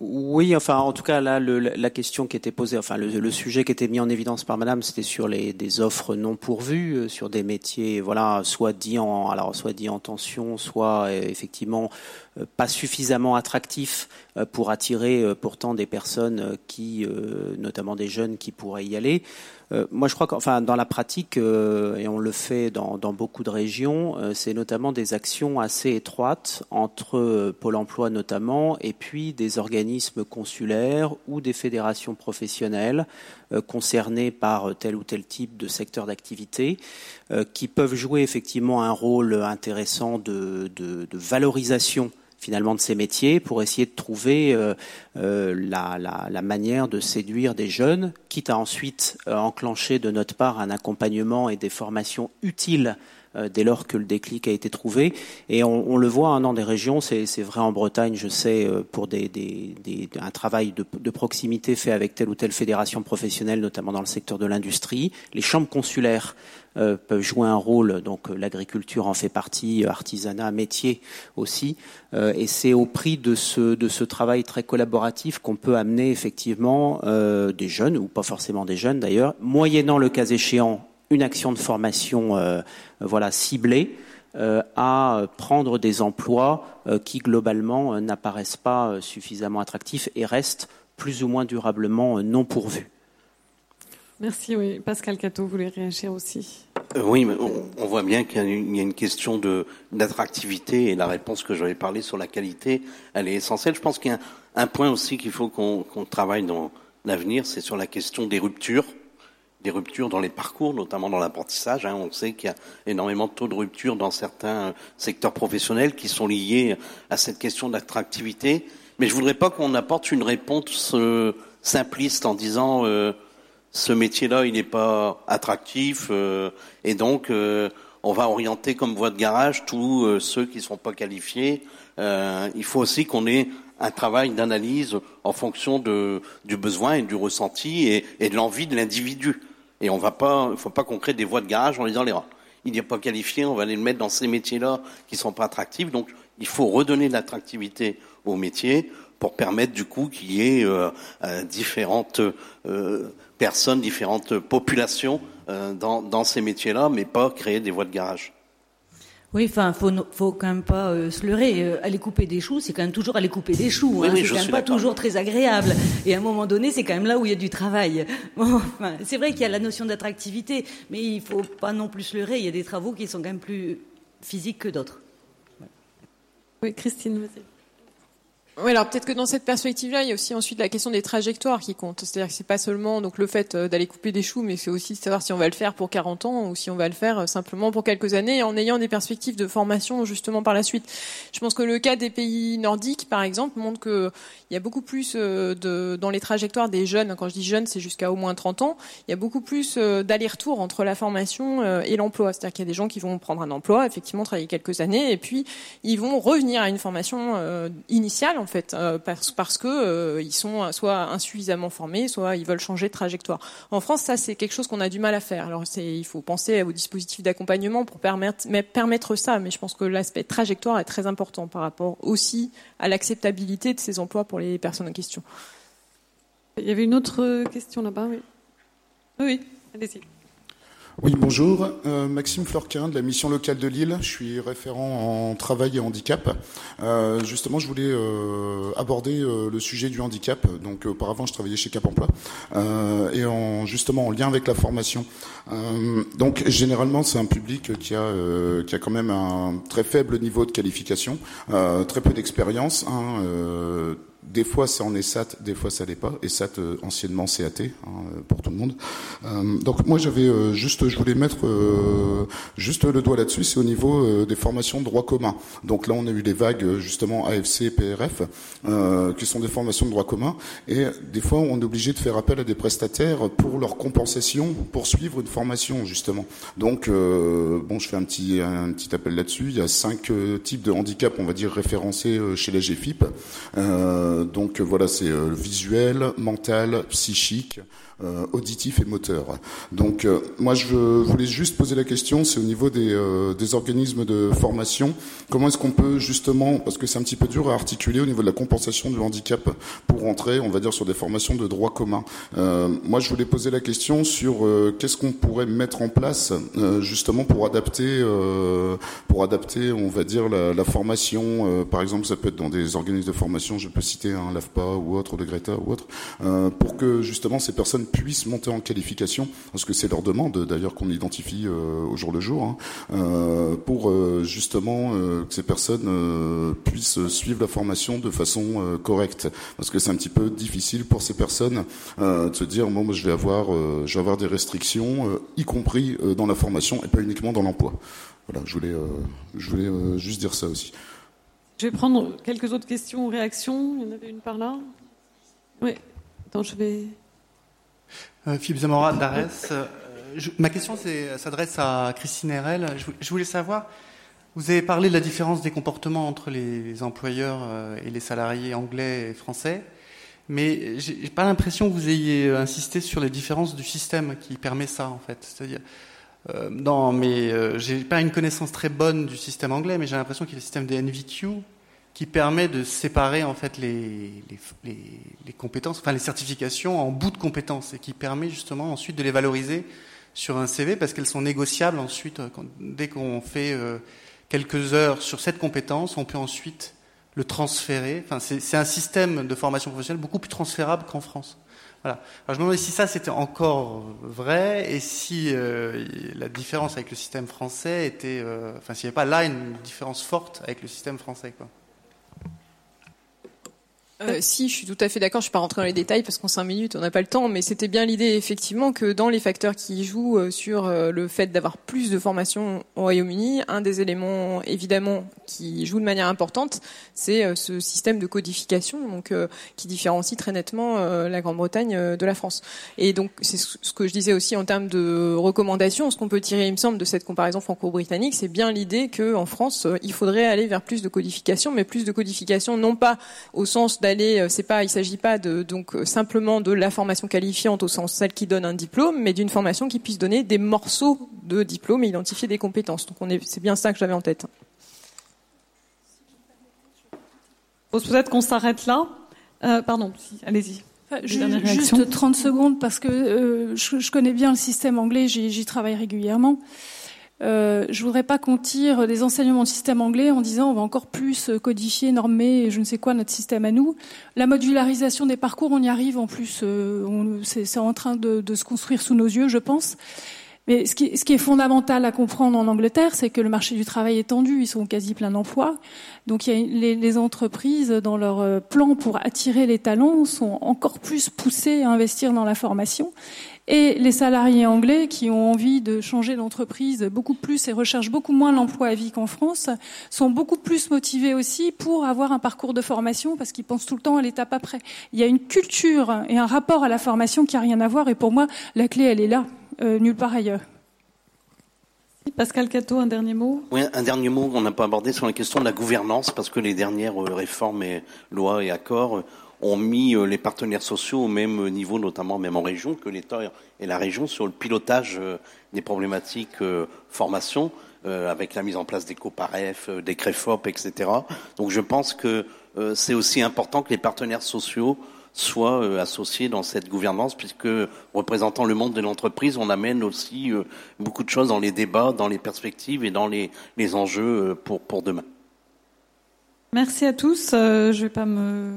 Oui, enfin, en tout cas, là, le, la question qui était posée, enfin, le, le, sujet qui était mis en évidence par Madame, c'était sur les des offres non pourvues, euh, sur des métiers, voilà, soit dit en, alors, soit dit en tension, soit euh, effectivement euh, pas suffisamment attractifs pour attirer pourtant des personnes qui, notamment des jeunes, qui pourraient y aller. Euh, moi, je crois qu'enfin, dans la pratique, euh, et on le fait dans, beaucoup de régions, euh, c'est notamment des actions assez étroites entre Pôle Emploi notamment, et puis des organismes consulaires ou des fédérations professionnelles concernés par tel ou tel type de secteur d'activité, qui peuvent jouer effectivement un rôle intéressant de valorisation finalement de ces métiers pour essayer de trouver euh, euh, la, la, la, manière de séduire des jeunes, quitte à ensuite euh, enclencher de notre part un accompagnement et des formations utiles dès lors que le déclic a été trouvé. Et on, on le voit hein, dans des régions, c'est vrai en Bretagne, je sais, pour des, des, des, un travail de, de, proximité fait avec telle ou telle fédération professionnelle, notamment dans le secteur de l'industrie. Les chambres consulaires euh, peuvent jouer un rôle. Donc euh, l'agriculture en fait partie, euh, artisanat, métier aussi. et c'est au prix de ce, travail très collaboratif qu'on peut amener effectivement des jeunes, ou pas forcément des jeunes d'ailleurs, moyennant le cas échéant une action de formation voilà ciblée à prendre des emplois qui globalement n'apparaissent pas suffisamment attractifs et restent plus ou moins durablement non pourvus. Merci, oui. Pascal Cato voulait réagir aussi. Euh, oui, mais on, voit bien qu'il y, a une question d'attractivité et la réponse que j'avais parlé sur la qualité, elle est essentielle. Je pense qu'il y a un, point aussi qu'il faut qu'on travaille dans l'avenir, c'est sur la question des ruptures, des ruptures dans les parcours, notamment dans l'apprentissage. Hein. On sait qu'il y a énormément de taux de rupture dans certains secteurs professionnels qui sont liés à cette question d'attractivité. Mais je voudrais pas qu'on apporte une réponse euh, simpliste en disant euh, ce métier-là, il n'est pas attractif, euh, et donc euh, on va orienter comme voie de garage tous euh, ceux qui ne sont pas qualifiés. il faut aussi qu'on ait un travail d'analyse en fonction de, du besoin et du ressenti et, et de l'envie de l'individu. Et on va pas, il ne faut pas qu'on crée des voies de garage en disant les il n'est pas qualifié, on va aller le mettre dans ces métiers-là qui ne sont pas attractifs. Donc il faut redonner de l'attractivité au métier pour permettre du coup qu'il y ait euh, différentes euh, personnes, différentes populations euh, dans, dans, ces métiers-là, mais pas créer des voies de garage. Oui, enfin, faut, faut quand même pas euh, se leurrer. Euh, aller couper des choux, c'est quand même toujours aller couper des choux. hein. c'est quand même pas toujours très agréable. Et à un moment donné, c'est quand même là où il y a du travail. Bon, enfin, c'est vrai qu'il y a la notion d'attractivité, mais il faut pas non plus se leurrer. Il y a des travaux qui sont quand même plus physiques que d'autres. Oui, Christine, vas-y. Alors peut-être que dans cette perspective-là, il y a aussi ensuite la question des trajectoires qui comptent. C'est-à-dire que c'est pas seulement donc le fait euh, d'aller couper des choux, mais c'est aussi de savoir si on va le faire pour 40 ans ou si on va le faire euh, simplement pour quelques années en ayant des perspectives de formation justement par la suite. Je pense que le cas des pays nordiques, par exemple, montre que il y a beaucoup plus euh, de dans les trajectoires des jeunes. Quand je dis jeunes, c'est jusqu'à au moins 30 ans. Il y a beaucoup plus d'aller-retour entre la formation et l'emploi. C'est-à-dire qu'il y a des gens qui vont prendre un emploi, effectivement travailler quelques années, et puis ils vont revenir à une formation initiale fait, euh, parce, parce que euh, ils sont soit insuffisamment formés, soit ils veulent changer de trajectoire. En France, ça c'est quelque chose qu'on a du mal à faire. Alors il faut penser au dispositif d'accompagnement pour permettre, permettre ça, mais je pense que l'aspect trajectoire est très important par rapport aussi à l'acceptabilité de ces emplois pour les personnes en question. Il y avait une autre question là-bas, oui. Oui, allez-y. Oui, bonjour. Euh, Maxime Fleurquin de la mission locale de Lille. Je suis référent en travail et handicap. Euh, justement, je voulais euh, aborder le sujet du handicap. Donc, auparavant, je travaillais chez Cap Emploi et en justement en lien avec la formation. Donc, généralement, c'est un public qui a qui a quand même un très faible niveau de qualification, très peu d'expérience. Hein, des fois, c'est en ESAT, des fois, ça l'est pas. ESAT, euh, anciennement CAT, hein, pour tout le monde. Euh, donc, moi, j'avais euh, juste, je voulais mettre juste le doigt là-dessus, c'est au niveau des formations de droit commun. Donc là, on a eu des vagues, justement, AFC, PRF, qui sont des formations de droit commun. Et des fois, on est obligé de faire appel à des prestataires pour leur compensation, pour suivre une formation, justement. Donc, bon, je fais un petit, un petit appel là-dessus. Il y a cinq types de handicap, on va dire, référencés chez la GFIP. Euh, donc voilà, c'est euh, visuel, mental, psychique, euh, auditif et moteur. Donc euh, moi je voulais juste poser la question, c'est au niveau des, euh, des, organismes de formation, comment est-ce qu'on peut justement, parce que c'est un petit peu dur à articuler au niveau de la compensation du handicap pour rentrer, on va dire, sur des formations de droit commun. moi je voulais poser la question sur qu'est-ce qu'on pourrait mettre en place justement pour adapter, pour adapter, on va dire, la, la formation. par exemple, ça peut être dans des organismes de formation, je peux citer un LAFPA ou autre, de Greta ou autre, pour que justement ces personnes puissent monter en qualification, parce que c'est leur demande d'ailleurs qu'on identifie euh, au jour le jour, hein, euh, pour euh, justement que ces personnes puissent suivre la formation de façon correcte, parce que c'est un petit peu difficile pour ces personnes de se dire moi, moi je vais avoir je vais avoir des restrictions, y compris dans la formation et pas uniquement dans l'emploi. Voilà, je voulais je voulais juste dire ça aussi. Je vais prendre quelques autres questions ou réactions. Il y en avait une par là. Oui. Attends, je vais. Euh, Philippe Zamora d'Ares. Euh, ma question s'adresse à Christine Herel. Je, voulais savoir, vous avez parlé de la différence des comportements entre les employeurs euh, et les salariés anglais et français, mais j'ai pas l'impression que vous ayez insisté sur les différences du système qui permet ça, en fait. C'est-à-dire, non, mais euh, j'ai pas une connaissance très bonne du système anglais, mais j'ai l'impression qu'il y a le système des NVQ qui permet de séparer en fait les, les, les, compétences, enfin les certifications en bout de compétences et qui permet justement ensuite de les valoriser sur un CV parce qu'elles sont négociables ensuite euh, dès qu'on fait euh, quelques heures sur cette compétence, on peut ensuite le transférer. Enfin, c'est un système de formation professionnelle beaucoup plus transférable qu'en France. Voilà. Alors, je me demandais si ça c'était encore vrai et si euh, la différence avec le système français était, euh, enfin, s'il n'y avait pas là une différence forte avec le système français, quoi. Euh, si, je suis tout à fait d'accord. Je ne suis pas rentrée dans les détails parce qu'en cinq minutes, on n'a pas le temps. Mais c'était bien l'idée, effectivement, que dans les facteurs qui jouent euh, sur euh, le fait d'avoir plus de formation au Royaume-Uni, un des éléments, évidemment, qui joue de manière importante, c'est ce système de codification, donc qui différencie très nettement la Grande-Bretagne de la France. Et donc, c'est ce que je disais aussi en termes de recommandations. Ce qu'on peut tirer, il me semble, de cette comparaison franco-britannique, c'est bien l'idée qu'en France, il faudrait aller vers plus de codification, mais plus de codification, non pas au sens d'aller, c'est pas, il s'agit pas de donc simplement de la formation qualifiante au sens celle qui donne un diplôme, mais d'une formation qui puisse donner des morceaux de diplôme et identifier des compétences. Donc on est, c'est bien ça que j'avais en tête. Peut-être qu'on s'arrête là. Euh, pardon, allez-y. Juste 30 secondes parce que euh, je, je, connais bien le système anglais, j'y travaille régulièrement. Euh, je voudrais pas qu'on tire des enseignements de système anglais en disant on va encore plus codifier, normer, je ne sais quoi notre système à nous. La modularisation des parcours, on y arrive en plus. Euh, c'est en train de, de, se construire sous nos yeux, je pense. Mais ce qui, ce qui, est fondamental à comprendre en Angleterre, c'est que le marché du travail est tendu, ils sont quasi plein d'emplois. Donc il y a les, les, entreprises, dans leur euh, plan pour attirer les talents, sont encore plus poussées à investir dans la formation. Et les salariés anglais qui ont envie de changer d'entreprise beaucoup plus et recherchent beaucoup moins l'emploi à vie qu'en France, sont beaucoup plus motivés aussi pour avoir un parcours de formation parce qu'ils pensent tout le temps à l'étape après. Il y a une culture et un rapport à la formation qui a rien à voir et pour moi, la clé, elle est là euh, nulle part ailleurs. Pascal Cato, un dernier mot? Oui, un dernier mot qu'on n'a pas abordé sur la question de la gouvernance, parce que les dernières euh, réformes et lois et accords ont mis les partenaires sociaux au même niveau, notamment même en région, que l'État et la région sur le pilotage des problématiques formation, avec la mise en place des coparef, des CREFOP, etc. Donc je pense que c'est aussi important que les partenaires sociaux soit euh, associés dans cette gouvernance, puisque représentant le monde de l'entreprise, on amène aussi euh, beaucoup de choses dans les débats, dans les perspectives et dans les, les enjeux euh, pour, pour demain. Merci à tous. je ne vais pas me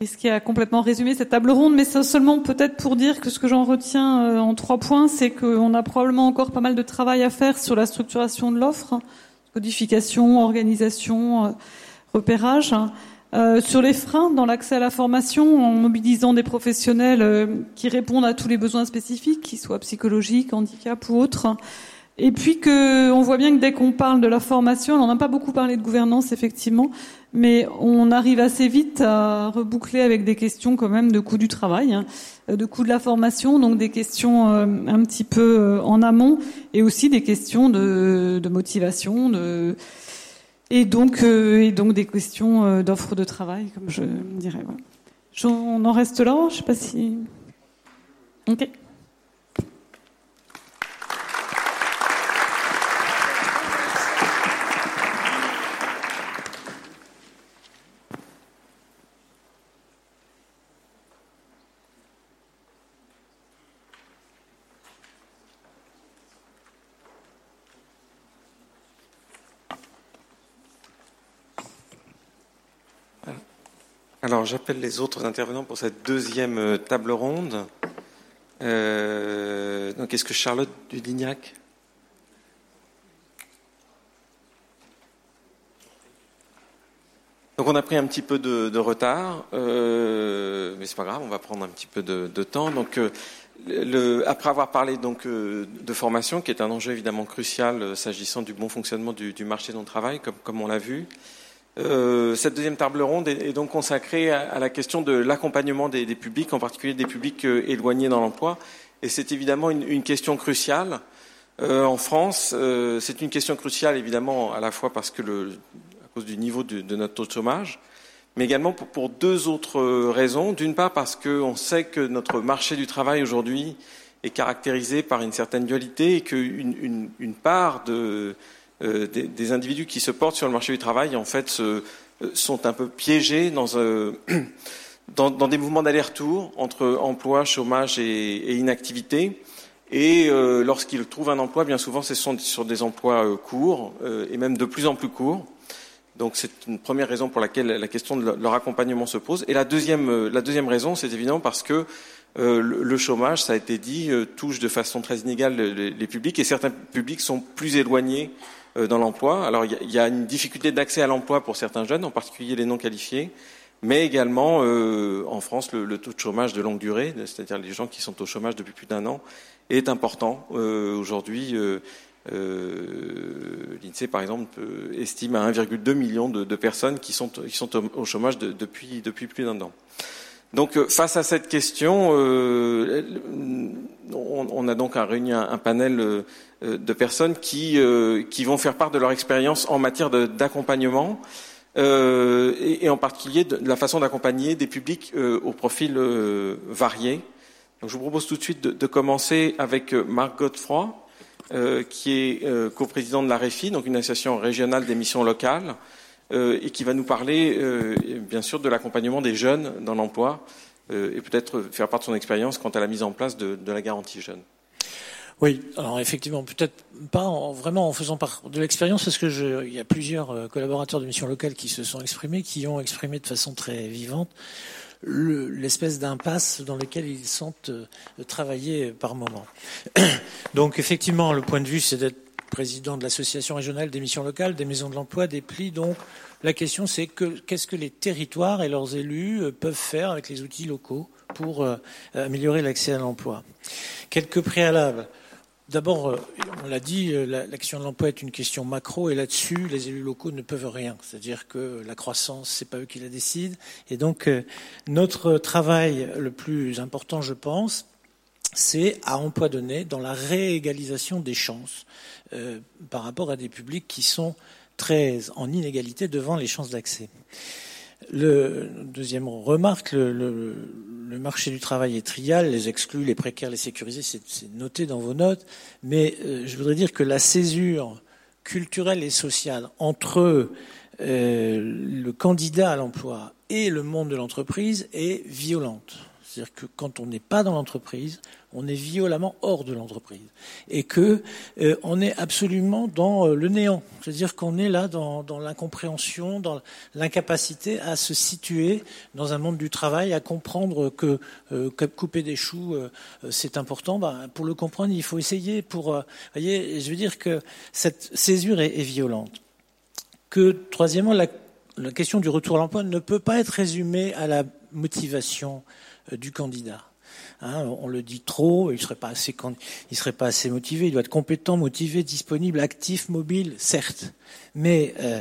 risquer à complètement résumer cette table ronde, mais seulement peut-être pour dire que ce que j'en retiens en trois points, c'est qu'on a probablement encore pas mal de travail à faire sur la structuration de l'offre, codification, organisation, repérage. Euh, sur les freins dans l'accès à la formation, en mobilisant des professionnels euh, qui répondent à tous les besoins spécifiques, qu'ils soient psychologiques, handicap ou autres. Et puis que on voit bien que dès qu'on parle de la formation, on n'a pas beaucoup parlé de gouvernance effectivement, mais on arrive assez vite à reboucler avec des questions quand même de coût du travail, hein, de coût de la formation, donc des questions euh, un petit peu en amont, et aussi des questions de, motivation, de et donc, euh, et donc des questions euh, d'offres de travail, comme je dirais. On en reste là, je sais pas si. Ok. Alors, j'appelle les autres intervenants pour cette deuxième euh, table ronde. Euh, donc, est-ce que Charlotte Dudignac? Donc, on a pris un petit peu de, retard, euh, mais c'est pas grave, on va prendre un petit peu de, temps. Euh, après avoir parlé donc de formation, qui est un enjeu évidemment crucial s'agissant du bon fonctionnement du, marché de travail, comme on l'a vu, euh, cette deuxième table ronde est, donc consacrée à, la question de l'accompagnement des, publics, en particulier des publics euh, éloignés dans l'emploi. Et c'est évidemment une, question cruciale. Euh, en France, euh, c'est une question cruciale évidemment à la fois parce que le, à cause du niveau de, notre taux de chômage, mais également pour, pour deux autres raisons. D'une part parce qu'on sait que notre marché du travail aujourd'hui est caractérisé par une certaine dualité et qu'une une, une part de des, des, individus qui se portent sur le marché du travail, en fait, euh, sont un peu piégés dans, euh, dans, des mouvements d'aller-retour entre emploi, chômage et, inactivité. Et lorsqu'ils trouvent un emploi, bien souvent, ce sont sur des emplois courts et même de plus en plus courts. Donc c'est une première raison pour laquelle la question de leur accompagnement se pose. Et la deuxième, la deuxième raison, c'est évidemment parce que le chômage, ça a été dit, touche de façon très inégale les, publics et certains publics sont plus éloignés dans l'emploi. Alors il y, a une difficulté d'accès à l'emploi pour certains jeunes, en particulier les non qualifiés mais également euh, en France le, taux de chômage de longue durée, c'est-à-dire les gens qui sont au chômage depuis plus d'un an, est important. Euh, aujourd'hui, euh, l'INSEE, par exemple, estime à 1,2 million de, personnes qui sont, au, chômage depuis plus d'un an. Donc, face à cette question, on, a donc réuni un, panel de personnes qui, vont faire part de leur expérience en matière d'accompagnement. Euh, et, en particulier de, la façon d'accompagner des publics euh, au profil euh, varié. Je vous propose tout de suite de, commencer avec Marc Godefroy, qui est coprésident de la REFI, donc une association régionale des missions locales, et qui va nous parler, bien sûr, de l'accompagnement des jeunes dans l'emploi, et peut-être faire part de son expérience quant à la mise en place de, la garantie jeune. Oui, alors effectivement, peut-être pas en, vraiment en faisant part de l'expérience, parce que il y a plusieurs euh, collaborateurs de missions locales qui se sont exprimés, qui ont exprimé de façon très vivante l'espèce d'impasse dans laquelle ils sont euh, travaillés par moment. Donc effectivement, le point de vue, c'est d'être président de l'association régionale des missions locales, des maisons de l'emploi, des plis. Donc la question, c'est que qu'est-ce que les territoires et leurs élus euh, peuvent faire avec les outils locaux pour améliorer l'accès à l'emploi? Quelques préalables. D'abord, euh, on l'a dit, euh, l'action de l'emploi est une question macro et là-dessus, les élus locaux ne peuvent rien. C'est-à-dire que la croissance, c'est pas eux qui la décident. Et donc, euh, notre travail le plus important, je pense, c'est à emploi donné dans la réégalisation des chances par rapport à des publics qui sont très en inégalité devant les chances d'accès. Le deuxième remarque, le, marché du travail est trial, les exclus, les précaires, les sécurisés, c'est noté dans vos notes, mais euh, je voudrais dire que la césure culturelle et sociale entre euh, le candidat à l'emploi et le monde de l'entreprise est violente. C'est-à-dire que quand on n'est pas dans l'entreprise, on est violemment hors de l'entreprise et que euh, est absolument dans euh, le néant. C'est-à-dire qu'on est là dans, l'incompréhension, dans l'incapacité à se situer dans un monde du travail, à comprendre que euh, couper des choux c'est important. Ben, pour le comprendre, il faut essayer. Pour voyez, je veux dire que cette césure est, violente. Que troisièmement, la, la question du retour à l'emploi ne peut pas être résumée à la motivation du candidat. Hein, on le dit trop, il il serait pas assez motivé. Il doit être compétent, motivé, disponible, actif, mobile, certes. Mais euh,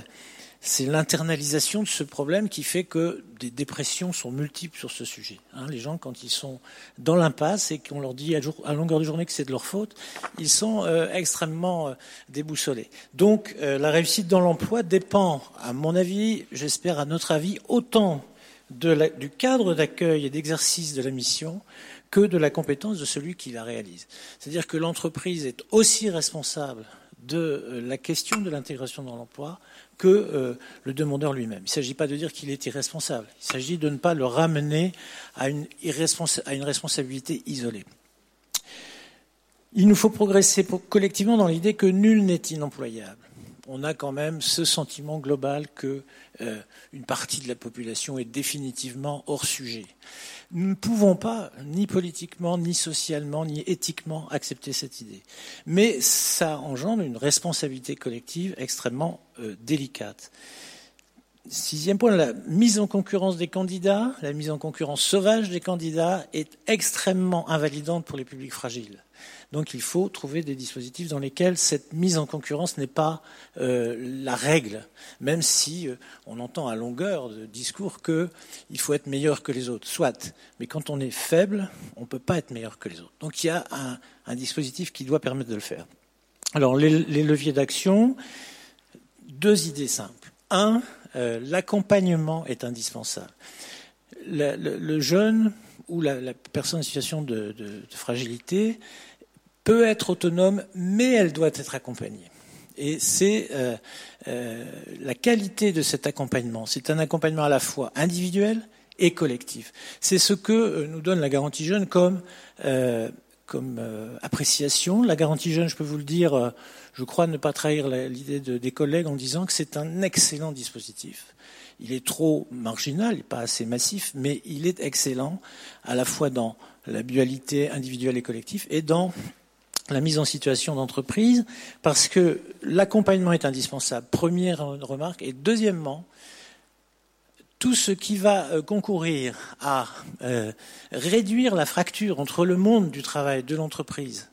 c'est l'internalisation de ce problème qui fait que des dépressions sont multiples sur ce sujet. Hein, les gens, quand ils sont dans l'impasse et qu'on leur dit à, longueur de journée que c'est de leur faute, ils sont euh, extrêmement euh, déboussolés. Donc, la réussite dans l'emploi dépend, à mon avis, j'espère à notre avis, autant du cadre d'accueil et d'exercice de la mission que de la compétence de celui qui la réalise. C'est-à-dire que l'entreprise est aussi responsable de euh, la question de l'intégration dans l'emploi que euh, le demandeur lui-même. Il ne s'agit pas de dire qu'il est irresponsable, il s'agit de ne pas le ramener à une, à une responsabilité isolée. Il nous faut progresser collectivement dans l'idée que nul n'est inemployable. On a quand même ce sentiment global que euh, partie de la population est définitivement hors sujet. Nous ne pouvons pas, ni politiquement, ni socialement, ni éthiquement, accepter cette idée. Mais ça engendre une responsabilité collective extrêmement euh, délicate. Sixième point, la mise en concurrence des candidats, la mise en concurrence sauvage des candidats est extrêmement invalidante pour les publics fragiles. Donc il faut trouver des dispositifs dans lesquels cette mise en concurrence n'est pas euh, la règle, même si euh, on entend à longueur de discours qu'il faut être meilleur que les autres. Soit, mais quand on est faible, on ne peut pas être meilleur que les autres. Donc il y a un, dispositif qui doit permettre de le faire. Alors les, leviers d'action, deux idées simples. Un, euh, l'accompagnement est indispensable. Le, jeune ou la, personne en situation de fragilité peut être autonome, mais elle doit être accompagnée. Et c'est euh, euh, la qualité de cet accompagnement. C'est un accompagnement à la fois individuel et collectif. C'est ce que euh, nous donne la garantie jeune comme comme appréciation. La garantie jeune, je peux vous le dire, je crois ne pas trahir l'idée de, des collègues en disant que c'est un excellent dispositif. Il est trop marginal, pas assez massif, mais il est excellent à la fois dans la dualité individuelle et collective et dans la mise en situation d'entreprise, parce que l'accompagnement est indispensable. Première remarque. Et deuxièmement, tout ce qui va euh, concourir à euh, réduire la fracture entre le monde du travail, de l'entreprise,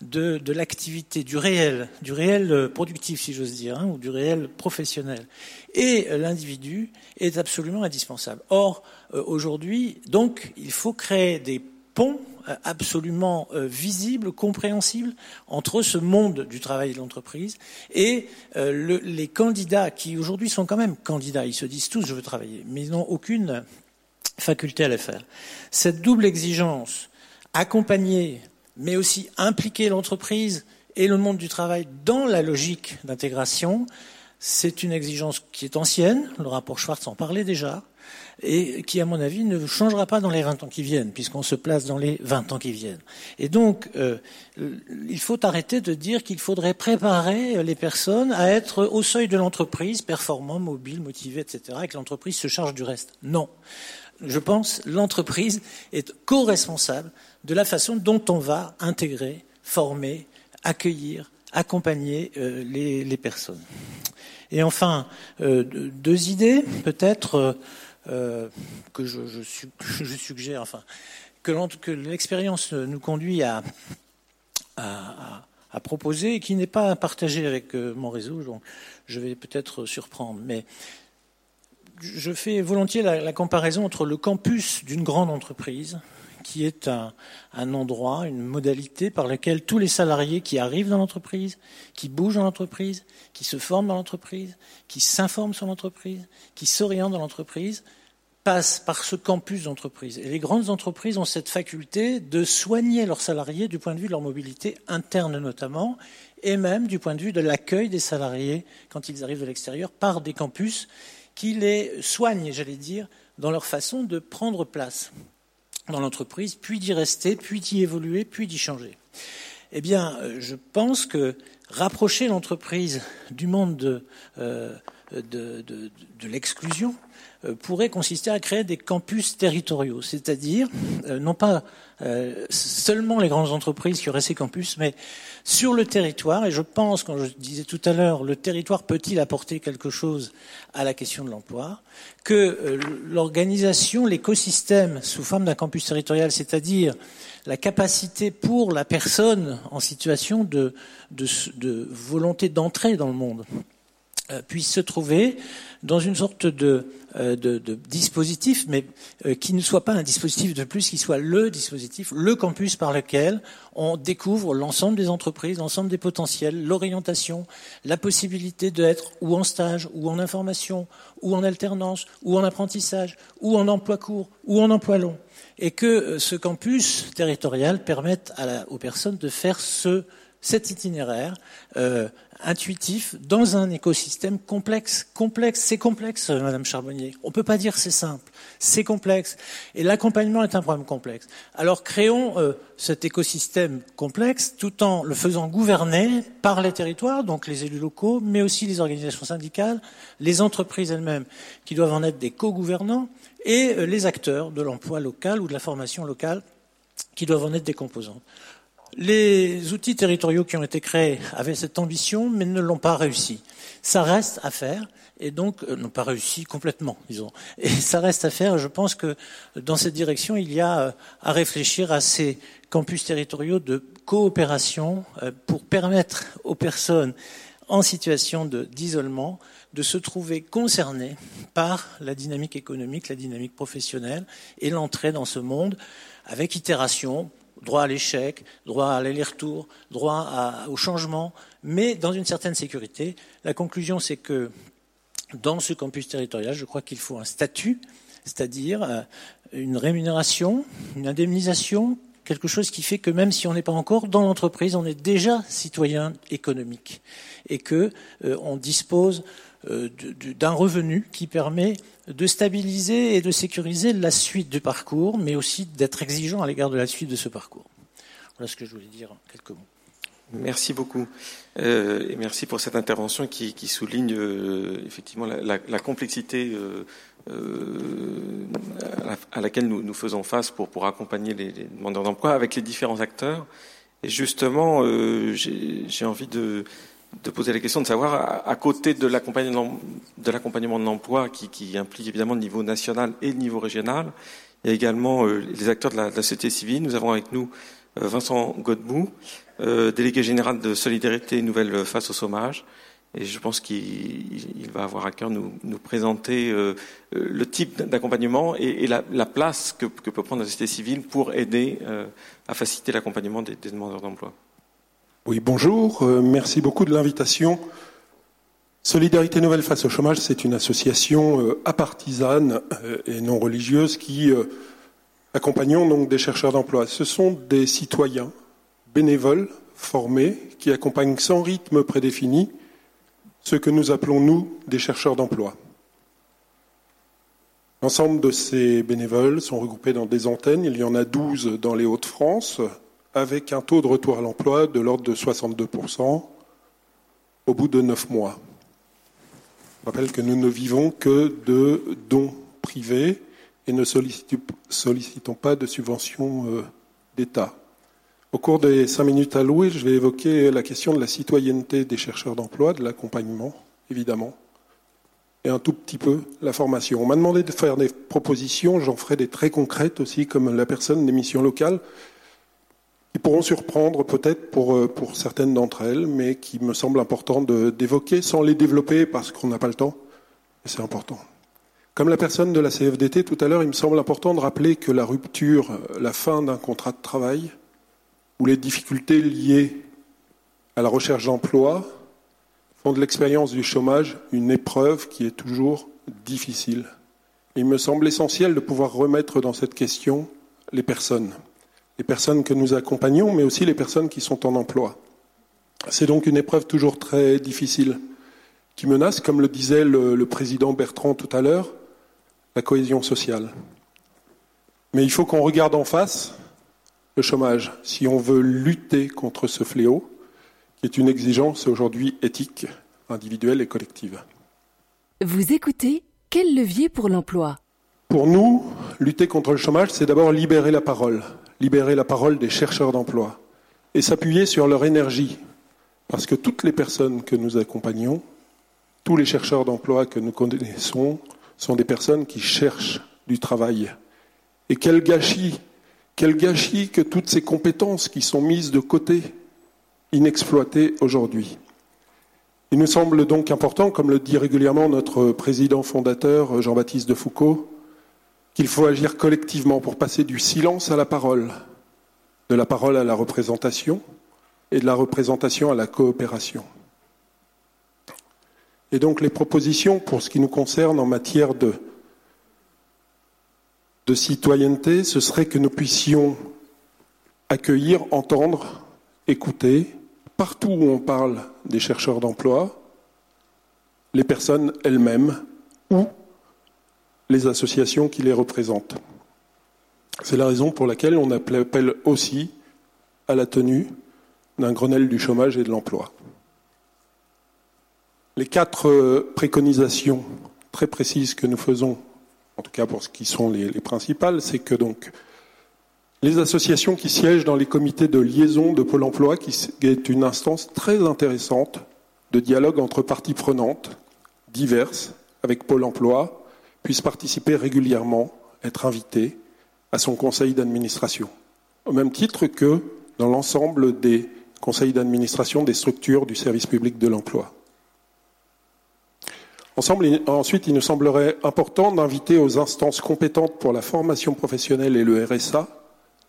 de, l'activité, du réel, du réel euh, productif, si j'ose dire, hein, ou du réel professionnel, et l'individu est absolument indispensable. Or, aujourd'hui, donc, il faut créer des ponts absolument euh, visible, compréhensible entre ce monde du travail et de l'entreprise et euh, les candidats qui aujourd'hui sont quand même candidats, ils se disent tous je veux travailler, mais ils n'ont aucune faculté à le faire. Cette double exigence, accompagner, mais aussi impliquer l'entreprise et le monde du travail dans la logique d'intégration, c'est une exigence qui est ancienne, le rapport Schwartz en parlait déjà, et qui, à mon avis, ne changera pas dans les 20 ans qui viennent, puisqu'on se place dans les 20 ans qui viennent. Et donc, euh, il faut arrêter de dire qu'il faudrait préparer les personnes à être au seuil de l'entreprise, performants, mobiles, motivés, etc., et que l'entreprise se charge du reste. Non. Je pense l'entreprise est co-responsable de la façon dont on va intégrer, former, accueillir, accompagner euh, les, les, personnes. Et enfin, euh, deux idées, peut-être. Euh, que je, suggère, enfin, que l'expérience nous conduit à, proposer et qui n'est pas partagé avec euh, mon réseau, donc je vais peut-être surprendre. Mais je fais volontiers la comparaison entre le campus d'une grande entreprise qui est un, endroit, une modalité par laquelle tous les salariés qui arrivent dans l'entreprise, qui bougent dans l'entreprise, qui se forment dans l'entreprise, qui s'informent sur l'entreprise, qui s'orientent dans l'entreprise, passent par ce campus d'entreprise. Et les grandes entreprises ont cette faculté de soigner leurs salariés du point de vue de leur mobilité interne notamment, et même du point de vue de l'accueil des salariés quand ils arrivent de l'extérieur par des campus qui les soignent, j'allais dire, dans leur façon de prendre place dans l'entreprise, puis d'y rester, puis d'y évoluer, puis d'y changer. Eh bien, euh, je pense que rapprocher l'entreprise du monde de, euh, de, l'exclusion pourrait consister à créer des campus territoriaux, c'est-à-dire euh, non pas seulement les grandes entreprises qui auraient ces campus, mais sur le territoire, et je pense, quand je disais tout à l'heure, le territoire peut-il apporter quelque chose à la question de l'emploi, que euh, l'organisation, l'écosystème sous forme d'un campus territorial, c'est-à-dire la capacité pour la personne en situation de, de, volonté d'entrer dans le monde, euh, puisse se trouver dans une sorte de, euh, de, de dispositif, mais euh, qui ne soit pas un dispositif de plus, qui soit le dispositif, le campus par lequel on découvre l'ensemble des entreprises, l'ensemble des potentiels, l'orientation, la possibilité d'être ou en stage, ou en information, ou en alternance, ou en apprentissage, ou en emploi court, ou en emploi long, et que ce campus territorial permette à la, aux personnes de faire ce cet itinéraire euh, intuitif dans un écosystème complexe. Complexe, c'est complexe, Madame Charbonnier. On ne peut pas dire c'est simple, c'est complexe. Et l'accompagnement est un problème complexe. Alors créons euh, cet écosystème complexe tout en le faisant gouverner par les territoires, donc les élus locaux, mais aussi les organisations syndicales, les entreprises elles-mêmes, qui doivent en être des co-gouvernants, et euh, les acteurs de l'emploi local ou de la formation locale, qui doivent en être des composantes. Les outils territoriaux qui ont été créés avaient cette ambition, mais ne l'ont pas réussi. Ça reste à faire, et donc euh, n'ont pas réussi complètement, disons. Et ça reste à faire. Je pense que dans cette direction, il y a euh, à réfléchir à ces campus territoriaux de coopération euh, pour permettre aux personnes en situation d'isolement de se trouver concernées par la dynamique économique, la dynamique professionnelle et l'entrée dans ce monde avec itération, droit à l'échec, droit à l'aller-retour, droit au changement, mais dans une certaine sécurité. La conclusion, c'est que dans ce campus territorial, je crois qu'il faut un statut, c'est-à-dire euh, une rémunération, une indemnisation, quelque chose qui fait que même si on n'est pas encore dans l'entreprise, on est déjà citoyen économique et que euh, on dispose d'un revenu qui permet de stabiliser et de sécuriser la suite du parcours, mais aussi d'être exigeant à l'égard de la suite de ce parcours. Voilà ce que je voulais dire en quelques mots. Merci beaucoup. Euh, et merci pour cette intervention qui, souligne euh, effectivement la, complexité euh, euh à, laquelle nous, nous, faisons face pour, accompagner les, demandeurs d'emploi avec les différents acteurs. Et justement, euh, j'ai envie de, de, poser la question de savoir, à, côté de l'accompagnement de l'emploi qui, implique évidemment le niveau national et le niveau régional, il y a également euh, les acteurs de la, société civile. Nous avons avec nous Vincent Godbout, euh, délégué général de Solidarité Nouvelle face au chômage. Et je pense qu'il va avoir à cœur nous, nous présenter euh, le type d'accompagnement et, la, la, place que, peut prendre la société civile pour aider euh, à faciliter l'accompagnement des, demandeurs d'emploi. Oui, bonjour. Euh, merci beaucoup de l'invitation. Solidarité Nouvelle face au chômage, c'est une association euh, apartisane euh, et non religieuse qui accompagnons donc des chercheurs d'emploi. Ce sont des citoyens bénévoles, formés, qui accompagnent sans rythme prédéfini ce que nous appelons, nous, des chercheurs d'emploi. L'ensemble de ces bénévoles sont regroupés dans des antennes. Il y en a 12 dans les Hauts-de-France, avec un taux de retour à l'emploi de l'ordre de 62% au bout de neuf mois. Je rappelle que nous ne vivons que de dons privés et ne sollicitons pas de subventions euh, d'État. Au cours des cinq minutes allouées, je vais évoquer la question de la citoyenneté des chercheurs d'emploi, de l'accompagnement, évidemment, et un tout petit peu la formation. On m'a demandé de faire des propositions, j'en ferai des très concrètes aussi, comme la personne des missions locales, qui pourront surprendre peut-être pour, euh, pour certaines d'entre elles, mais qui me semblent importantes d'évoquer sans les développer parce qu'on n'a pas le temps, et c'est important. Comme la personne de la CFDT tout à l'heure, il me semble important de rappeler que la rupture, la fin d'un contrat de travail, ou les difficultés liées à la recherche d'emploi font de l'expérience du chômage une épreuve qui est toujours difficile. Il me semble essentiel de pouvoir remettre dans cette question les personnes, les personnes que nous accompagnons, mais aussi les personnes qui sont en emploi. C'est donc une épreuve toujours très difficile qui menace, comme le disait le, le président Bertrand tout à l'heure, la cohésion sociale. Mais il faut qu'on regarde en face le chômage, si on veut lutter contre ce fléau, qui est une exigence aujourd'hui éthique, individuelle et collective. Vous écoutez Quel levier pour l'emploi? Pour nous, lutter contre le chômage, c'est d'abord libérer la parole, libérer la parole des chercheurs d'emploi et s'appuyer sur leur énergie, parce que toutes les personnes que nous accompagnons, tous les chercheurs d'emploi que nous connaissons, sont des personnes qui cherchent du travail. Et quel gâchis quel gâchis que toutes ces compétences qui sont mises de côté, inexploitées aujourd'hui. Il nous semble donc important, comme le dit régulièrement notre président fondateur Jean-Baptiste de Foucault, qu'il faut agir collectivement pour passer du silence à la parole, de la parole à la représentation et de la représentation à la coopération. Et donc les propositions pour ce qui nous concerne en matière de citoyenneté, ce serait que nous puissions accueillir, entendre, écouter, partout où on parle des chercheurs d'emploi, les personnes elles-mêmes ou les associations qui les représentent. C'est la raison pour laquelle on appelle aussi à la tenue d'un Grenelle du chômage et de l'emploi. Les quatre préconisations très précises que nous faisons en tout cas pour ce qui sont les, les principales, c'est que donc les associations qui siègent dans les comités de liaison de Pôle Emploi, qui est une instance très intéressante de dialogue entre parties prenantes diverses avec Pôle Emploi, puissent participer régulièrement, être invités à son conseil d'administration, au même titre que dans l'ensemble des conseils d'administration des structures du service public de l'emploi. Ensuite, il nous semblerait important d'inviter aux instances compétentes pour la formation professionnelle et le RSA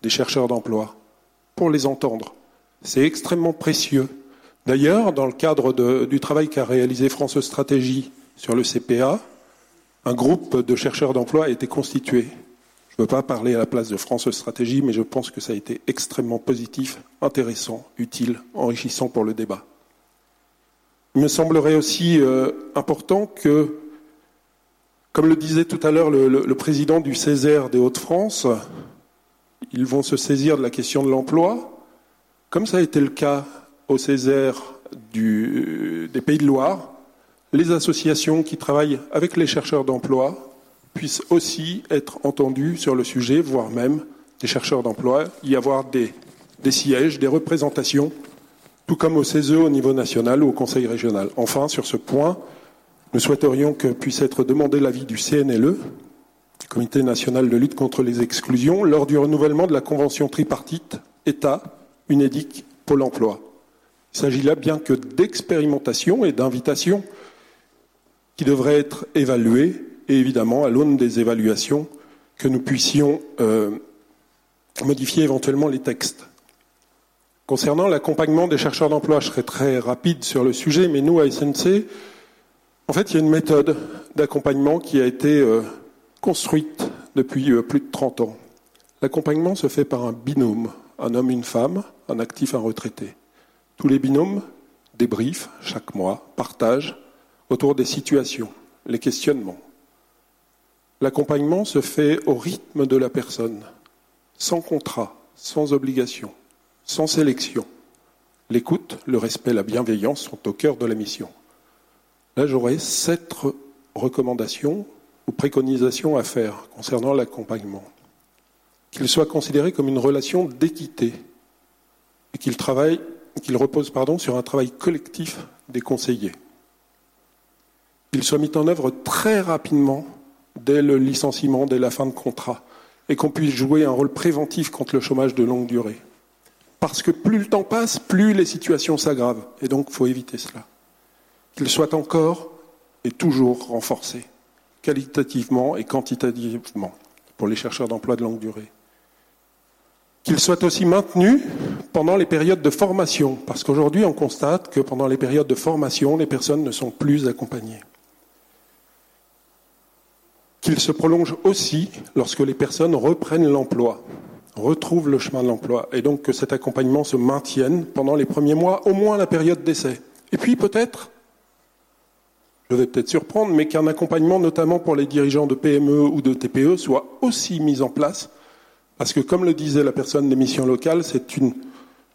des chercheurs d'emploi pour les entendre. C'est extrêmement précieux. D'ailleurs, dans le cadre du travail qu'a réalisé France Stratégie sur le CPA, un groupe de chercheurs d'emploi a été constitué. Je ne veux pas parler à la place de France Stratégie, mais je pense que ça a été extrêmement positif, intéressant, utile, enrichissant pour le débat. Il me semblerait aussi euh, important que, comme le disait tout à l'heure le, président du Césaire des Hauts-de-France, ils vont se saisir de la question de l'emploi, comme ça a été le cas au Césaire des Pays de Loire, les associations qui travaillent avec les chercheurs d'emploi puissent aussi être entendues sur le sujet, voire même des chercheurs d'emploi, y avoir des, sièges, des représentations, tout comme au CESE au niveau national ou au Conseil régional. Enfin, sur ce point, nous souhaiterions que puisse être demandé l'avis du CNLE, Comité national de lutte contre les exclusions, lors du renouvellement de la convention tripartite État, UNEDIC, Pôle emploi. Il s'agit là bien que d'expérimentation et d'invitation qui devraient être évaluées, et évidemment, à l'aune des évaluations, que nous puissions euh, modifier éventuellement les textes. Concernant l'accompagnement des chercheurs d'emploi, je serai très rapide sur le sujet, mais nous, à SNC, en fait, il y a une méthode d'accompagnement qui a été euh, construite depuis euh, plus de 30 ans. L'accompagnement se fait par un binôme, un homme, une femme, un actif, un retraité. Tous les binômes débriefent chaque mois, partagent autour des situations, les questionnements. L'accompagnement se fait au rythme de la personne, sans contrat, sans obligation, sans sélection. L'écoute, le respect, la bienveillance sont au cœur de la mission. Là, j'aurais sept recommandations ou préconisations à faire concernant l'accompagnement. Qu'il soit considéré comme une relation d'équité et qu'il repose sur un travail collectif des conseillers. Qu'il soit mis en œuvre très rapidement dès le licenciement, dès la fin de contrat, et qu'on puisse jouer un rôle préventif contre le chômage de longue durée. Parce que plus le temps passe, plus les situations s'aggravent, et donc il faut éviter cela qu'il soit encore et toujours renforcé, qualitativement et quantitativement, pour les chercheurs d'emploi de longue durée. Qu'il soit aussi maintenu pendant les périodes de formation, parce qu'aujourd'hui on constate que pendant les périodes de formation, les personnes ne sont plus accompagnées. Qu'il se prolonge aussi lorsque les personnes reprennent l'emploi, retrouvent le chemin de l'emploi, et donc que cet accompagnement se maintienne pendant les premiers mois, au moins la période d'essai. Et puis peut-être je vais peut-être surprendre, mais qu'un accompagnement, notamment pour les dirigeants de PME ou de TPE, soit aussi mis en place, parce que, comme le disait la personne des missions locales, c'est une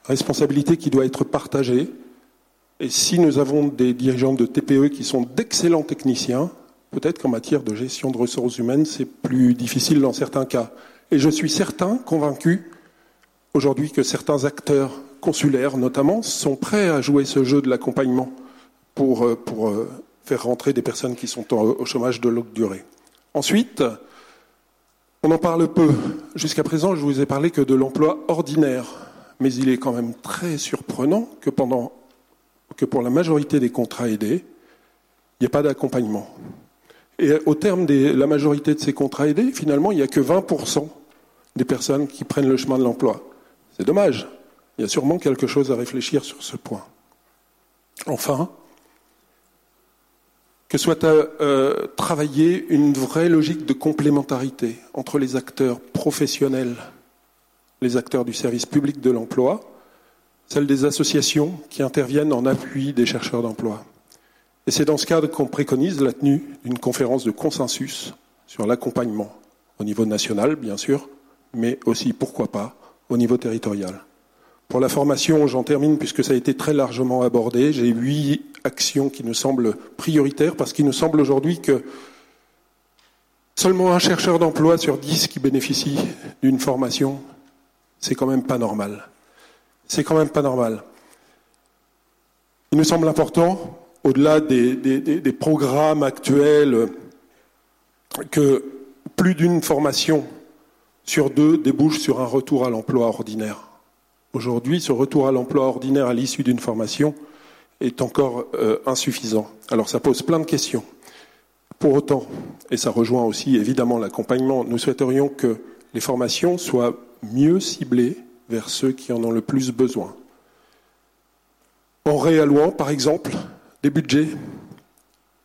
responsabilité qui doit être partagée. Et si nous avons des dirigeants de TPE qui sont d'excellents techniciens, peut-être qu'en matière de gestion de ressources humaines, c'est plus difficile dans certains cas. Et je suis certain, convaincu, aujourd'hui, que certains acteurs consulaires, notamment, sont prêts à jouer ce jeu de l'accompagnement pour, euh, euh, faire rentrer des personnes qui sont au chômage de longue durée. Ensuite, on en parle peu. Jusqu'à présent, je vous ai parlé que de l'emploi ordinaire, mais il est quand même très surprenant que, pendant, que pour la majorité des contrats aidés, il n'y a pas d'accompagnement. Et au terme de la majorité de ces contrats aidés, finalement, il n'y a que 20% des personnes qui prennent le chemin de l'emploi. C'est dommage. Il y a sûrement quelque chose à réfléchir sur ce point. Enfin, que soit euh, travailler une vraie logique de complémentarité entre les acteurs professionnels, les acteurs du service public de l'emploi, celles des associations qui interviennent en appui des chercheurs d'emploi. Et c'est dans ce cadre qu'on préconise la tenue d'une conférence de consensus sur l'accompagnement au niveau national, bien sûr, mais aussi, pourquoi pas, au niveau territorial. Pour la formation, j'en termine puisque ça a été très largement abordé. J'ai huit actions qui nous semblent prioritaires parce qu'il nous semble aujourd'hui que seulement un chercheur d'emploi sur dix qui bénéficie d'une formation, c'est quand même pas normal. C'est quand même pas normal. Il nous semble important, au-delà des, des programmes actuels, que plus d'une formation sur deux débouche sur un retour à l'emploi ordinaire. Aujourd'hui, ce retour à l'emploi ordinaire à l'issue d'une formation est encore euh, insuffisant. Alors ça pose plein de questions. Pour autant, et ça rejoint aussi évidemment l'accompagnement, nous souhaiterions que les formations soient mieux ciblées vers ceux qui en ont le plus besoin. En réallouant, par exemple, des budgets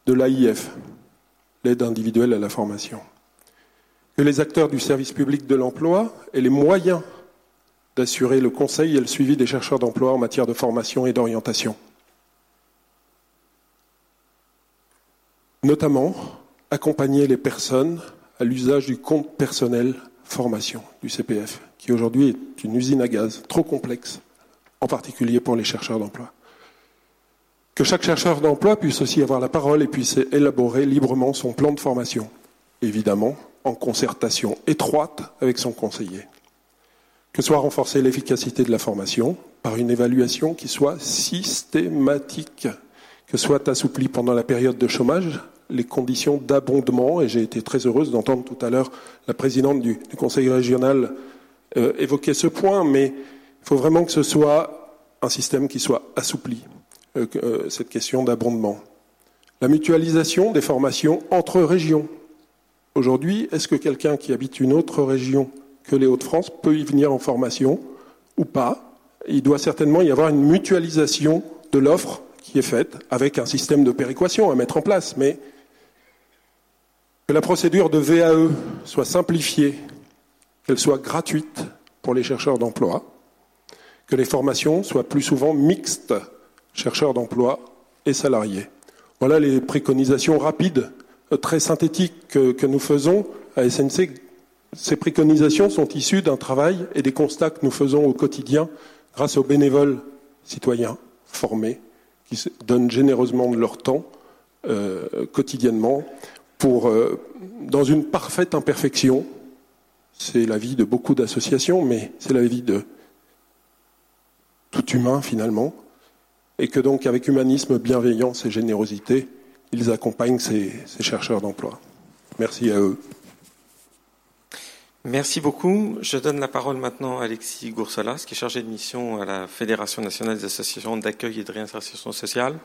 de l'AIF, l'aide individuelle à la formation. Que les acteurs du service public de l'emploi aient les moyens d'assurer le conseil et le suivi des chercheurs d'emploi en matière de formation et d'orientation. Notamment, accompagner les personnes à l'usage du compte personnel formation du CPF, qui aujourd'hui est une usine à gaz trop complexe en particulier pour les chercheurs d'emploi. Que chaque chercheur d'emploi puisse aussi avoir la parole et puisse élaborer librement son plan de formation, évidemment en concertation étroite avec son conseiller. Que soit renforcée l'efficacité de la formation par une évaluation qui soit systématique, que soit assouplie pendant la période de chômage les conditions d'abondement, et j'ai été très heureuse d'entendre tout à l'heure la présidente du, Conseil régional euh, évoquer ce point, mais il faut vraiment que ce soit un système qui soit assoupli, cette question d'abondement. La mutualisation des formations entre régions. Aujourd'hui, est-ce que quelqu'un qui habite une autre région que les Hauts-de-France peut y venir en formation ou pas? Il doit certainement y avoir une mutualisation de l'offre qui est faite avec un système de péréquation à mettre en place, mais que la procédure de VAE soit simplifiée, qu'elle soit gratuite pour les chercheurs d'emploi, que les formations soient plus souvent mixtes, chercheurs d'emploi et salariés. Voilà les préconisations rapides, euh, très synthétiques que, nous faisons à SNC. Ces préconisations sont issues d'un travail et des constats que nous faisons au quotidien grâce aux bénévoles citoyens formés qui donnent généreusement de leur temps euh, quotidiennement pour, euh, dans une parfaite imperfection, c'est la vie de beaucoup d'associations, mais c'est la vie de tout humain finalement, et que donc avec humanisme, bienveillance et générosité, ils accompagnent ces, chercheurs d'emploi. Merci à eux. Merci beaucoup. Je donne la parole maintenant à Alexis Goursolas, qui est chargé de mission à la Fédération nationale des associations d'accueil et de réinsertion sociale,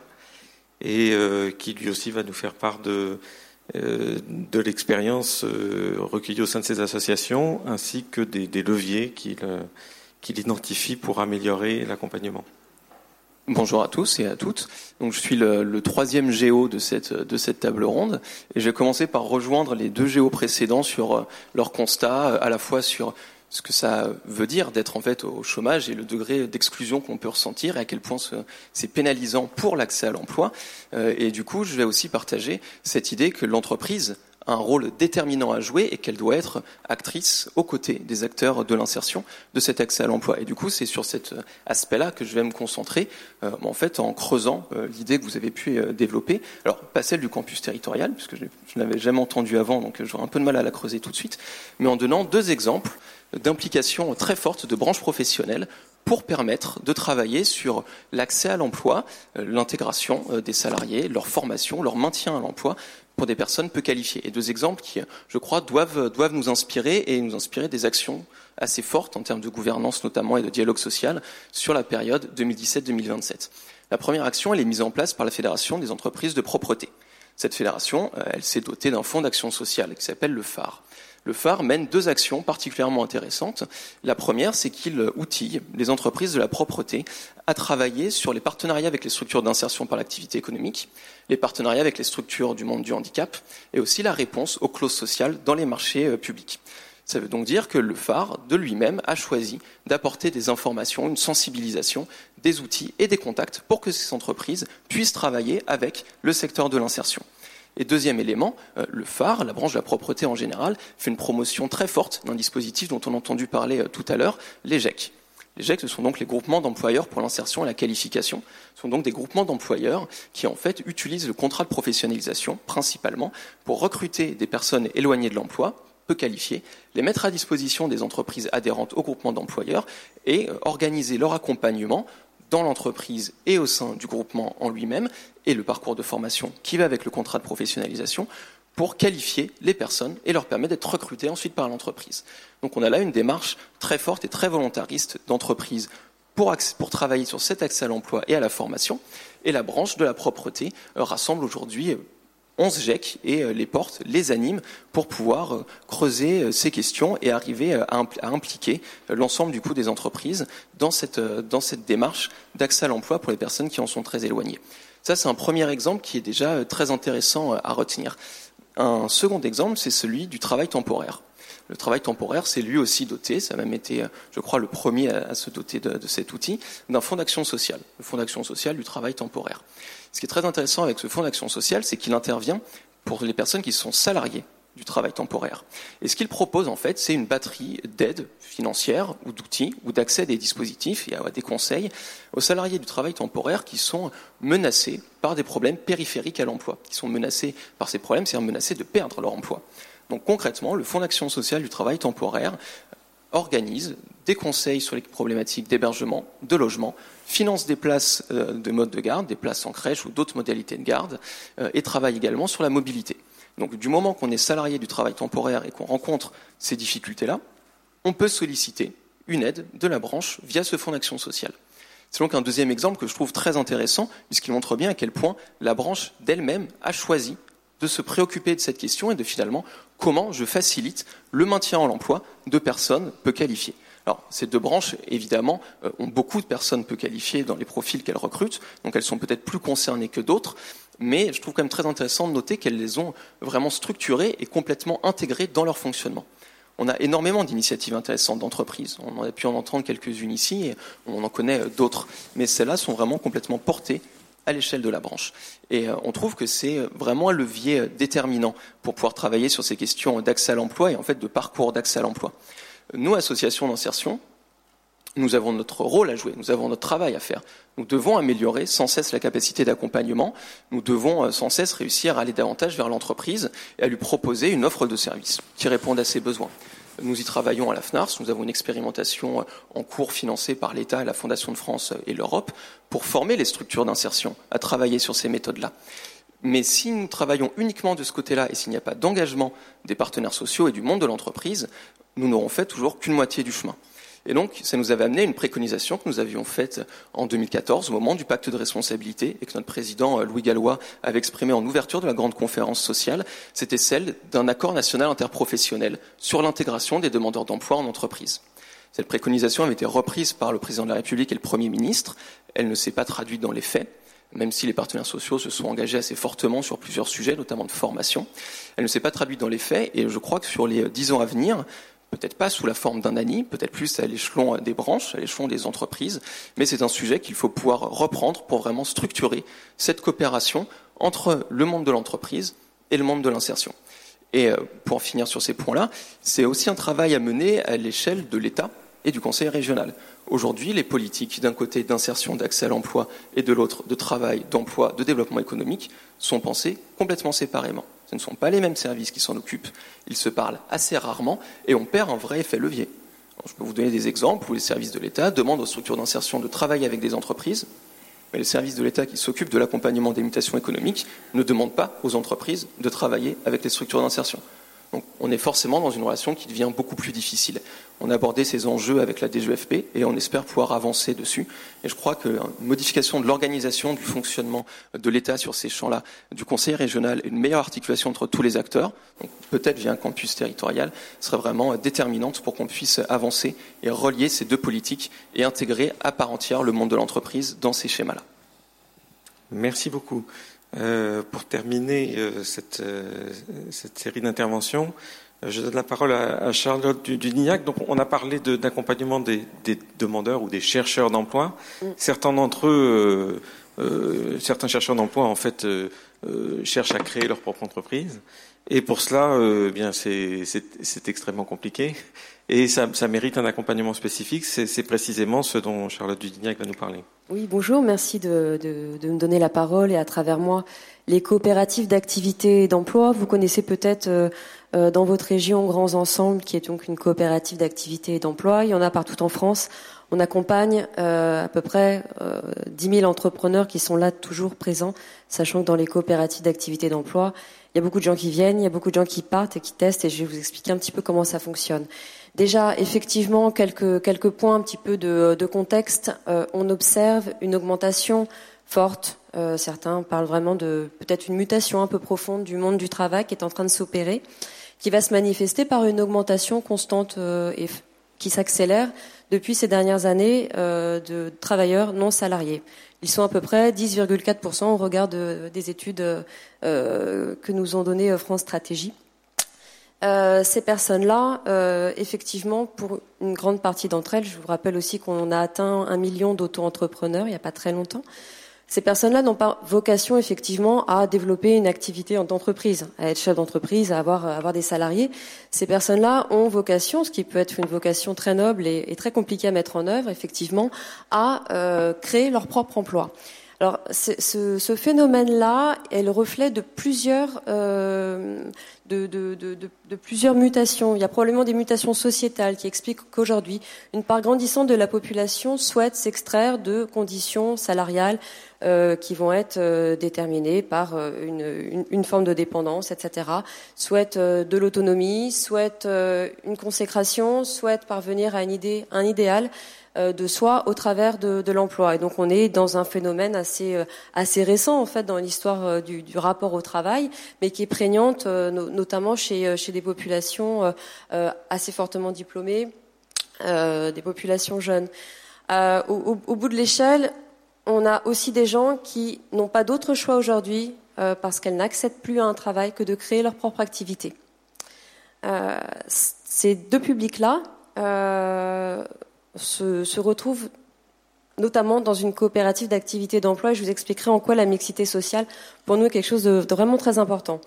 et euh, qui lui aussi va nous faire part de, euh, de l'expérience euh, recueillie au sein de ces associations, ainsi que des, leviers qu'il identifie pour améliorer l'accompagnement. Bonjour à tous et à toutes. Donc, je suis le, troisième géo de cette, de cette table ronde et je vais commencer par rejoindre les deux géos précédents sur euh, leurs constats, à la fois sur ce que ça veut dire d'être en fait au chômage et le degré d'exclusion qu'on peut ressentir et à quel point c'est pénalisant pour l'accès à l'emploi. Euh, et du coup, je vais aussi partager cette idée que l'entreprise un rôle déterminant à jouer et qu'elle doit être actrice aux côtés des acteurs de l'insertion de cet accès à l'emploi. Et du coup, c'est sur cet aspect-là que je vais me concentrer, euh, en fait, en creusant euh, l'idée que vous avez pu développer. Alors, pas celle du campus territorial, puisque je, ne l'avais jamais entendu avant, donc j'aurai un peu de mal à la creuser tout de suite, mais en donnant deux exemples d'implication très forte de branches professionnelles pour permettre de travailler sur l'accès à l'emploi, euh, l'intégration euh, des salariés, leur formation, leur maintien à l'emploi pour des personnes peu qualifiées. Et deux exemples qui, je crois, doivent, nous inspirer et nous inspirer des actions assez fortes en termes de gouvernance notamment et de dialogue social sur la période 2017-2027. La première action, elle est mise en place par la Fédération des entreprises de propreté. Cette fédération, euh, s'est dotée d'un fonds d'action sociale qui s'appelle le phare le phare mène deux actions particulièrement intéressantes. La première, c'est qu'il outille les entreprises de la propreté à travailler sur les partenariats avec les structures d'insertion par l'activité économique, les partenariats avec les structures du monde du handicap et aussi la réponse aux clauses sociales dans les marchés euh, publics. Ça veut donc dire que le phare, de lui-même, a choisi d'apporter des informations, une sensibilisation, des outils et des contacts pour que ces entreprises puissent travailler avec le secteur de l'insertion. Et deuxième élément, euh, le phare, la branche de la propreté en général, fait une promotion très forte d'un dispositif dont on a entendu parler euh, tout à l'heure, les GEC. Les GEC, ce sont donc les groupements d'employeurs pour l'insertion et la qualification. Ce sont donc des groupements d'employeurs qui, en fait, utilisent le contrat de professionnalisation, principalement, pour recruter des personnes éloignées de l'emploi, peu qualifiées, les mettre à disposition des entreprises adhérentes au groupement d'employeurs et euh, organiser leur accompagnement dans l'entreprise et au sein du groupement en lui-même, et le parcours de formation qui va avec le contrat de professionnalisation pour qualifier les personnes et leur permettre d'être recrutées ensuite par l'entreprise. Donc on a là une démarche très forte et très volontariste d'entreprise pour, travailler sur cet accès à l'emploi et à la formation. Et la branche de la propreté euh, rassemble aujourd'hui 11 GEC et euh, les portes, les animent pour pouvoir euh, creuser euh, ces questions et arriver à, impliquer l'ensemble du coup des entreprises dans cette, dans cette démarche d'accès à l'emploi pour les personnes qui en sont très éloignées. Ça, c'est un premier exemple qui est déjà très intéressant à retenir. Un second exemple, c'est celui du travail temporaire. Le travail temporaire, c'est lui aussi doté, ça a même été, je crois, le premier à, se doter de, de cet outil, d'un fonds d'action sociale, le fonds d'action sociale du travail temporaire. Ce qui est très intéressant avec ce fonds d'action sociale, c'est qu'il intervient pour les personnes qui sont salariées du travail temporaire. Et ce qu'il propose, en fait, c'est une batterie d'aides financières ou d'outils ou d'accès à des dispositifs et à des conseils aux salariés du travail temporaire qui sont menacés par des problèmes périphériques à l'emploi, qui sont menacés par ces problèmes, c'est-à-dire menacés de perdre leur emploi. Donc concrètement, le Fonds d'action sociale du travail temporaire organise des conseils sur les problématiques d'hébergement, de logement, finance des places euh, de mode de garde, des places en crèche ou d'autres modalités de garde, euh, et travaille également sur la mobilité. Donc du moment qu'on est salarié du travail temporaire et qu'on rencontre ces difficultés-là, on peut solliciter une aide de la branche via ce fonds d'action sociale. C'est donc un deuxième exemple que je trouve très intéressant, puisqu'il montre bien à quel point la branche d'elle-même a choisi de se préoccuper de cette question et de finalement comment je facilite le maintien en emploi de personnes peu qualifiées. Alors, ces deux branches, évidemment, euh, ont beaucoup de personnes peu qualifiées dans les profils qu'elles recrutent, donc elles sont peut-être plus concernées que d'autres, mais je trouve quand même très intéressant de noter qu'elles les ont vraiment structurées et complètement intégrées dans leur fonctionnement. On a énormément d'initiatives intéressantes d'entreprises. On a pu en entendre quelques-unes ici et on en connaît d'autres. Mais celles-là sont vraiment complètement portées à l'échelle de la branche. Et euh, on trouve que c'est vraiment un levier déterminant pour pouvoir travailler sur ces questions d'accès à l'emploi et en fait de parcours d'accès à l'emploi. Nous, associations d'insertion, nous avons notre rôle à jouer, nous avons notre travail à faire. Nous devons améliorer sans cesse la capacité d'accompagnement, nous devons euh, sans cesse réussir à aller davantage vers l'entreprise et à lui proposer une offre de service qui réponde à ses besoins. Nous y travaillons à la FNARS, nous avons une expérimentation en cours financée par l'État, la Fondation de France et l'Europe pour former les structures d'insertion à travailler sur ces méthodes-là. Mais si nous travaillons uniquement de ce côté-là et s'il n'y a pas d'engagement des partenaires sociaux et du monde de l'entreprise, nous n'aurons fait toujours qu'une moitié du chemin. Et donc, ça nous avait amené une préconisation que nous avions faite en 2014, au moment du pacte de responsabilité, et que notre président euh, Louis Gallois avait exprimé en ouverture de la grande conférence sociale. C'était celle d'un accord national interprofessionnel sur l'intégration des demandeurs d'emploi en entreprise. Cette préconisation avait été reprise par le président de la République et le Premier ministre. Elle ne s'est pas traduite dans les faits même si les partenaires sociaux se sont engagés assez fortement sur plusieurs sujets, notamment de formation. Elle ne s'est pas traduite dans les faits, et je crois que sur les dix ans à venir, peut-être pas sous la forme d'un ANI, peut-être plus à l'échelon des branches, à l'échelon des entreprises, mais c'est un sujet qu'il faut pouvoir reprendre pour vraiment structurer cette coopération entre le monde de l'entreprise et le monde de l'insertion. Et euh, pour en finir sur ces points-là, c'est aussi un travail à mener à l'échelle de l'État et du Conseil régional. Aujourd'hui, les politiques d'un côté d'insertion, d'accès à l'emploi et de l'autre de travail, d'emploi, de développement économique sont pensées complètement séparément. Ce ne sont pas les mêmes services qui s'en occupent, ils se parlent assez rarement et on perd un vrai effet levier. je peux vous donner des exemples où les services de l'État demandent aux structures d'insertion de travailler avec des entreprises, mais les services de l'État qui s'occupent de l'accompagnement des mutations économiques ne demandent pas aux entreprises de travailler avec les structures d'insertion. Donc on est forcément dans une relation qui devient beaucoup plus difficile. On a abordé ces enjeux avec la DGFP et on espère pouvoir avancer dessus. Et je crois qu'une modification de l'organisation du fonctionnement de l'État sur ces champs-là, du Conseil régional, une meilleure articulation entre tous les acteurs, peut-être via un campus territorial, serait vraiment déterminante pour qu'on puisse avancer et relier ces deux politiques et intégrer à part entière le monde de l'entreprise dans ces schémas-là. Merci beaucoup. Euh, pour terminer euh, cette, euh, cette, série d'interventions, je donne la parole à, Charlotte Dudignac. Donc, on a parlé d'accompagnement des, des, demandeurs ou des chercheurs d'emploi. Mm. Certains d'entre eux, certains chercheurs d'emploi, en fait, cherchent à créer leur propre entreprise. Et pour cela, eh bien, c'est extrêmement compliqué. Et ça, ça, mérite un accompagnement spécifique. C'est précisément ce dont Charlotte Dudignac va nous parler. Oui, bonjour. Merci de, de, de, me donner la parole et à travers moi les coopératives d'activité et d'emploi. Vous connaissez peut-être euh, euh, dans votre région Grands Ensembles, qui est donc une coopérative d'activité et d'emploi. Il y en a partout en France. On accompagne euh, à peu près euh, 10 000 entrepreneurs qui sont là toujours présents, sachant que dans les coopératives d'activité et d'emploi, il y a beaucoup de gens qui viennent, il y a beaucoup de gens qui partent et qui testent, et je vais vous expliquer un petit peu comment ça fonctionne. Déjà, effectivement, quelques, points un petit peu de, de contexte. Euh, on observe une augmentation forte. Euh, certains parlent vraiment de peut-être une mutation un peu profonde du monde du travail qui est en train de s'opérer, qui va se manifester par une augmentation constante euh, et qui s'accélère depuis ces dernières années de travailleurs non salariés. Ils sont à peu près 10,4% au regard des études que nous ont données France Stratégie. Euh, ces personnes-là, euh, effectivement, pour une grande partie d'entre elles, je vous rappelle aussi qu'on a atteint un million d'auto-entrepreneurs il n'y a pas très longtemps. Ces personnes-là n'ont pas vocation effectivement à développer une activité en entreprise, à être chef d'entreprise, à avoir, des salariés. Ces personnes-là ont vocation, ce qui peut être une vocation très noble et, très compliquée à mettre en œuvre, effectivement, à euh, créer leur propre emploi. Alors, ce, phénomène-là est le reflet de plusieurs, euh, de, plusieurs mutations. Il y a probablement des mutations sociétales qui expliquent qu'aujourd'hui, une part grandissante de la population souhaite s'extraire de conditions salariales euh, qui vont être euh, déterminées par une, forme de dépendance, etc. Souhaite de l'autonomie, souhaite une consécration, souhaite parvenir à une idée, un idéal de soi au travers de, l'emploi. Et donc on est dans un phénomène assez euh, récent en fait dans l'histoire euh, du, rapport au travail, mais qui est prégnante notamment chez des populations assez fortement diplômées, des populations jeunes. Au, bout de l'échelle, on a aussi des gens qui n'ont pas d'autre choix aujourd'hui parce qu'elles n'acceptent plus à un travail que de créer leur propre activité. ces deux publics-là se, se retrouvent notamment dans une coopérative d'activité d'emploi et je vous expliquerai en quoi la mixité sociale pour nous est quelque chose de, vraiment très important.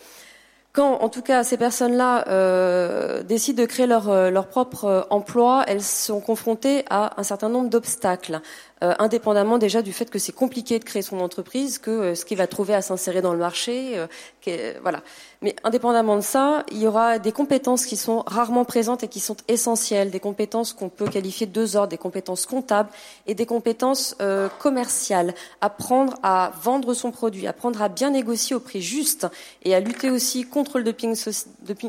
Quand, en tout cas, ces personnes-là euh, décident de créer leur, euh, leur propre euh, emploi, elles sont confrontées à un certain nombre d'obstacles. Euh, indépendamment déjà du fait que c'est compliqué de créer son entreprise, que euh, ce qu'il va trouver à s'insérer dans le marché, euh, voilà. Mais indépendamment de ça, il y aura des compétences qui sont rarement présentes et qui sont essentielles, des compétences qu'on peut qualifier de deux ordres, des compétences comptables et des compétences commerciales. Apprendre à vendre son produit, apprendre à bien négocier au prix juste et à lutter aussi contre le dumping,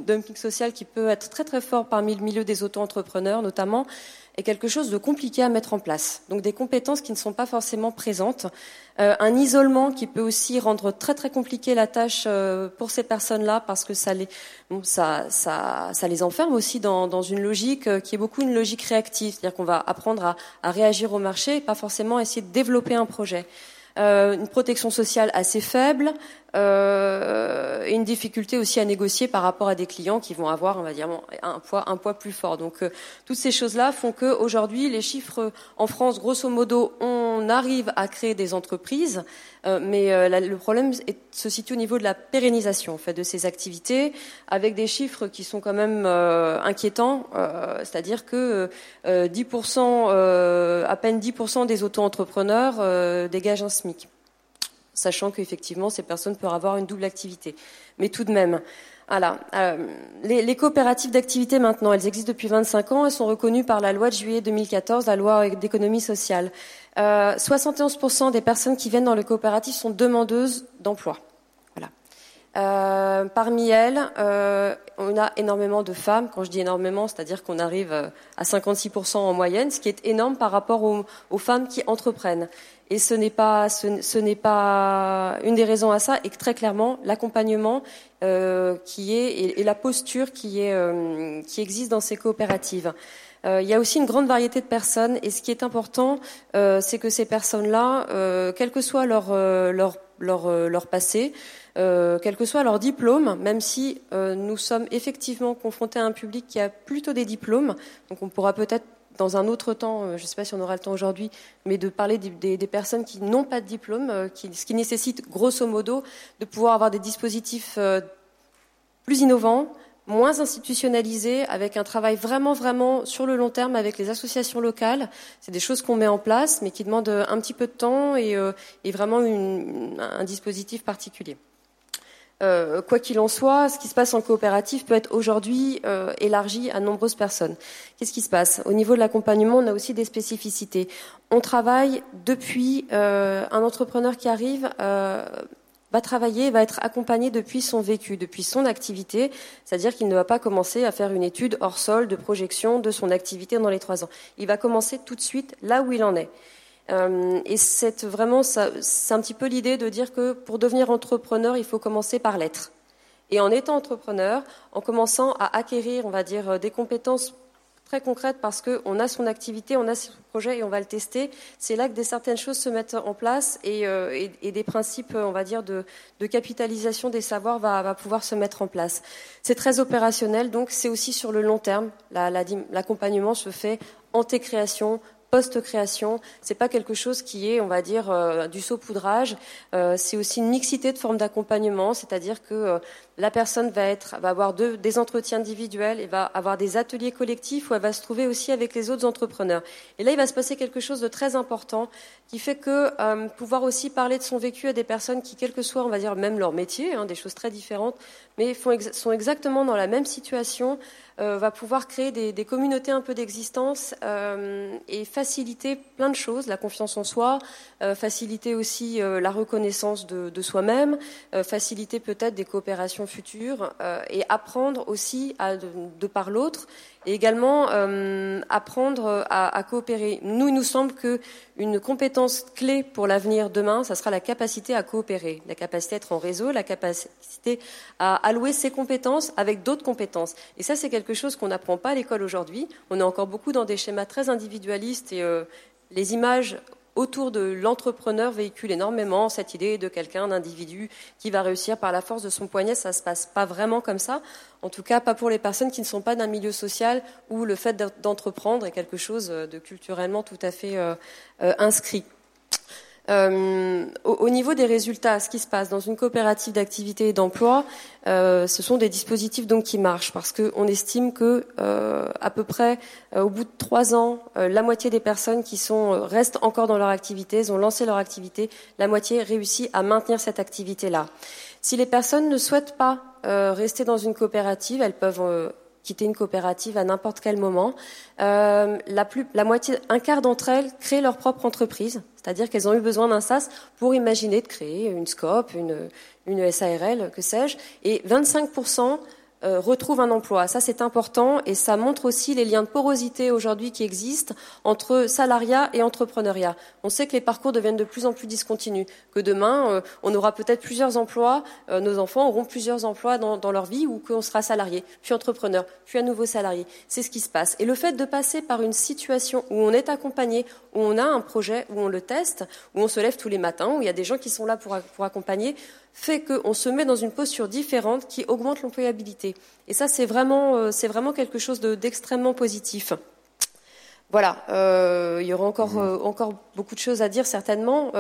dumping social qui peut être très très fort parmi le milieu des auto-entrepreneurs notamment est quelque chose de compliqué à mettre en place. Donc des compétences qui ne sont pas forcément présentes, euh, un isolement qui peut aussi rendre très très compliqué la tâche euh, pour ces personnes-là parce que ça les ça, ça, ça les enferme aussi dans, dans une logique euh, qui est beaucoup une logique réactive, c'est-à-dire qu'on va apprendre à, à réagir au marché et pas forcément essayer de développer un projet. Euh, une protection sociale assez faible euh, une difficulté aussi à négocier par rapport à des clients qui vont avoir, on va dire, un poids, un poids plus fort. Donc, euh, toutes ces choses-là font que aujourd'hui, les chiffres en France, grosso modo, on arrive à créer des entreprises, euh, mais euh, le problème se situe au niveau de la pérennisation de ces activités, avec des chiffres qui sont quand même euh, inquiétants, c'est-à-dire que 10%, à peine 10% des auto-entrepreneurs dégagent un SMIC, sachant qu'effectivement ces personnes peuvent avoir une double activité. Mais tout de même. Voilà. les, les, coopératives d'activité maintenant, elles existent depuis 25 ans. Elles sont reconnues par la loi de juillet 2014, la loi d'économie sociale. Euh, 71% des personnes qui viennent dans le coopératif sont demandeuses d'emploi. Voilà. Euh, parmi elles, euh, on a énormément de femmes. Quand je dis énormément, c'est-à-dire qu'on arrive euh, à 56% en moyenne, ce qui est énorme par rapport aux femmes qui entreprennent. Et ce n'est pas, ce, n'est pas une des raisons à ça, et très clairement l'accompagnement euh, qui est et, la posture qui est euh, qui existe dans ces coopératives. Euh, il y a aussi une grande variété de personnes et ce qui est important, euh, c'est que ces personnes-là, euh, quel que soit leur, leur, leur, leur passé, quel que soit leur diplôme, même si nous sommes effectivement confrontés à un public qui a plutôt des diplômes, donc on pourra peut-être dans un autre temps, je ne sais pas si on aura le temps aujourd'hui, mais de parler des, personnes qui n'ont pas de diplôme, qui, ce qui nécessite grosso modo de pouvoir avoir des dispositifs plus innovants, moins institutionnalisé, avec un travail vraiment, vraiment sur le long terme avec les associations locales. C'est des choses qu'on met en place, mais qui demandent un petit peu de temps et, euh, vraiment un dispositif particulier. Euh, quoi qu'il en soit, ce qui se passe en coopérative peut être aujourd'hui euh, élargi à nombreuses personnes. Qu'est-ce qui se passe? Au niveau de l'accompagnement, on a aussi des spécificités. On travaille depuis euh, un entrepreneur qui arrive va travailler, va être accompagné depuis son vécu, depuis son activité, c'est-à-dire qu'il ne va pas commencer à faire une étude hors sol de projection de son activité dans les trois ans. Il va commencer tout de suite là où il en est. Euh, et c'est vraiment, c'est un petit peu l'idée de dire que pour devenir entrepreneur, il faut commencer par l'être. Et en étant entrepreneur, en commençant à acquérir, on va dire, des compétences très concrète parce qu'on a son activité, on a son projet et on va le tester. C'est là que des certaines choses se mettent en place et, euh, des principes, on va dire, de, capitalisation des savoirs va, pouvoir se mettre en place. C'est très opérationnel, donc c'est aussi sur le long terme. L'accompagnement la, se fait en création post-création. C'est pas quelque chose qui est, on va dire, euh, du saupoudrage. Euh, c'est aussi une mixité de formes d'accompagnement, c'est-à-dire que euh, la personne va être, va avoir des entretiens individuels et va avoir des ateliers collectifs où elle va se trouver aussi avec les autres entrepreneurs. Et là, il va se passer quelque chose de très important qui fait que pouvoir aussi parler de son vécu à des personnes qui, quel que soit, on va dire, même leur métier, hein, des choses très différentes, mais sont exactement dans la même situation, euh, va pouvoir créer des, communautés un peu d'existence euh, et faciliter plein de choses, la confiance en soi, euh, faciliter aussi la reconnaissance de, soi-même, faciliter peut-être des coopérations futures et apprendre aussi de, par l'autre et également apprendre à, à, coopérer. Nous, il nous semble qu'une compétence clé pour l'avenir demain, ça sera la capacité à coopérer, la capacité à être en réseau, la capacité à allouer ses compétences avec d'autres compétences. Et ça, c'est quelque chose qu'on n'apprend pas à l'école aujourd'hui. On est encore beaucoup dans des schémas très individualistes et euh, les images autour de l'entrepreneur véhiculent énormément cette idée de quelqu'un, d'individu qui va réussir par la force de son poignet. Ça ne se passe pas vraiment comme ça. En tout cas, pas pour les personnes qui ne sont pas d'un milieu social où le fait d'entreprendre est quelque chose de culturellement tout à fait euh, euh, inscrit. Euh, au, niveau des résultats, ce qui se passe dans une coopérative d'activité et d'emploi, euh, ce sont des dispositifs donc qui marchent parce qu'on estime que euh, à peu près au bout de trois ans, la moitié des personnes qui sont restent encore dans leur activité, ont lancé leur activité, la moitié réussit à maintenir cette activité-là. Si les personnes ne souhaitent pas rester dans une coopérative, elles peuvent quitter une coopérative à n'importe quel moment. Euh, la, plus, la moitié, un quart d'entre elles créent leur propre entreprise, c'est-à-dire qu'elles ont eu besoin d'un SAS pour imaginer de créer une SCOP, une, une SARL, que sais-je, et 25 euh, retrouve un emploi. Ça, c'est important et ça montre aussi les liens de porosité aujourd'hui qui existent entre salariat et entrepreneuriat. On sait que les parcours deviennent de plus en plus discontinus, que demain, euh, on aura peut-être plusieurs emplois, euh, nos enfants auront plusieurs emplois dans, dans leur vie ou qu'on sera salarié, puis entrepreneur, puis à nouveau salarié. C'est ce qui se passe. Et le fait de passer par une situation où on est accompagné, où on a un projet, où on le teste, où on se lève tous les matins, où il y a des gens qui sont là pour, pour accompagner, fait qu'on se met dans une posture différente qui augmente l'employabilité. Et ça, c'est vraiment, euh, c'est vraiment quelque chose d'extrêmement positif. Voilà, euh, il y aura encore, mmh. euh, encore beaucoup de choses à dire certainement.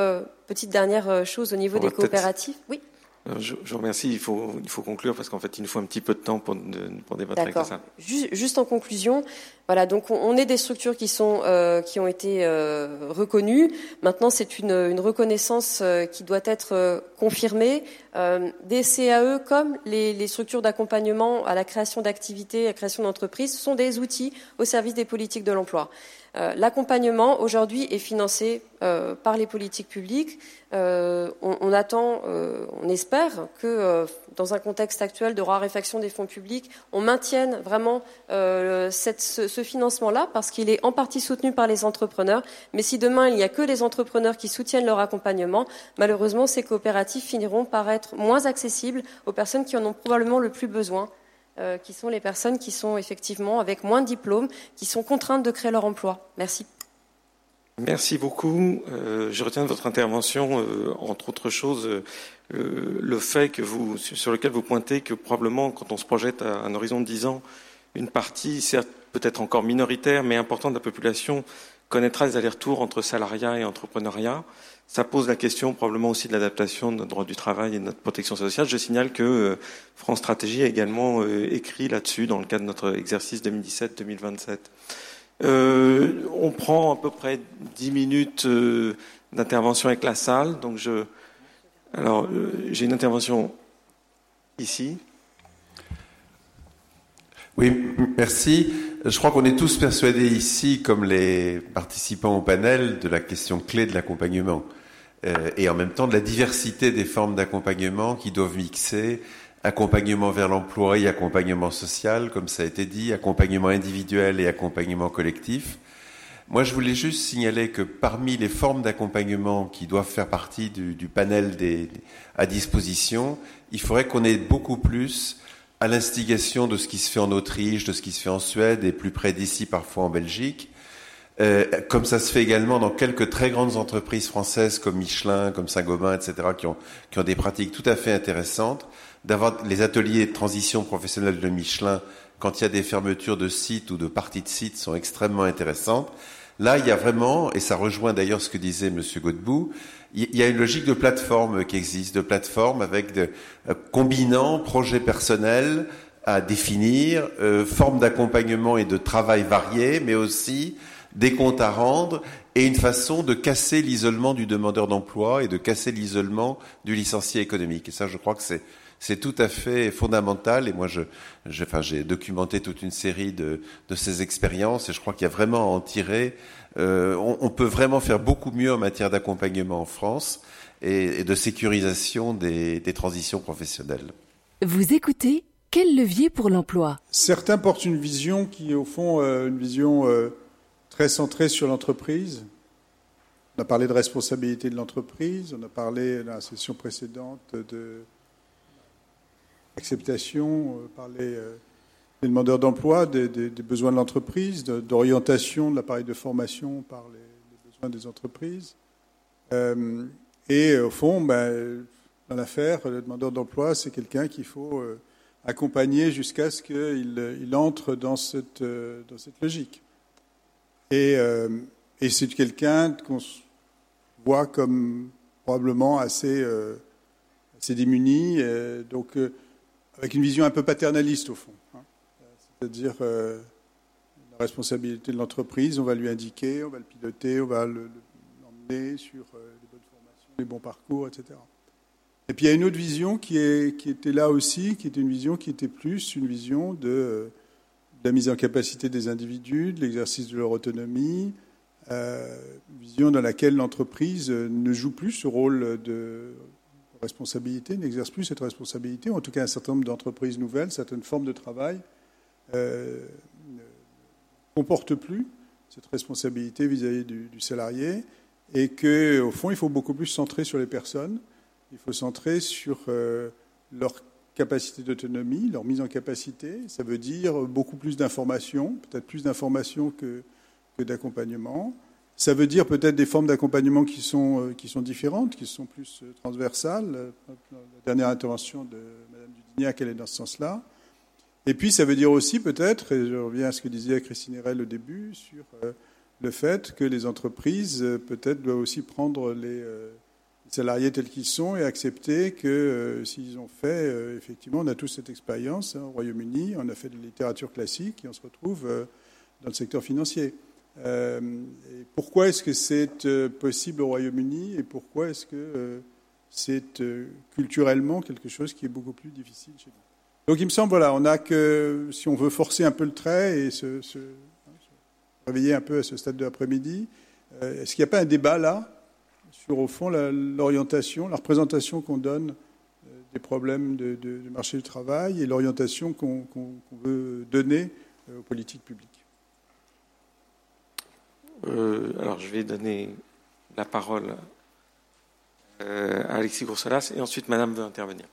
petite dernière chose au niveau des coopératives. Oui. Je, je, vous remercie. Il faut, il faut conclure parce qu'en fait, il nous faut un petit peu de temps pour, pour débattre avec ça. Juste, juste en conclusion, voilà. Donc, on, on est des structures qui sont, euh, qui ont été euh, reconnues. Maintenant, c'est une, une, reconnaissance euh, qui doit être euh, confirmée. des CAE, comme les, les structures d'accompagnement à la création d'activités, à la création d'entreprises, sont des outils au service des politiques de l'emploi. Euh, l'accompagnement aujourd'hui est financé euh, par les politiques publiques. Euh, on, attend, on espère que dans un contexte actuel de raréfaction des fonds publics, on maintienne vraiment cette, ce, ce financement-là parce qu'il est en partie soutenu par les entrepreneurs. Mais si demain il n'y a que les entrepreneurs qui soutiennent leur accompagnement, malheureusement ces coopératives finiront par être moins accessibles aux personnes qui en ont probablement le plus besoin euh, qui sont les personnes qui sont effectivement avec moins de diplômes, qui sont contraintes de créer leur emploi. Merci. Merci beaucoup. Euh, je retiens de votre intervention, euh, entre autres choses, le fait que vous, sur lequel vous pointez que probablement, quand on se projette à un horizon de 10 ans, une partie, certes peut-être encore minoritaire, mais importante de la population, connaîtra des allers-retours entre salariat et entrepreneuriat. Ça pose la question probablement aussi de l'adaptation de notre droit du travail et de notre protection sociale. Je signale que euh, France Stratégie a également euh, écrit là-dessus dans le cadre de notre exercice 2017-2027. Euh, on prend à peu près dix minutes d'intervention avec la salle. Donc je, alors j'ai une intervention ici. Oui, merci. Je crois qu'on est tous persuadés ici, comme les participants au panel, de la question clé de l'accompagnement. Euh, et en même temps de la diversité des formes d'accompagnement qui doivent mixer accompagnement vers l'emploi et accompagnement social, comme ça a été dit, accompagnement individuel et accompagnement collectif. Moi, je voulais juste signaler que parmi les formes d'accompagnement qui doivent faire partie du, du panel des, à disposition, il faudrait qu'on ait beaucoup plus à l'instigation de ce qui se fait en Autriche, de ce qui se fait en Suède et plus près d'ici parfois en Belgique. Euh, comme ça se fait également dans quelques très grandes entreprises françaises comme Michelin, comme Saint-Gobain, etc., qui ont, qui ont des pratiques tout à fait intéressantes, d'avoir les ateliers de transition professionnelle de Michelin quand il y a des fermetures de sites ou de parties de sites sont extrêmement intéressantes. Là, il y a vraiment, et ça rejoint d'ailleurs ce que disait M. Godbout, il y a une logique de plateforme qui existe, de plateforme avec de, euh, combinant projets personnels à définir, euh, formes d'accompagnement et de travail variés, mais aussi des comptes à rendre et une façon de casser l'isolement du demandeur d'emploi et de casser l'isolement du licencié économique. Et ça, je crois que c'est c'est tout à fait fondamental. Et moi, je, enfin, j'ai documenté toute une série de, de ces expériences et je crois qu'il y a vraiment à en tirer. Euh, on, on, peut vraiment faire beaucoup mieux en matière d'accompagnement en France et, et de sécurisation des, des transitions professionnelles. Vous écoutez Quel levier pour l'emploi? Certains portent une vision qui est au fond euh, une vision euh, très centrée sur l'entreprise. On a parlé de responsabilité de l'entreprise, on a parlé dans la session précédente de acceptation euh, par les, euh, les demandeurs d'emploi des, des, des, besoins de l'entreprise, d'orientation de l'appareil de formation par les, besoins des entreprises. Euh, et au fond, ben, dans l'affaire, le demandeur d'emploi, c'est quelqu'un qu'il faut euh, accompagner jusqu'à ce qu'il il entre dans cette, euh, dans cette logique. Et, euh, et c'est quelqu'un qu'on voit comme probablement assez, assez démuni. donc, avec une vision un peu paternaliste au fond. Hein. C'est-à-dire euh, la responsabilité de l'entreprise, on va lui indiquer, on va le piloter, on va l'emmener sur euh, les bonnes formations, les bons parcours, etc. Et puis il y a une autre vision qui, était là aussi, qui était une vision qui était plus une vision de, de la mise en capacité des individus, de l'exercice de leur autonomie, euh, une vision dans laquelle l'entreprise ne joue plus ce rôle de responsabilité, n'exerce plus cette responsabilité, ou en tout cas un certain nombre d'entreprises nouvelles, certaines formes de travail euh, ne comportent plus cette responsabilité vis-à-vis du, salarié, et que au fond, il faut beaucoup plus centrer sur les personnes, il faut centrer sur euh, leur capacité d'autonomie, leur mise en capacité. Ça veut dire beaucoup plus d'informations, peut-être plus d'informations que, que d'accompagnement. Ça veut dire peut-être des formes d'accompagnement qui sont, euh, qui sont différentes, qui sont plus euh, transversales. La dernière intervention de Mme Dudignac, elle est dans ce sens-là. Et puis, ça veut dire aussi peut-être, et je reviens à ce que disait Christine Herel au début, sur euh, le fait que les entreprises, peut-être, doivent aussi prendre les salariés tels qu'ils sont et accepter que s'ils ont fait, effectivement, on a tous cette expérience hein, au Royaume-Uni, on a fait de la littérature classique et on se retrouve dans le secteur financier. Euh, pourquoi est-ce que c'est euh, possible au Royaume-Uni et pourquoi est-ce que euh, c'est culturellement quelque chose qui est beaucoup plus difficile chez nous? Donc il me semble, voilà, on a que, si on veut forcer un peu le trait et se, hein, réveiller un peu à ce stade de l'après-midi, est-ce qu'il n'y a pas un débat là sur, au fond, l'orientation, la, représentation qu'on donne des problèmes de, de, marché du travail et l'orientation qu'on qu qu veut donner aux politiques publiques? Euh, alors, je vais donner la parole euh, à Alexis Grousselas et ensuite Madame veut intervenir.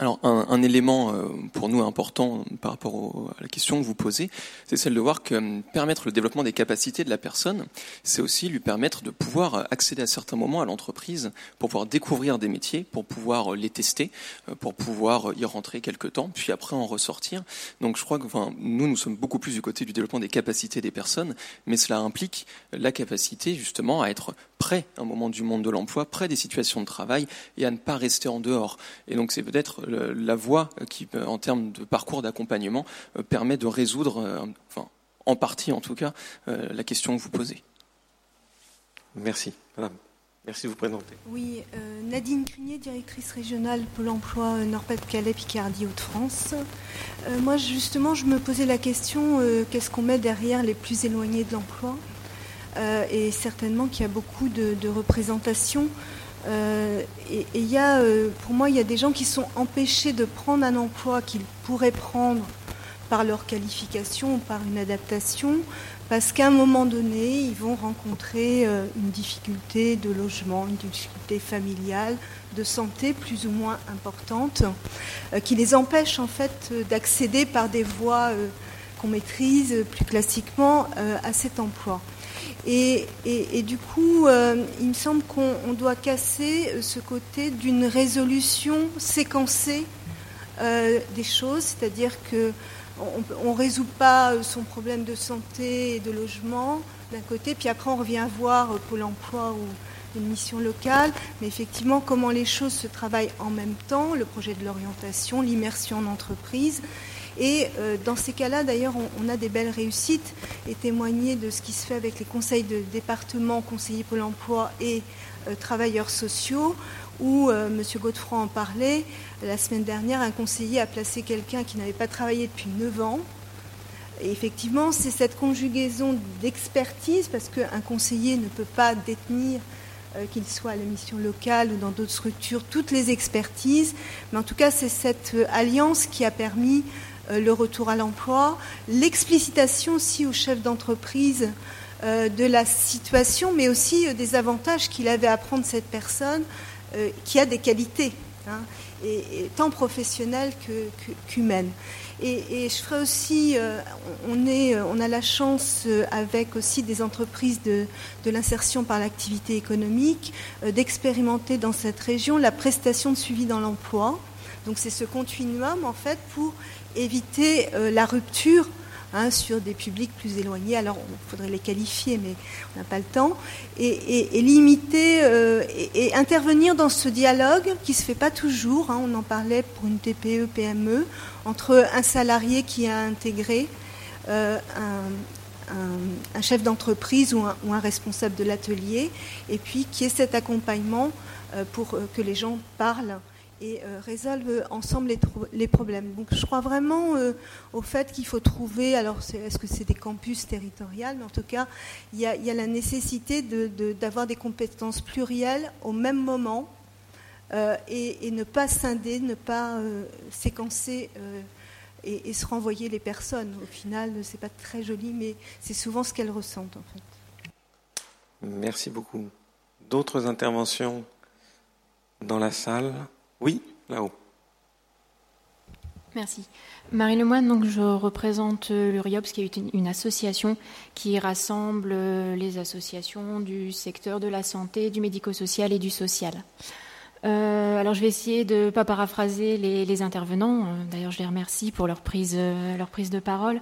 Alors, un, élément euh, pour nous important par rapport au, à la question que vous posez, c'est celle de voir que euh, permettre le développement des capacités de la personne, c'est aussi lui permettre de pouvoir accéder à certains moments à l'entreprise pour pouvoir découvrir des métiers, pour pouvoir les tester, pour pouvoir y rentrer quelque temps, puis après en ressortir. Donc, je crois que enfin, nous, nous sommes beaucoup plus du côté du développement des capacités des personnes, mais cela implique la capacité justement à être près un moment du monde de l'emploi, près des situations de travail et à ne pas rester en dehors. Et donc, c'est peut-être la voie qui, euh, en termes de parcours d'accompagnement, euh, permet de résoudre, euh, enfin, en partie en tout cas, la question que vous posez. Merci. Madame. Merci de vous présenter. Oui, euh, Nadine Crinier, directrice régionale Pôle emploi Nord-Pas-de-Calais, Picardie, Hauts-de-France. Euh, moi, justement, je me posais la question euh, qu'est-ce qu'on met derrière les plus éloignés de l'emploi? Et certainement qu'il y a beaucoup de, de représentation euh, et il y a, euh, pour moi, il y a des gens qui sont empêchés de prendre un emploi qu'ils pourraient prendre par leur qualification ou par une adaptation, parce qu'à un moment donné, ils vont rencontrer euh, une difficulté de logement, une difficulté familiale, de santé plus ou moins importante, euh, qui les empêche en fait d'accéder par des voies euh, qu'on maîtrise plus classiquement à cet emploi. Et, du coup, euh, il me semble qu'on doit casser ce côté d'une résolution séquencée euh, des choses, c'est-à-dire que on ne résout pas son problème de santé et de logement d'un côté, puis après on revient voir Pôle emploi ou une mission locale, mais effectivement comment les choses se travaillent en même temps, le projet de l'orientation, l'immersion en entreprise. Et euh, dans ces cas-là, d'ailleurs, on, a des belles réussites et témoigner de ce qui se fait avec les conseils de département, conseillers Pôle emploi et euh, travailleurs sociaux, où euh, M. Godefroy en parlait. La semaine dernière, un conseiller a placé quelqu'un qui n'avait pas travaillé depuis 9 ans. Et effectivement, c'est cette conjugaison d'expertise, parce qu'un conseiller ne peut pas détenir qu'il soit à la mission locale ou dans d'autres structures, toutes les expertises. Mais en tout cas, c'est cette alliance qui a permis le retour à l'emploi, l'explicitation aussi au chef d'entreprise de la situation, mais aussi des avantages qu'il avait à prendre cette personne qui a des qualités, hein, tant professionnelles qu'humaines. Et, je ferai aussi, euh, on, euh, a la chance euh, avec aussi des entreprises de, l'insertion par l'activité économique d'expérimenter dans cette région la prestation de suivi dans l'emploi. Donc c'est ce continuum en fait pour éviter la rupture Hein, sur des publics plus éloignés. Alors, il faudrait les qualifier, mais on n'a pas le temps. Et, limiter euh, et, intervenir dans ce dialogue qui ne se fait pas toujours. Hein. on en parlait pour une TPE, PME, entre un salarié qui a intégré euh, un, chef d'entreprise ou, un, responsable de l'atelier, et puis qui est cet accompagnement euh, pour que les gens parlent et euh, résolvent ensemble les, problèmes. Donc je crois vraiment euh, au fait qu'il faut trouver, alors est-ce que c'est des campus territoriaux, mais en tout cas, il y a, la nécessité d'avoir des compétences plurielles au même moment euh, et, ne pas scinder, ne pas séquencer et, se renvoyer les personnes. Au final, c'est pas très joli, mais c'est souvent ce qu'elles ressentent en fait. Merci beaucoup. D'autres interventions dans la salle? Oui, là-haut. Merci. Marie Lemoine, donc je représente euh, l'URIOPS, qui est une, association qui rassemble euh, les associations du secteur de la santé, du médico-social et du social. Euh, alors je vais essayer de ne pas paraphraser les, intervenants. D'ailleurs, je les remercie pour leur prise de parole.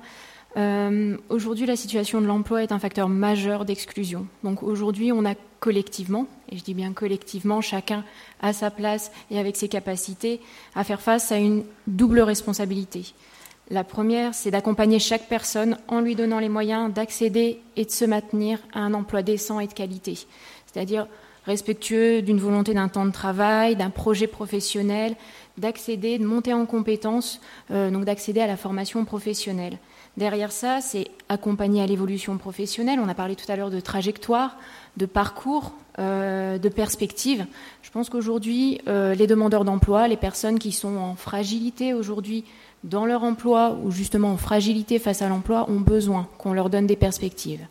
Euh, aujourd'hui, la situation de l'emploi est un facteur majeur d'exclusion. Donc aujourd'hui, on a collectivement, et je dis bien collectivement, chacun à sa place et avec ses capacités, à faire face à une double responsabilité. La première, c'est d'accompagner chaque personne en lui donnant les moyens d'accéder et de se maintenir à un emploi décent et de qualité. C'est-à-dire respectueux d'une volonté d'un temps de travail, d'un projet professionnel, d'accéder, de monter en compétences, euh, donc d'accéder à la formation professionnelle. Derrière ça, c'est accompagner à l'évolution professionnelle. On a parlé tout à l'heure de trajectoire, de parcours, euh, de perspective. Je pense qu'aujourd'hui, euh, les demandeurs d'emploi, les personnes qui sont en fragilité aujourd'hui dans leur emploi ou justement en fragilité face à l'emploi ont besoin qu'on leur donne des perspectives.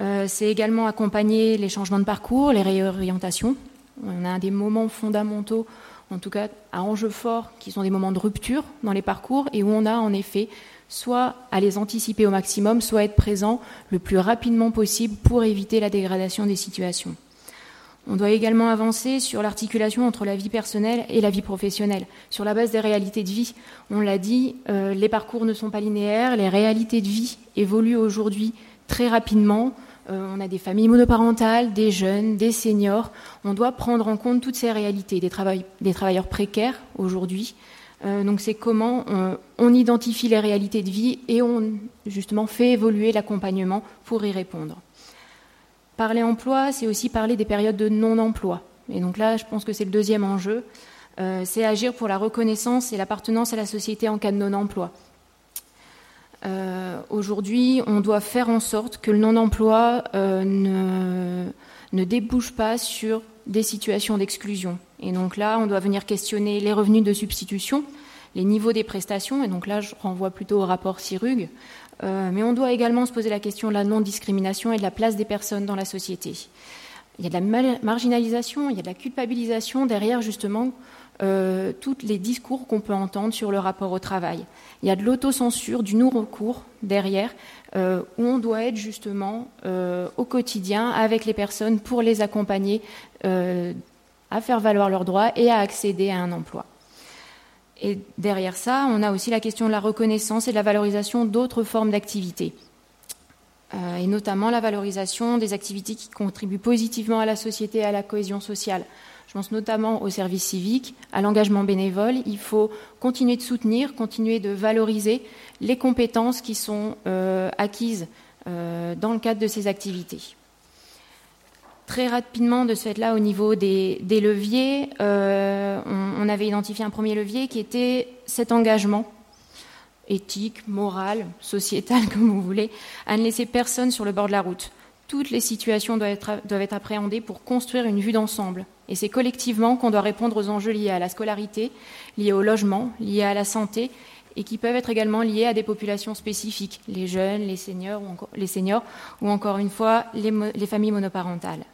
Euh, c'est également accompagner les changements de parcours, les réorientations. On a des moments fondamentaux, en tout cas à enjeux forts, qui sont des moments de rupture dans les parcours et où on a en effet soit à les anticiper au maximum, soit être présent le plus rapidement possible pour éviter la dégradation des situations. On doit également avancer sur l'articulation entre la vie personnelle et la vie professionnelle, sur la base des réalités de vie. On l'a dit, euh, les parcours ne sont pas linéaires, les réalités de vie évoluent aujourd'hui très rapidement. Euh, on a des familles monoparentales, des jeunes, des seniors. On doit prendre en compte toutes ces réalités, des, des travailleurs précaires aujourd'hui, euh, donc c'est comment on, identifie les réalités de vie et on justement fait évoluer l'accompagnement pour y répondre. Parler emploi, c'est aussi parler des périodes de non-emploi. Et donc là, je pense que c'est le deuxième enjeu. Euh, c'est agir pour la reconnaissance et l'appartenance à la société en cas de non-emploi. Euh, aujourd'hui, on doit faire en sorte que le non-emploi ne, ne débouche pas sur des situations d'exclusion. Et donc là, on doit venir questionner les revenus de substitution, les niveaux des prestations, et donc là, je renvoie plutôt au rapport CIRUG, euh, mais on doit également se poser la question de la non-discrimination et de la place des personnes dans la société. Il y a de la marginalisation, il y a de la culpabilisation derrière justement euh, tous les discours qu'on peut entendre sur le rapport au travail. Il y a de l'autocensure, du non-recours derrière, euh, où on doit être justement au quotidien avec les personnes pour les accompagner à faire valoir leurs droits et à accéder à un emploi. Et derrière ça, on a aussi la question de la reconnaissance et de la valorisation d'autres formes d'activité. euh, et notamment la valorisation des activités qui contribuent positivement à la société et à la cohésion sociale. Je pense notamment au service civique, à l'engagement bénévole. Il faut continuer de soutenir, continuer de valoriser les compétences qui sont euh, acquises euh, dans le cadre de ces activités. Très rapidement, de ce fait-là, au niveau des, leviers, on, avait identifié un premier levier qui était cet engagement éthique, morale, sociétale, comme vous voulez, à ne laisser personne sur le bord de la route. Toutes les situations doivent être, doivent être appréhendées pour construire une vue d'ensemble. Et c'est collectivement qu'on doit répondre aux enjeux liés à la scolarité, liés au logement, liés à la santé, et qui peuvent être également liés à des populations spécifiques, les jeunes, les seniors ou encore, les seniors, ou encore une fois les familles monoparentales.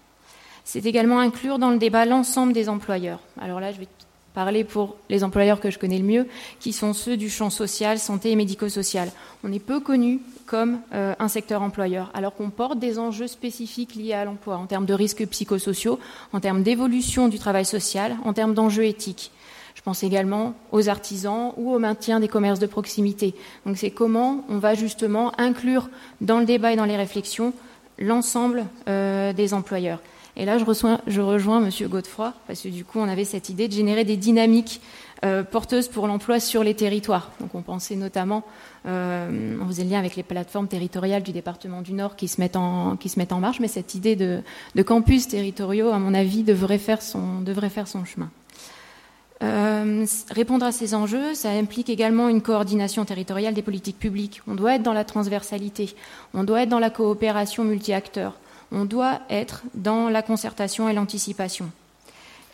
C'est également inclure dans le débat l'ensemble des employeurs. Alors là, je vais parler pour les employeurs que je connais le mieux, qui sont ceux du champ social, santé et médico-social. On est peu connu comme euh, un secteur employeur, alors qu'on porte des enjeux spécifiques liés à l'emploi, en termes de risques psychosociaux, en termes d'évolution du travail social, en termes d'enjeux éthiques. Je pense également aux artisans ou au maintien des commerces de proximité. Donc c'est comment on va justement inclure dans le débat et dans les réflexions l'ensemble euh, des employeurs. Et là, je, rejoins M. Godefroy, parce que du coup, on avait cette idée de générer des dynamiques euh, porteuses pour l'emploi sur les territoires. Donc, on pensait notamment, euh, on faisait le lien avec les plateformes territoriales du département du Nord qui se mettent en, marche, mais cette idée de, campus territoriaux, à mon avis, devrait faire son, devrait faire son chemin. Euh, répondre à ces enjeux, ça implique également une coordination territoriale des politiques publiques. On doit être dans la transversalité, on doit être dans la coopération multi-acteurs on doit être dans la concertation et l'anticipation.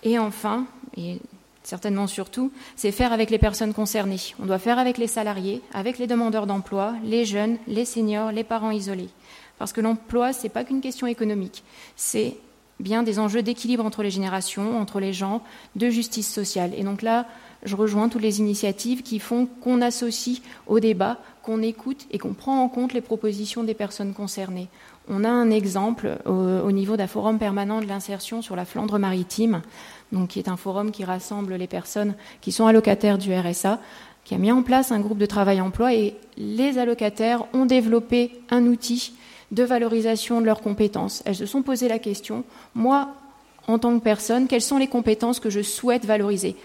Et enfin, et certainement surtout, c'est faire avec les personnes concernées. On doit faire avec les salariés, avec les demandeurs d'emploi, les jeunes, les seniors, les parents isolés. Parce que l'emploi, ce n'est pas qu'une question économique, c'est bien des enjeux d'équilibre entre les générations, entre les gens, de justice sociale. Et donc là, je rejoins toutes les initiatives qui font qu'on associe au débat, qu'on écoute et qu'on prend en compte les propositions des personnes concernées. On a un exemple au, niveau d'un forum permanent de l'insertion sur la Flandre maritime, donc qui est un forum qui rassemble les personnes qui sont allocataires du RSA, qui a mis en place un groupe de travail emploi et les allocataires ont développé un outil de valorisation de leurs compétences. Elles se sont posé la question, moi, en tant que personne, quelles sont les compétences que je souhaite valoriser?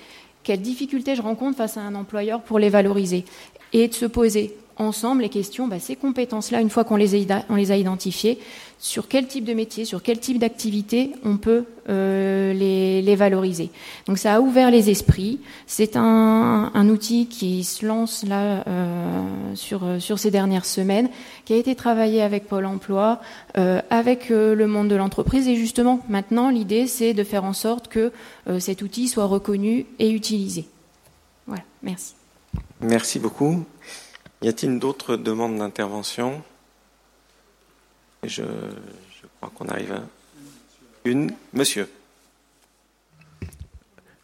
Quelles difficultés je rencontre face à un employeur pour les valoriser? Et de se poser ensemble les questions, bah, ces compétences-là, une fois qu'on les, a identifiées, sur quel type de métier, sur quel type d'activité on peut euh, les, valoriser. Donc ça a ouvert les esprits. C'est un, outil qui se lance là euh, sur, sur ces dernières semaines, qui a été travaillé avec Pôle Emploi, euh, avec le monde de l'entreprise. Et justement, maintenant, l'idée, c'est de faire en sorte que cet outil soit reconnu et utilisé. Voilà, merci. Merci beaucoup. Y a-t-il d'autres demandes d'intervention? Je, crois qu'on arrive à une. Monsieur.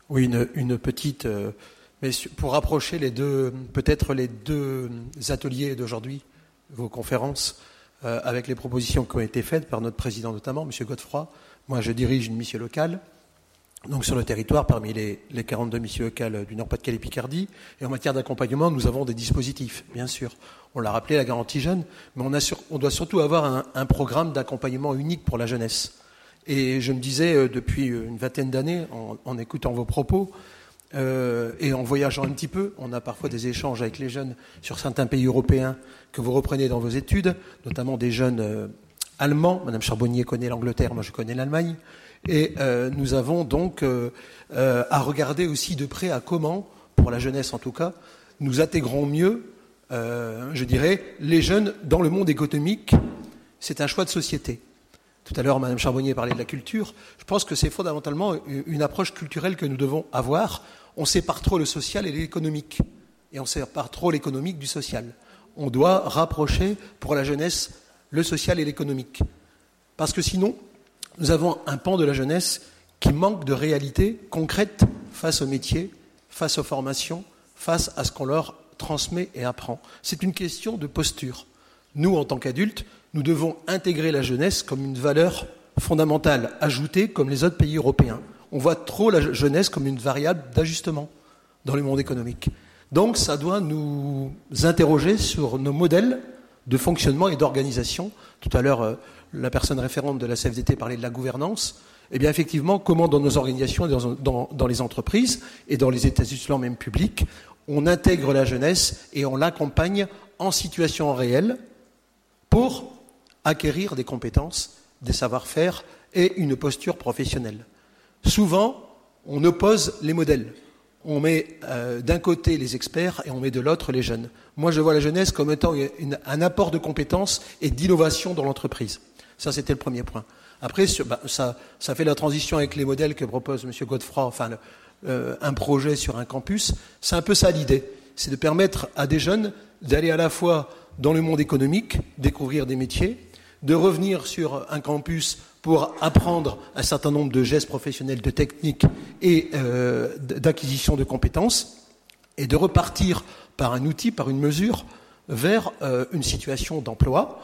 Oui, une, petite. Euh, pour rapprocher les deux, peut-être les deux ateliers d'aujourd'hui, vos conférences, euh, avec les propositions qui ont été faites par notre président notamment, M. Godefroy. Moi, je dirige une mission locale donc sur le territoire, parmi les, les 42 missions locales du Nord-Pas-de-Calais Picardie. Et en matière d'accompagnement, nous avons des dispositifs, bien sûr. On l'a rappelé, la garantie jeune, mais on, doit surtout avoir un, programme d'accompagnement unique pour la jeunesse. Et je me disais, euh, depuis une vingtaine d'années, en, en, écoutant vos propos euh, et en voyageant un petit peu, on a parfois des échanges avec les jeunes sur certains pays européens que vous reprenez dans vos études, notamment des jeunes euh, allemands. Madame Charbonnier connaît l'Angleterre, moi je connais l'Allemagne. Et euh, nous avons donc euh, euh, à regarder aussi de près à comment, pour la jeunesse en tout cas, nous intégrons mieux, je dirais, les jeunes dans le monde économique. C'est un choix de société. Tout à l'heure, Mme Charbonnier parlait de la culture. Je pense que c'est fondamentalement une approche culturelle que nous devons avoir. On sépare trop le social et l'économique. Et on sépare trop l'économique du social. On doit rapprocher pour la jeunesse le social et l'économique. Parce que sinon, nous avons un pan de la jeunesse qui manque de réalité concrète face au métier, face aux formations, face à ce qu'on leur transmet et apprend. C'est une question de posture. Nous, en tant qu'adultes, nous devons intégrer la jeunesse comme une valeur fondamentale, ajoutée comme les autres pays européens. On voit trop la jeunesse comme une variable d'ajustement dans le monde économique. Donc ça doit nous interroger sur nos modèles de fonctionnement et d'organisation. Tout à l'heure, la personne référente de la CFDT parlait de la gouvernance. Eh bien, effectivement, comment dans nos organisations, dans, les entreprises et dans les états-unis même publics, on intègre la jeunesse et on l'accompagne en situation réelle pour acquérir des compétences, des savoir-faire et une posture professionnelle. Souvent, on oppose les modèles. On met euh, d'un côté les experts et on met de l'autre les jeunes. Moi, je vois la jeunesse comme étant un apport de compétences et d'innovation dans l'entreprise. Ça, c'était le premier point. Après, bah, ça, fait la transition avec les modèles que propose M. Godefroy, enfin, euh, un projet sur un campus. C'est un peu ça l'idée. C'est de permettre à des jeunes d'aller à la fois dans le monde économique, découvrir des métiers, de revenir sur un campus pour apprendre un certain nombre de gestes professionnels, de techniques et euh, d'acquisition de compétences, et de repartir par un outil, par une mesure, vers euh, une situation d'emploi,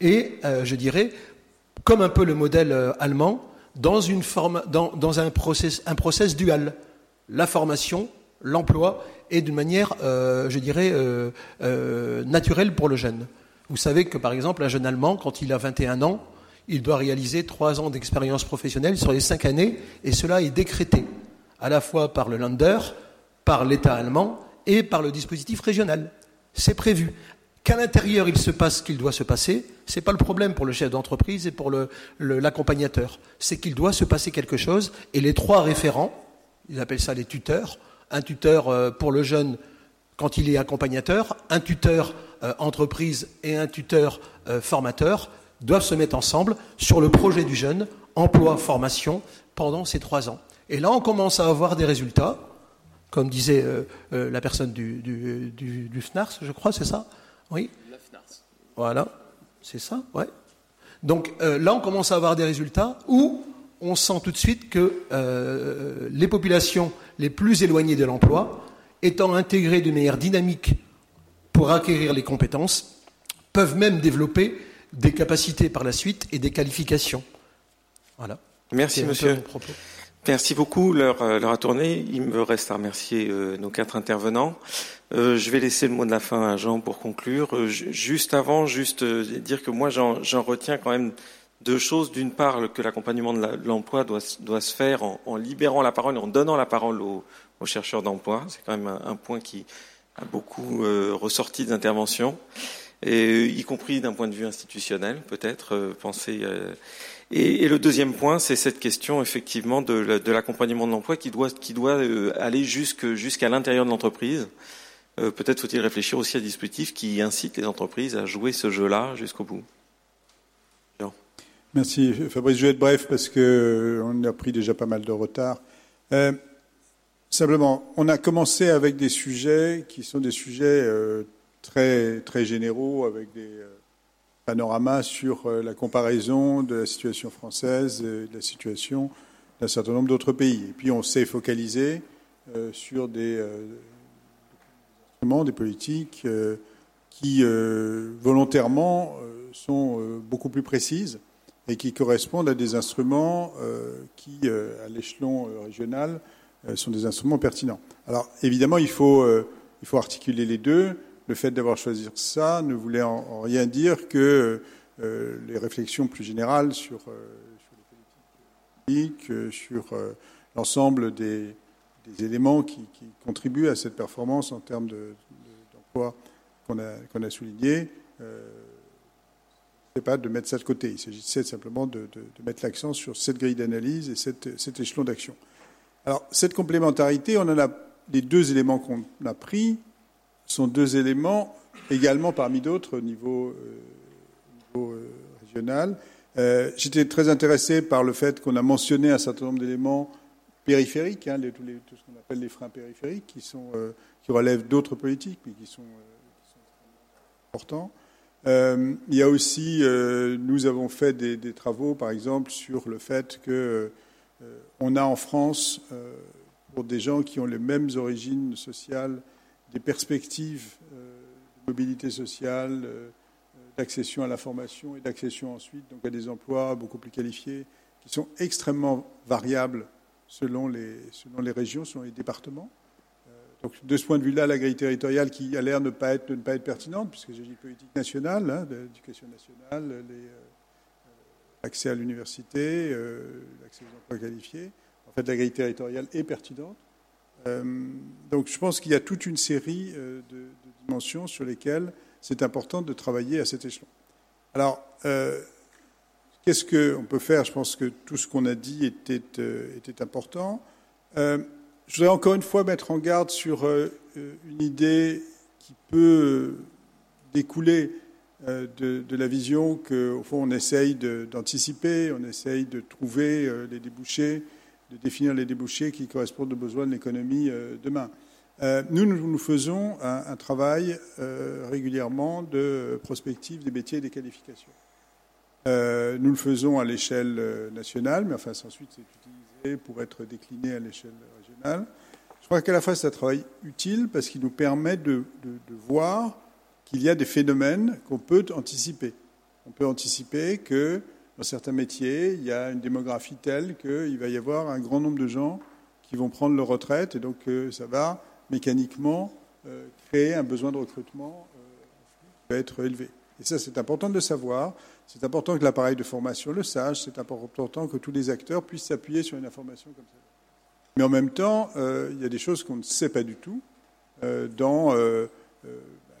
et je dirais, comme un peu le modèle allemand, dans, un, process, un process dual, la formation, l'emploi, et d'une manière, je dirais, naturelle pour le jeune. Vous savez que, par exemple, un jeune Allemand, quand il a 21 ans, il doit réaliser trois ans d'expérience professionnelle sur les cinq années, et cela est décrété à la fois par le Länder, par l'État allemand et par le dispositif régional. C'est prévu. Qu'à l'intérieur il se passe ce qu'il doit se passer, ce n'est pas le problème pour le chef d'entreprise et pour l'accompagnateur. c'est qu'il doit se passer quelque chose, et les trois référents, ils appellent ça les tuteurs, un tuteur euh, pour le jeune quand il est accompagnateur, un tuteur euh, entreprise et un tuteur euh, formateur doivent se mettre ensemble sur le projet du jeune, emploi, formation, pendant ces trois ans. Et là, on commence à avoir des résultats, comme disait la personne du, du, FNARS, je crois, c'est ça? Oui Voilà, c'est ça, ouais. Donc là, on commence à avoir des résultats où on sent tout de suite que les populations les plus éloignées de l'emploi, étant intégrées de manière dynamique pour acquérir les compétences, peuvent même développer des capacités par la suite et des qualifications. Voilà. Merci, monsieur. Merci beaucoup. L'heure, euh, a tourné. Il me reste à remercier euh, nos quatre intervenants. Euh, je vais laisser le mot de la fin à Jean pour conclure. juste avant, juste dire que moi, j'en, retiens quand même deux choses. D'une part, que l'accompagnement de, l'emploi doit, se faire en, libérant la parole, en donnant la parole aux, chercheurs d'emploi. C'est quand même un point qui, a beaucoup euh, ressorti des interventions, et, y compris d'un point de vue institutionnel, peut-être, euh, penser. Euh, et, et, le deuxième point, c'est cette question effectivement de, de l'accompagnement de l'emploi qui doit, qui doit aller jusqu'à l'intérieur de l'entreprise. Peut-être faut-il réfléchir aussi à des dispositifs qui incitent les entreprises à jouer ce jeu-là jusqu'au bout. Merci Fabrice. Je vais être bref parce qu'on a pris déjà pas mal de retard. Simplement, on a commencé avec des sujets qui sont des sujets euh, très, très généraux, avec des euh, panoramas sur euh, la comparaison de la situation française et de la situation d'un certain nombre d'autres pays. Et puis on s'est focalisé sur des des politiques qui volontairement sont beaucoup plus précises et qui correspondent à des instruments qui, à l'échelon régional, euh, sont des instruments pertinents. Alors évidemment, il faut, euh, il faut articuler les deux. Le fait d'avoir choisi ça ne voulait en, rien dire que euh, les réflexions plus générales sur, sur les politiques, sur l'ensemble des, des, éléments qui, contribuent à cette performance en termes d'emploi qu'on a, qu'on a souligné, n'est pas de mettre ça de côté. Il s'agissait simplement de, mettre l'accent sur cette grille d'analyse et cet échelon d'action. Alors, cette complémentarité, on en a, les deux éléments qu'on a pris sont deux éléments également parmi d'autres au niveau, euh, euh, régional. Euh, j'étais très intéressé par le fait qu'on a mentionné un certain nombre d'éléments périphériques, hein, tout ce qu'on appelle les freins périphériques, qui, sont, qui relèvent d'autres politiques, mais qui sont, importants. il y a aussi, nous avons fait des, travaux, par exemple, sur le fait que euh, on a en France, euh, pour des gens qui ont les mêmes origines sociales, des perspectives euh, de mobilité sociale, d'accession à la formation et d'accession ensuite donc à des emplois beaucoup plus qualifiés, qui sont extrêmement variables selon les, selon les régions, selon les départements. Donc, de ce point de vue-là, la grille territoriale qui a l'air ne pas être, ne pas être pertinente, puisque j'ai dit politique nationale, hein, l'éducation nationale, l'accès à l'université, l'accès aux emplois qualifiés. En fait, la grille territoriale est pertinente. donc, je pense qu'il y a toute une série de, de, dimensions sur lesquelles c'est important de travailler à cet échelon. Alors, Qu'est-ce qu'on peut faire? Je pense que tout ce qu'on a dit était, euh, important. Euh, je voudrais encore une fois mettre en garde sur euh, une idée qui peut découler de, la vision qu'au fond on essaye d'anticiper, on essaye de trouver les débouchés, de définir les débouchés qui correspondent aux besoins de l'économie demain. nous, nous, faisons un, un travail régulièrement de prospective des métiers et des qualifications. Euh, nous le faisons à l'échelle euh, nationale, mais enfin, ensuite, c'est utilisé pour être décliné à l'échelle régionale. Je crois qu'à la fois, c'est un travail utile parce qu'il nous permet de, voir qu'il y a des phénomènes qu'on peut anticiper. On peut anticiper que dans certains métiers, il y a une démographie telle qu'il va y avoir un grand nombre de gens qui vont prendre leur retraite et donc euh, ça va mécaniquement euh, créer un besoin de recrutement qui va être élevé. Et ça, c'est important de le savoir. C'est important que l'appareil de formation le sache. C'est important que tous les acteurs puissent s'appuyer sur une information comme ça. Mais en même temps, euh, il y a des choses qu'on ne sait pas du tout euh, dans euh, bah,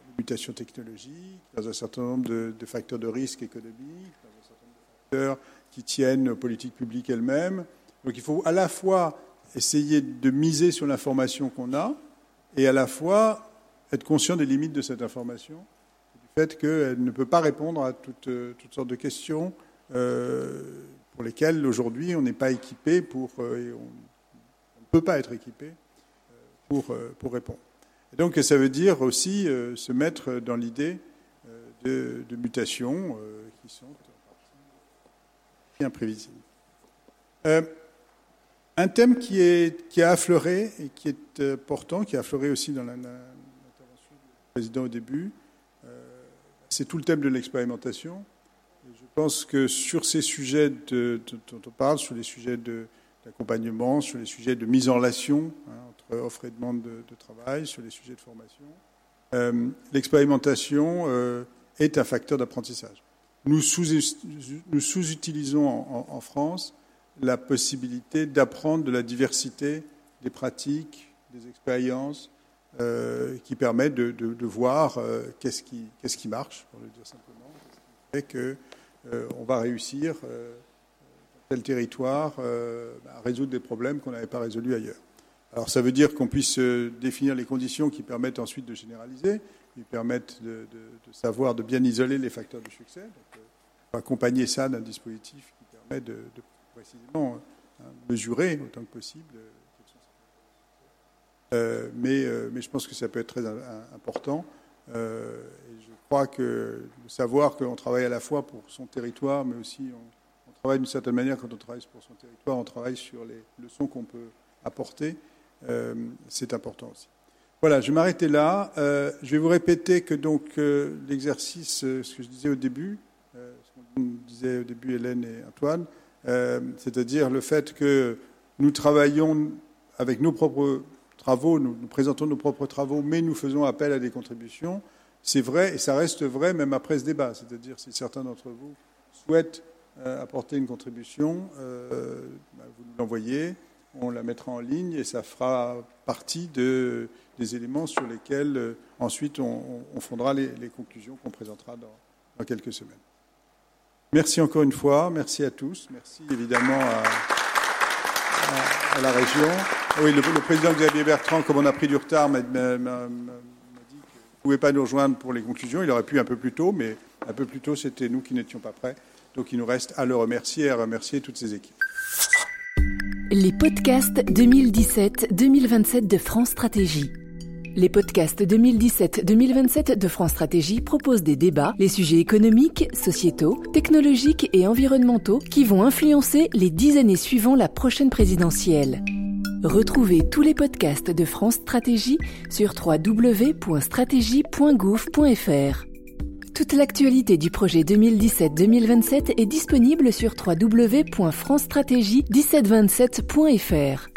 les mutations technologiques, dans un certain nombre de, de, facteurs de risque économique, dans un certain nombre de facteurs qui tiennent aux politiques publiques elles-mêmes. Donc il faut à la fois essayer de miser sur l'information qu'on a et à la fois être conscient des limites de cette information fait qu'elle ne peut pas répondre à toutes, euh, toutes sortes de questions euh, pour lesquelles aujourd'hui on n'est pas équipé pour, euh, on, ne peut pas être équipé pour, pour répondre. Et donc ça veut dire aussi se mettre dans l'idée de, de, mutations qui sont imprévisibles. un thème qui, est, qui a affleuré et qui est important, qui a affleuré aussi dans l'intervention du président au début, c'est tout le thème de l'expérimentation. Je pense que sur ces sujets dont on parle, sur les sujets d'accompagnement, sur les sujets de mise en relation hein, entre offre et demande de, travail, sur les sujets de formation, euh, l'expérimentation euh, est un facteur d'apprentissage. Nous sous-utilisons en, France la possibilité d'apprendre de la diversité des pratiques, des expériences, euh, qui permet de, voir euh, qu'est-ce qui, marche, pour le dire simplement, et que euh, va réussir tel territoire à résoudre des problèmes qu'on n'avait pas résolus ailleurs. Alors ça veut dire qu'on puisse définir les conditions qui permettent ensuite de généraliser, qui permettent de, savoir, de bien isoler les facteurs de succès. Accompagner ça d'un dispositif qui permet de, précisément hein, mesurer autant que possible euh, mais, euh, mais, je pense que ça peut être très important. Euh, et je crois que de savoir qu'on travaille à la fois pour son territoire, mais aussi on, on travaille d'une certaine manière quand on travaille pour son territoire, on travaille sur les leçons qu'on peut apporter. c'est important aussi. Voilà, je vais m'arrêter là. Je vais vous répéter que donc l'exercice, ce que je disais au début, ce qu'on disait au début Hélène et Antoine, c'est-à-dire le fait que nous travaillons avec nos propres travaux, nous, présentons nos propres travaux, mais nous faisons appel à des contributions. C'est vrai, et ça reste vrai même après ce débat. C'est-à-dire, si certains d'entre vous souhaitent euh, apporter une contribution, euh, bah, vous l'envoyez, on la mettra en ligne et ça fera partie de, des éléments sur lesquels euh, ensuite on, on, fondera les, les conclusions qu'on présentera dans, dans, quelques semaines. Merci encore une fois, merci à tous, merci évidemment à, à, la région. Oui, le, le, président Xavier Bertrand, comme on a pris du retard, m'a dit qu'il ne pouvait pas nous rejoindre pour les conclusions. Il aurait pu un peu plus tôt, mais un peu plus tôt, c'était nous qui n'étions pas prêts. Donc il nous reste à le remercier et à remercier toutes ses équipes. Les podcasts 2017-2027 de France Stratégie. Les podcasts 2017-2027 de France Stratégie proposent des débats, les sujets économiques, sociétaux, technologiques et environnementaux qui vont influencer les dix années suivant la prochaine présidentielle. Retrouvez tous les podcasts de France Stratégie sur www.stratégie.gouv.fr. Toute l'actualité du projet 2017-2027 est disponible sur www.francestratégie1727.fr.